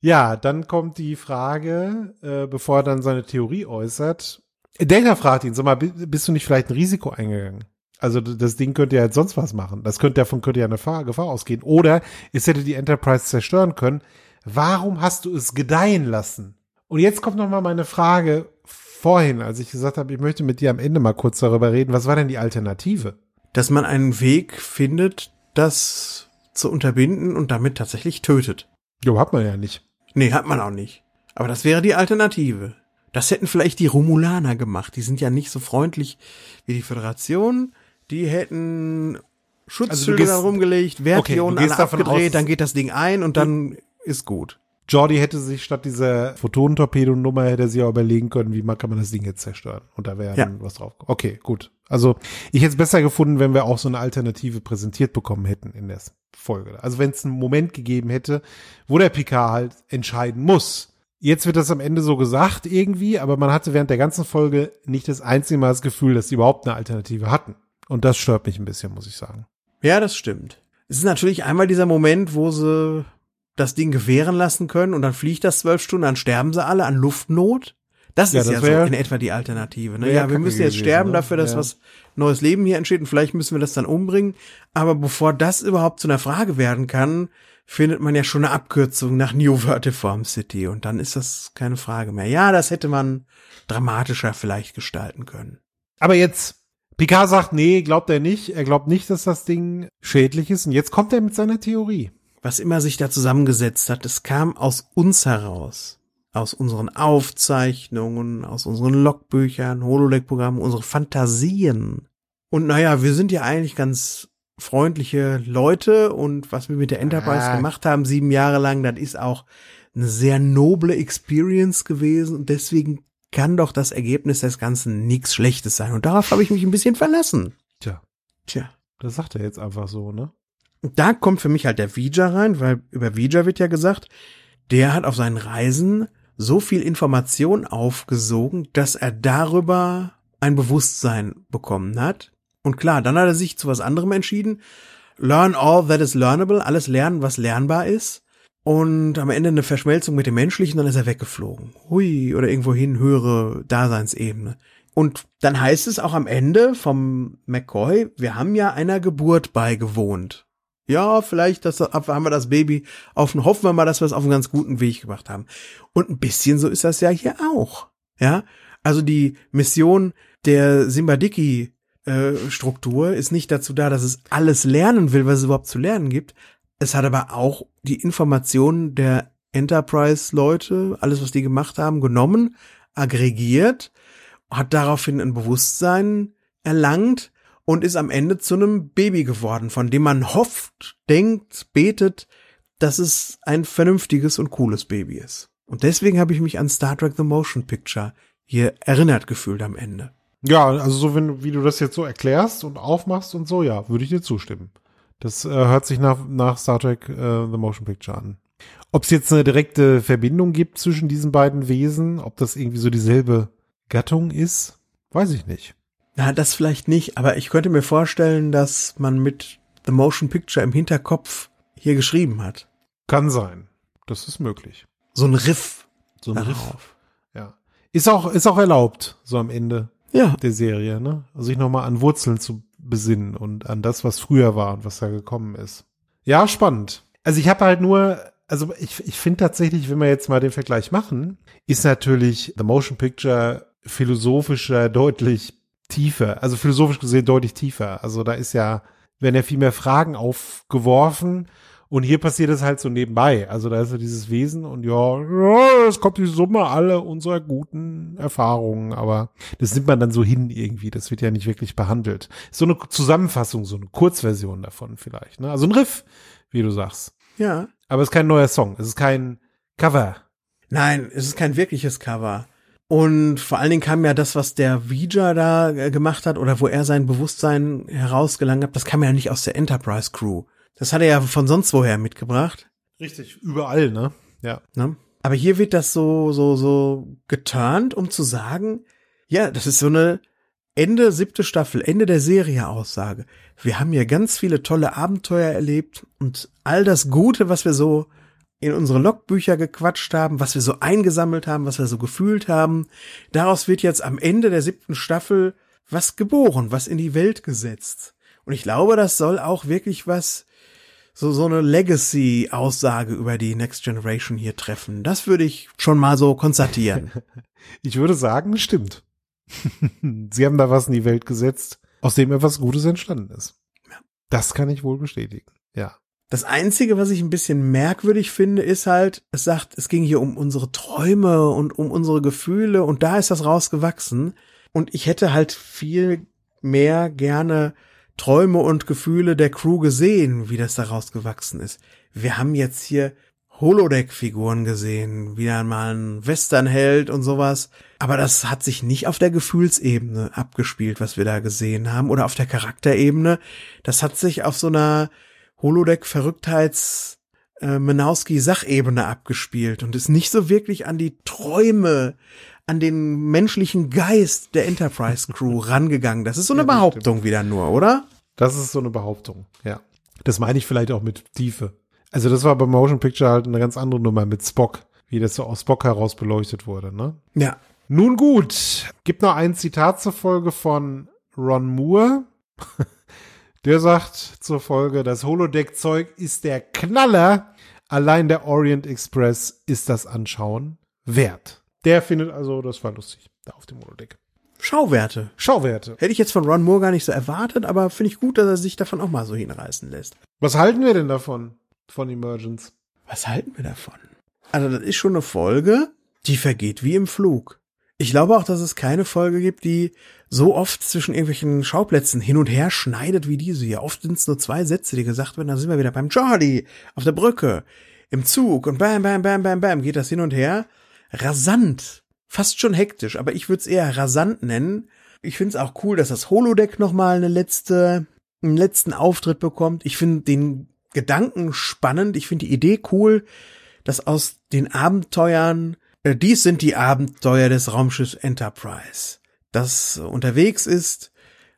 Ja, dann kommt die Frage, äh, bevor er dann seine Theorie äußert. Data fragt ihn, sag mal, bi- bist du nicht vielleicht ein Risiko eingegangen? Also das Ding könnte ja jetzt sonst was machen. Das könnte davon könnte ja eine Gefahr, Gefahr ausgehen. Oder es hätte die Enterprise zerstören können. Warum hast du es gedeihen lassen? Und jetzt kommt noch mal meine Frage vorhin, als ich gesagt habe, ich möchte mit dir am Ende mal kurz darüber reden. Was war denn die Alternative? Dass man einen Weg findet, das zu unterbinden und damit tatsächlich tötet. Jo, hat man ja nicht. Nee, hat man auch nicht. Aber das wäre die Alternative. Das hätten vielleicht die Romulaner gemacht. Die sind ja nicht so freundlich wie die Föderation. Die hätten Schutzschilder Also rumgelegt, Vertionen Okay, alle davon abgedreht, aus- dann geht das Ding ein und dann ist gut. Jordi hätte sich statt dieser Photonentorpedo-Nummer hätte sich auch überlegen können, wie man kann man das Ding jetzt zerstören. Und da wäre Ja. dann was drauf. Okay, gut. Also ich hätte es besser gefunden, wenn wir auch so eine Alternative präsentiert bekommen hätten in der Folge. Also wenn es einen Moment gegeben hätte, wo der Picard halt entscheiden muss. Jetzt wird das am Ende so gesagt irgendwie, aber man hatte während der ganzen Folge nicht das einzige Mal das Gefühl, dass sie überhaupt eine Alternative hatten. Und das stört mich ein bisschen, muss ich sagen. Ja, das stimmt. Es ist natürlich einmal dieser Moment, wo sie das Ding gewähren lassen können und dann fliegt das zwölf Stunden, dann sterben sie alle an Luftnot. Das Ja, ist das ja wär- so in etwa die Alternative. Ne? Ja, wir müssen jetzt sterben ne? dafür, dass Ja. was neues Leben hier entsteht und vielleicht müssen wir das dann umbringen. Aber bevor das überhaupt zu einer Frage werden kann, findet man ja schon eine Abkürzung nach New Vertiform City und dann ist das keine Frage mehr. Ja, das hätte man dramatischer vielleicht gestalten können. Aber jetzt, Picard sagt, nee, glaubt er nicht. Er glaubt nicht, dass das Ding schädlich ist. Und jetzt kommt er mit seiner Theorie. Was immer sich da zusammengesetzt hat, es kam aus uns heraus. Aus unseren Aufzeichnungen, aus unseren Logbüchern, Holodeck-Programmen, unsere Fantasien. Und naja, wir sind ja eigentlich ganz freundliche Leute und was wir mit der Enterprise Ah. gemacht haben, sieben Jahre lang, das ist auch eine sehr noble Experience gewesen und deswegen kann doch das Ergebnis des Ganzen nichts Schlechtes sein. Und darauf habe ich mich ein bisschen verlassen. Tja, Tja. das sagt er jetzt einfach so, ne? Da kommt für mich halt der Vija rein, weil über Vija wird ja gesagt, der hat auf seinen Reisen so viel Information aufgesogen, dass er darüber ein Bewusstsein bekommen hat. Und klar, dann hat er sich zu was anderem entschieden. Learn all that is learnable, alles lernen, was lernbar ist. Und am Ende eine Verschmelzung mit dem Menschlichen, dann ist er weggeflogen. Hui, oder irgendwo hin, höhere Daseinsebene. Und dann heißt es auch am Ende vom McCoy, wir haben ja einer Geburt beigewohnt. Ja, vielleicht das, haben wir das Baby auf, hoffen wir mal, dass wir es auf einen ganz guten Weg gebracht haben. Und ein bisschen so ist das ja hier auch. Ja, also die Mission der Simbadiki äh, Struktur ist nicht dazu da, dass es alles lernen will, was es überhaupt zu lernen gibt. Es hat aber auch die Informationen der Enterprise-Leute, alles, was die gemacht haben, genommen, aggregiert, hat daraufhin ein Bewusstsein erlangt und ist am Ende zu einem Baby geworden, von dem man hofft, denkt, betet, dass es ein vernünftiges und cooles Baby ist. Und deswegen habe ich mich an Star Trek The Motion Picture hier erinnert gefühlt am Ende. Ja, also so, wenn, wie du das jetzt so erklärst und aufmachst und so, ja, würde ich dir zustimmen. Das äh, hört sich nach, nach Star Trek äh, The Motion Picture an. Ob es jetzt eine direkte Verbindung gibt zwischen diesen beiden Wesen, ob das irgendwie so dieselbe Gattung ist, weiß ich nicht. Na, das vielleicht nicht, aber ich könnte mir vorstellen, dass man mit The Motion Picture im Hinterkopf hier geschrieben hat. Kann sein. Das ist möglich. So ein Riff So ein Riff. darauf. Ja. Ist auch, ist auch erlaubt, so am Ende Ja, der Serie, ne? Also sich nochmal an Wurzeln zu besinnen und an das, was früher war und was da gekommen ist. Ja, spannend. Also ich habe halt nur, also ich, ich finde tatsächlich, wenn wir jetzt mal den Vergleich machen, ist natürlich The Motion Picture philosophischer deutlich tiefer, also philosophisch gesehen deutlich tiefer. Also da ist ja, werden ja viel mehr Fragen aufgeworfen und hier passiert es halt so nebenbei. Also da ist so dieses Wesen und ja, ja, es kommt die Summe aller unserer guten Erfahrungen, aber das nimmt man dann so hin irgendwie. Das wird ja nicht wirklich behandelt. So eine Zusammenfassung, so eine Kurzversion davon vielleicht. Ne? Also ein Riff, wie du sagst. ja. Aber es ist kein neuer Song. Es ist kein Cover. Nein, es ist kein wirkliches Cover. Und vor allen Dingen kam ja das, was der Vija da äh, gemacht hat oder wo er sein Bewusstsein herausgelangt hat, das kam ja nicht aus der Enterprise Crew. Das hat er ja von sonst woher mitgebracht. Richtig, überall, ne? Ja. Ne? Aber hier wird das so, so, so geturnt, um zu sagen, ja, das ist so eine Ende siebte Staffel, Ende der Serie Aussage. Wir haben hier ganz viele tolle Abenteuer erlebt und all das Gute, was wir so in unsere Logbücher gequatscht haben, was wir so eingesammelt haben, was wir so gefühlt haben, daraus wird jetzt am Ende der siebten Staffel was geboren, was in die Welt gesetzt. Und ich glaube, das soll auch wirklich was so, so eine Legacy-Aussage über die Next Generation hier treffen. Das würde ich schon mal so konstatieren. [LAUGHS] Ich würde sagen, stimmt. [LAUGHS] Sie haben da was in die Welt gesetzt, aus dem etwas Gutes entstanden ist. Das kann ich wohl bestätigen. Ja. Das Einzige, was ich ein bisschen merkwürdig finde, ist halt, es sagt, es ging hier um unsere Träume und um unsere Gefühle und da ist das rausgewachsen. Und ich hätte halt viel mehr gerne Träume und Gefühle der Crew gesehen, wie das da rausgewachsen ist. Wir haben jetzt hier Holodeck-Figuren gesehen, wieder mal ein Westernheld und sowas. Aber das hat sich nicht auf der Gefühlsebene abgespielt, was wir da gesehen haben, oder auf der Charakterebene. Das hat sich auf so einer Holodeck-Verrücktheits- äh, Menowski-Sachebene abgespielt und ist nicht so wirklich an die Träume, an den menschlichen Geist der Enterprise Crew [LAUGHS] rangegangen. Das ist so eine Ja, Behauptung stimmt. wieder nur, oder? Das ist so eine Behauptung, ja. Das meine ich vielleicht auch mit Tiefe. Also das war bei Motion Picture halt eine ganz andere Nummer mit Spock, wie das so aus Spock heraus beleuchtet wurde, ne? Ja. Nun gut, gibt noch ein Zitat zur Folge von Ron Moore. [LAUGHS] Der sagt zur Folge, das Holodeck-Zeug ist der Knaller. Allein der Orient Express ist das Anschauen wert. Der findet also, das war lustig, da auf dem Holodeck. Schauwerte. Schauwerte. Hätte ich jetzt von Ron Moore gar nicht so erwartet, aber finde ich gut, dass er sich davon auch mal so hinreißen lässt. Was halten wir denn davon, von Emergence? Was halten wir davon? Also, das ist schon eine Folge, die vergeht wie im Flug. Ich glaube auch, dass es keine Folge gibt, die so oft zwischen irgendwelchen Schauplätzen hin und her schneidet wie diese hier. Oft sind es nur zwei Sätze, die gesagt werden, da sind wir wieder beim Jordi, auf der Brücke, im Zug und bam, bam, bam, bam, bam, geht das hin und her. Rasant. Fast schon hektisch, aber ich würde es eher rasant nennen. Ich finde es auch cool, dass das Holodeck nochmal eine letzte, einen letzten Auftritt bekommt. Ich finde den Gedanken spannend. Ich finde die Idee cool, dass aus den Abenteuern, dies sind die Abenteuer des Raumschiffs Enterprise, das unterwegs ist,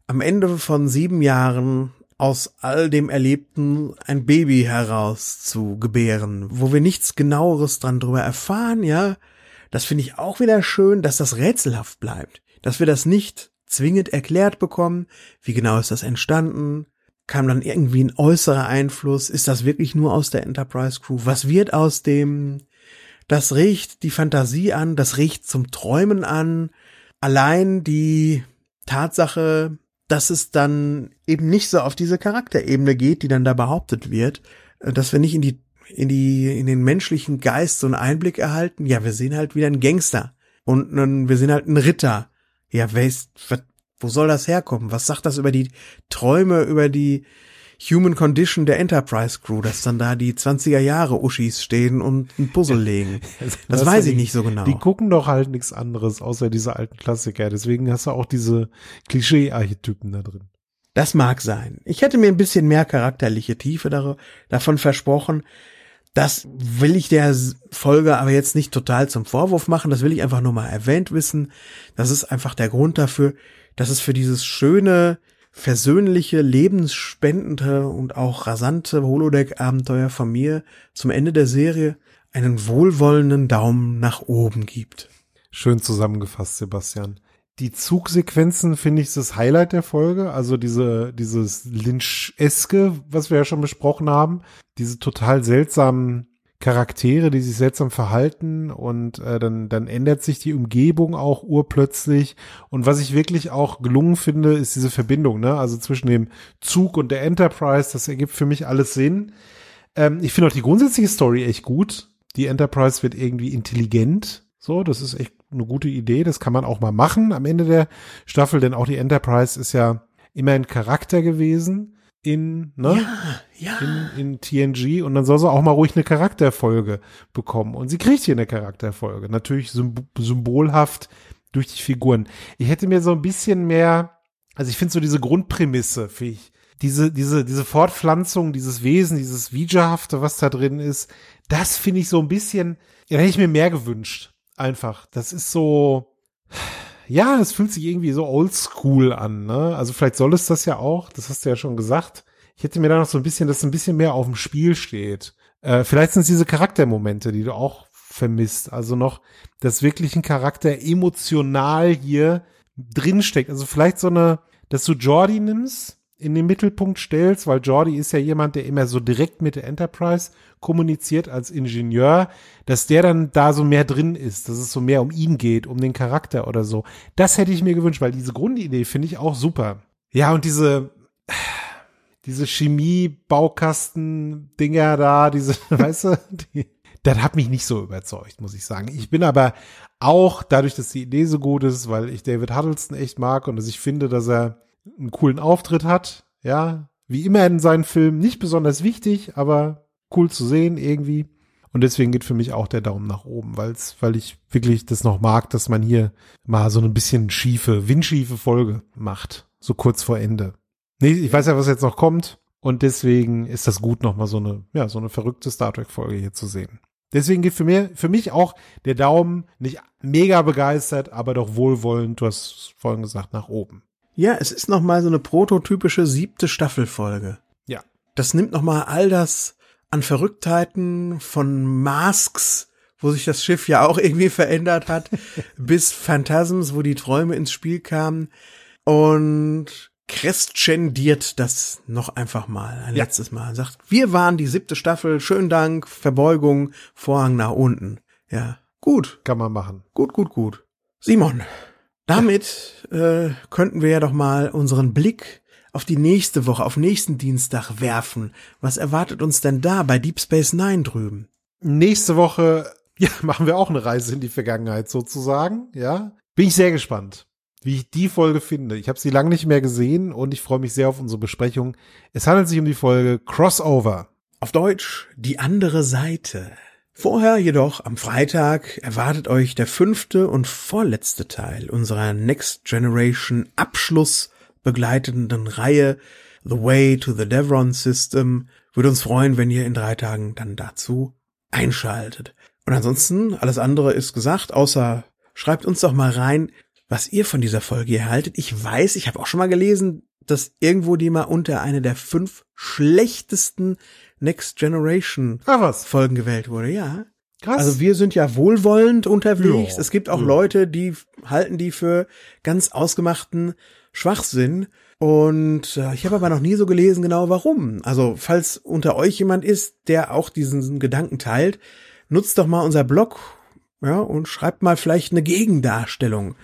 am Ende von sieben Jahren aus all dem Erlebten ein Baby heraus zu gebären, wo wir nichts genaueres dran drüber erfahren, ja. Das finde ich auch wieder schön, dass das rätselhaft bleibt, dass wir das nicht zwingend erklärt bekommen, wie genau ist das entstanden, kam dann irgendwie ein äußerer Einfluss, ist das wirklich nur aus der Enterprise Crew, was wird aus dem, das riecht die Fantasie an, das riecht zum Träumen an, allein die Tatsache, dass es dann eben nicht so auf diese Charakterebene geht, die dann da behauptet wird, äh, dass wir nicht in die in die in den menschlichen Geist so einen Einblick erhalten. Ja, wir sehen halt wieder einen Gangster und einen, wir sehen halt einen Ritter. Ja, wer ist, wo soll das herkommen? Was sagt das über die Träume, über die Human Condition der Enterprise Crew, dass dann da die 20er Jahre Uschis stehen und ein Puzzle legen? [LAUGHS] Das hast weiß ich die- nicht so genau. Die gucken doch halt nichts anderes außer diese alten Klassiker. Deswegen hast du auch diese Klischee-Archetypen da drin. Das mag sein. Ich hätte mir ein bisschen mehr charakterliche Tiefe davon versprochen. Das will ich der Folge aber jetzt nicht total zum Vorwurf machen. Das will ich einfach nur mal erwähnt wissen. Das ist einfach der Grund dafür, dass es für dieses schöne, versöhnliche, lebensspendende und auch rasante Holodeck-Abenteuer von mir zum Ende der Serie einen wohlwollenden Daumen nach oben gibt. Schön zusammengefasst, Sebastian. Die Zugsequenzen finde ich das Highlight der Folge. Also diese, dieses Lynch-eske, was wir ja schon besprochen haben. Diese total seltsamen Charaktere, die sich seltsam verhalten und äh, dann, dann ändert sich die Umgebung auch urplötzlich. Und was ich wirklich auch gelungen finde, ist diese Verbindung, ne? Also zwischen dem Zug und der Enterprise, das ergibt für mich alles Sinn. Ähm, ich finde auch die grundsätzliche Story echt gut. Die Enterprise wird irgendwie intelligent. So, das ist echt eine gute Idee. Das kann man auch mal machen am Ende der Staffel, denn auch die Enterprise ist ja immer ein Charakter gewesen in, ne? Ja, in, in TNG und dann soll sie auch mal ruhig eine Charakterfolge bekommen. Und sie kriegt hier eine Charakterfolge. Natürlich symb symbolhaft durch die Figuren. Ich hätte mir so ein bisschen mehr, also ich finde so diese Grundprämisse, finde ich, diese, diese, diese Fortpflanzung, dieses Wesen, dieses Vijahafte, was da drin ist, das finde ich so ein bisschen, ja, hätte ich mir mehr gewünscht. Einfach. Das ist so, ja, es fühlt sich irgendwie so oldschool an, ne? Also vielleicht soll es das ja auch, das hast du ja schon gesagt. Ich hätte mir da noch so ein bisschen, dass ein bisschen mehr auf dem Spiel steht. Äh, vielleicht sind es diese Charaktermomente, die du auch vermisst. Also noch, dass wirklich ein Charakter emotional hier drinsteckt. Also vielleicht so eine, dass du Jordi nimmst, in den Mittelpunkt stellst, weil Jordi ist ja jemand, der immer so direkt mit der Enterprise kommuniziert als Ingenieur, dass der dann da so mehr drin ist, dass es so mehr um ihn geht, um den Charakter oder so. Das hätte ich mir gewünscht, weil diese Grundidee finde ich auch super. Ja, und diese, [SIGHS] diese Chemie-Baukasten-Dinger da, diese, [LAUGHS] weißt du, die, das hat mich nicht so überzeugt, muss ich sagen. Ich bin aber auch, dadurch, dass die Idee so gut ist, weil ich David Huddleston echt mag und dass ich finde, dass er einen coolen Auftritt hat, ja, wie immer in seinen Filmen, nicht besonders wichtig, aber cool zu sehen irgendwie. Und deswegen geht für mich auch der Daumen nach oben, weil's, weil ich wirklich das noch mag, dass man hier mal so ein bisschen schiefe, windschiefe Folge macht. So kurz vor Ende. Nee, ich weiß ja, was jetzt noch kommt. Und deswegen ist das gut, nochmal so eine, ja, so eine verrückte Star Trek Folge hier zu sehen. Deswegen geht für mir, für mich auch der Daumen nicht mega begeistert, aber doch wohlwollend, du hast vorhin gesagt, nach oben. Ja, es ist noch mal so eine prototypische siebte Staffelfolge. Ja. Das nimmt noch mal all das an Verrücktheiten von Masks, wo sich das Schiff ja auch irgendwie verändert hat, [LAUGHS] bis Phantasms, wo die Träume ins Spiel kamen und crescendiert das noch einfach mal ein Ja. letztes Mal. Sagt, wir waren die siebte Staffel, schönen Dank, Verbeugung, Vorhang nach unten. Ja, gut. Kann man machen. Gut, gut, gut. Simon, damit äh, könnten wir ja doch mal unseren Blick auf die nächste Woche, auf nächsten Dienstag werfen. Was erwartet uns denn da bei Deep Space Nine drüben? Nächste Woche, [LAUGHS] ja, machen wir auch eine Reise in die Vergangenheit sozusagen, ja. Bin ich sehr gespannt, wie ich die Folge finde. Ich habe sie lange nicht mehr gesehen und ich freue mich sehr auf unsere Besprechung. Es handelt sich um die Folge Crossover. Auf Deutsch die andere Seite. Vorher jedoch am Freitag erwartet euch der fünfte und vorletzte Teil unserer Next Generation Abschluss begleitenden Reihe The Way to the Devron System. Würde uns freuen, wenn ihr in drei Tagen dann dazu einschaltet. Und ansonsten, alles andere ist gesagt, außer schreibt uns doch mal rein, was ihr von dieser Folge hier haltet. Ich weiß, ich habe auch schon mal gelesen, dass irgendwo die mal unter eine der fünf schlechtesten Next Generation was? Folgen gewählt wurde, ja. Krass. Also wir sind ja wohlwollend unterwegs. Ja, es gibt auch ja. Leute, die halten die für ganz ausgemachten Schwachsinn. Und äh, ich habe aber noch nie so gelesen, genau warum. Also falls unter euch jemand ist, der auch diesen Gedanken teilt, nutzt doch mal unser Blog, ja, und schreibt mal vielleicht eine Gegendarstellung.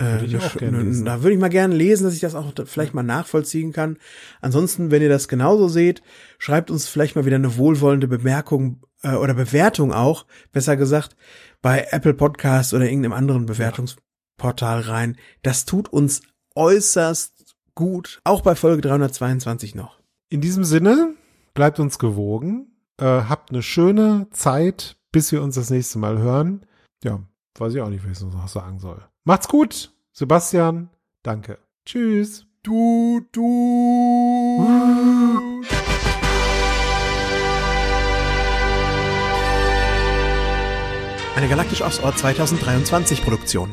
Würde ich Äh, auch gerne lesen. Da würde ich mal gerne lesen, dass ich das auch vielleicht mal nachvollziehen kann. Ansonsten, wenn ihr das genauso seht, schreibt uns vielleicht mal wieder eine wohlwollende Bemerkung äh, oder Bewertung auch, besser gesagt, bei Apple Podcast oder irgendeinem anderen Bewertungsportal rein. Das tut uns äußerst gut, auch bei Folge 322 noch. In diesem Sinne, bleibt uns gewogen, äh, habt eine schöne Zeit, bis wir uns das nächste Mal hören. Ja, weiß ich auch nicht, was ich noch sagen soll. Macht's gut, Sebastian. Danke. Tschüss. Du, du. Eine Galaktisch Ostort 2023 Produktion.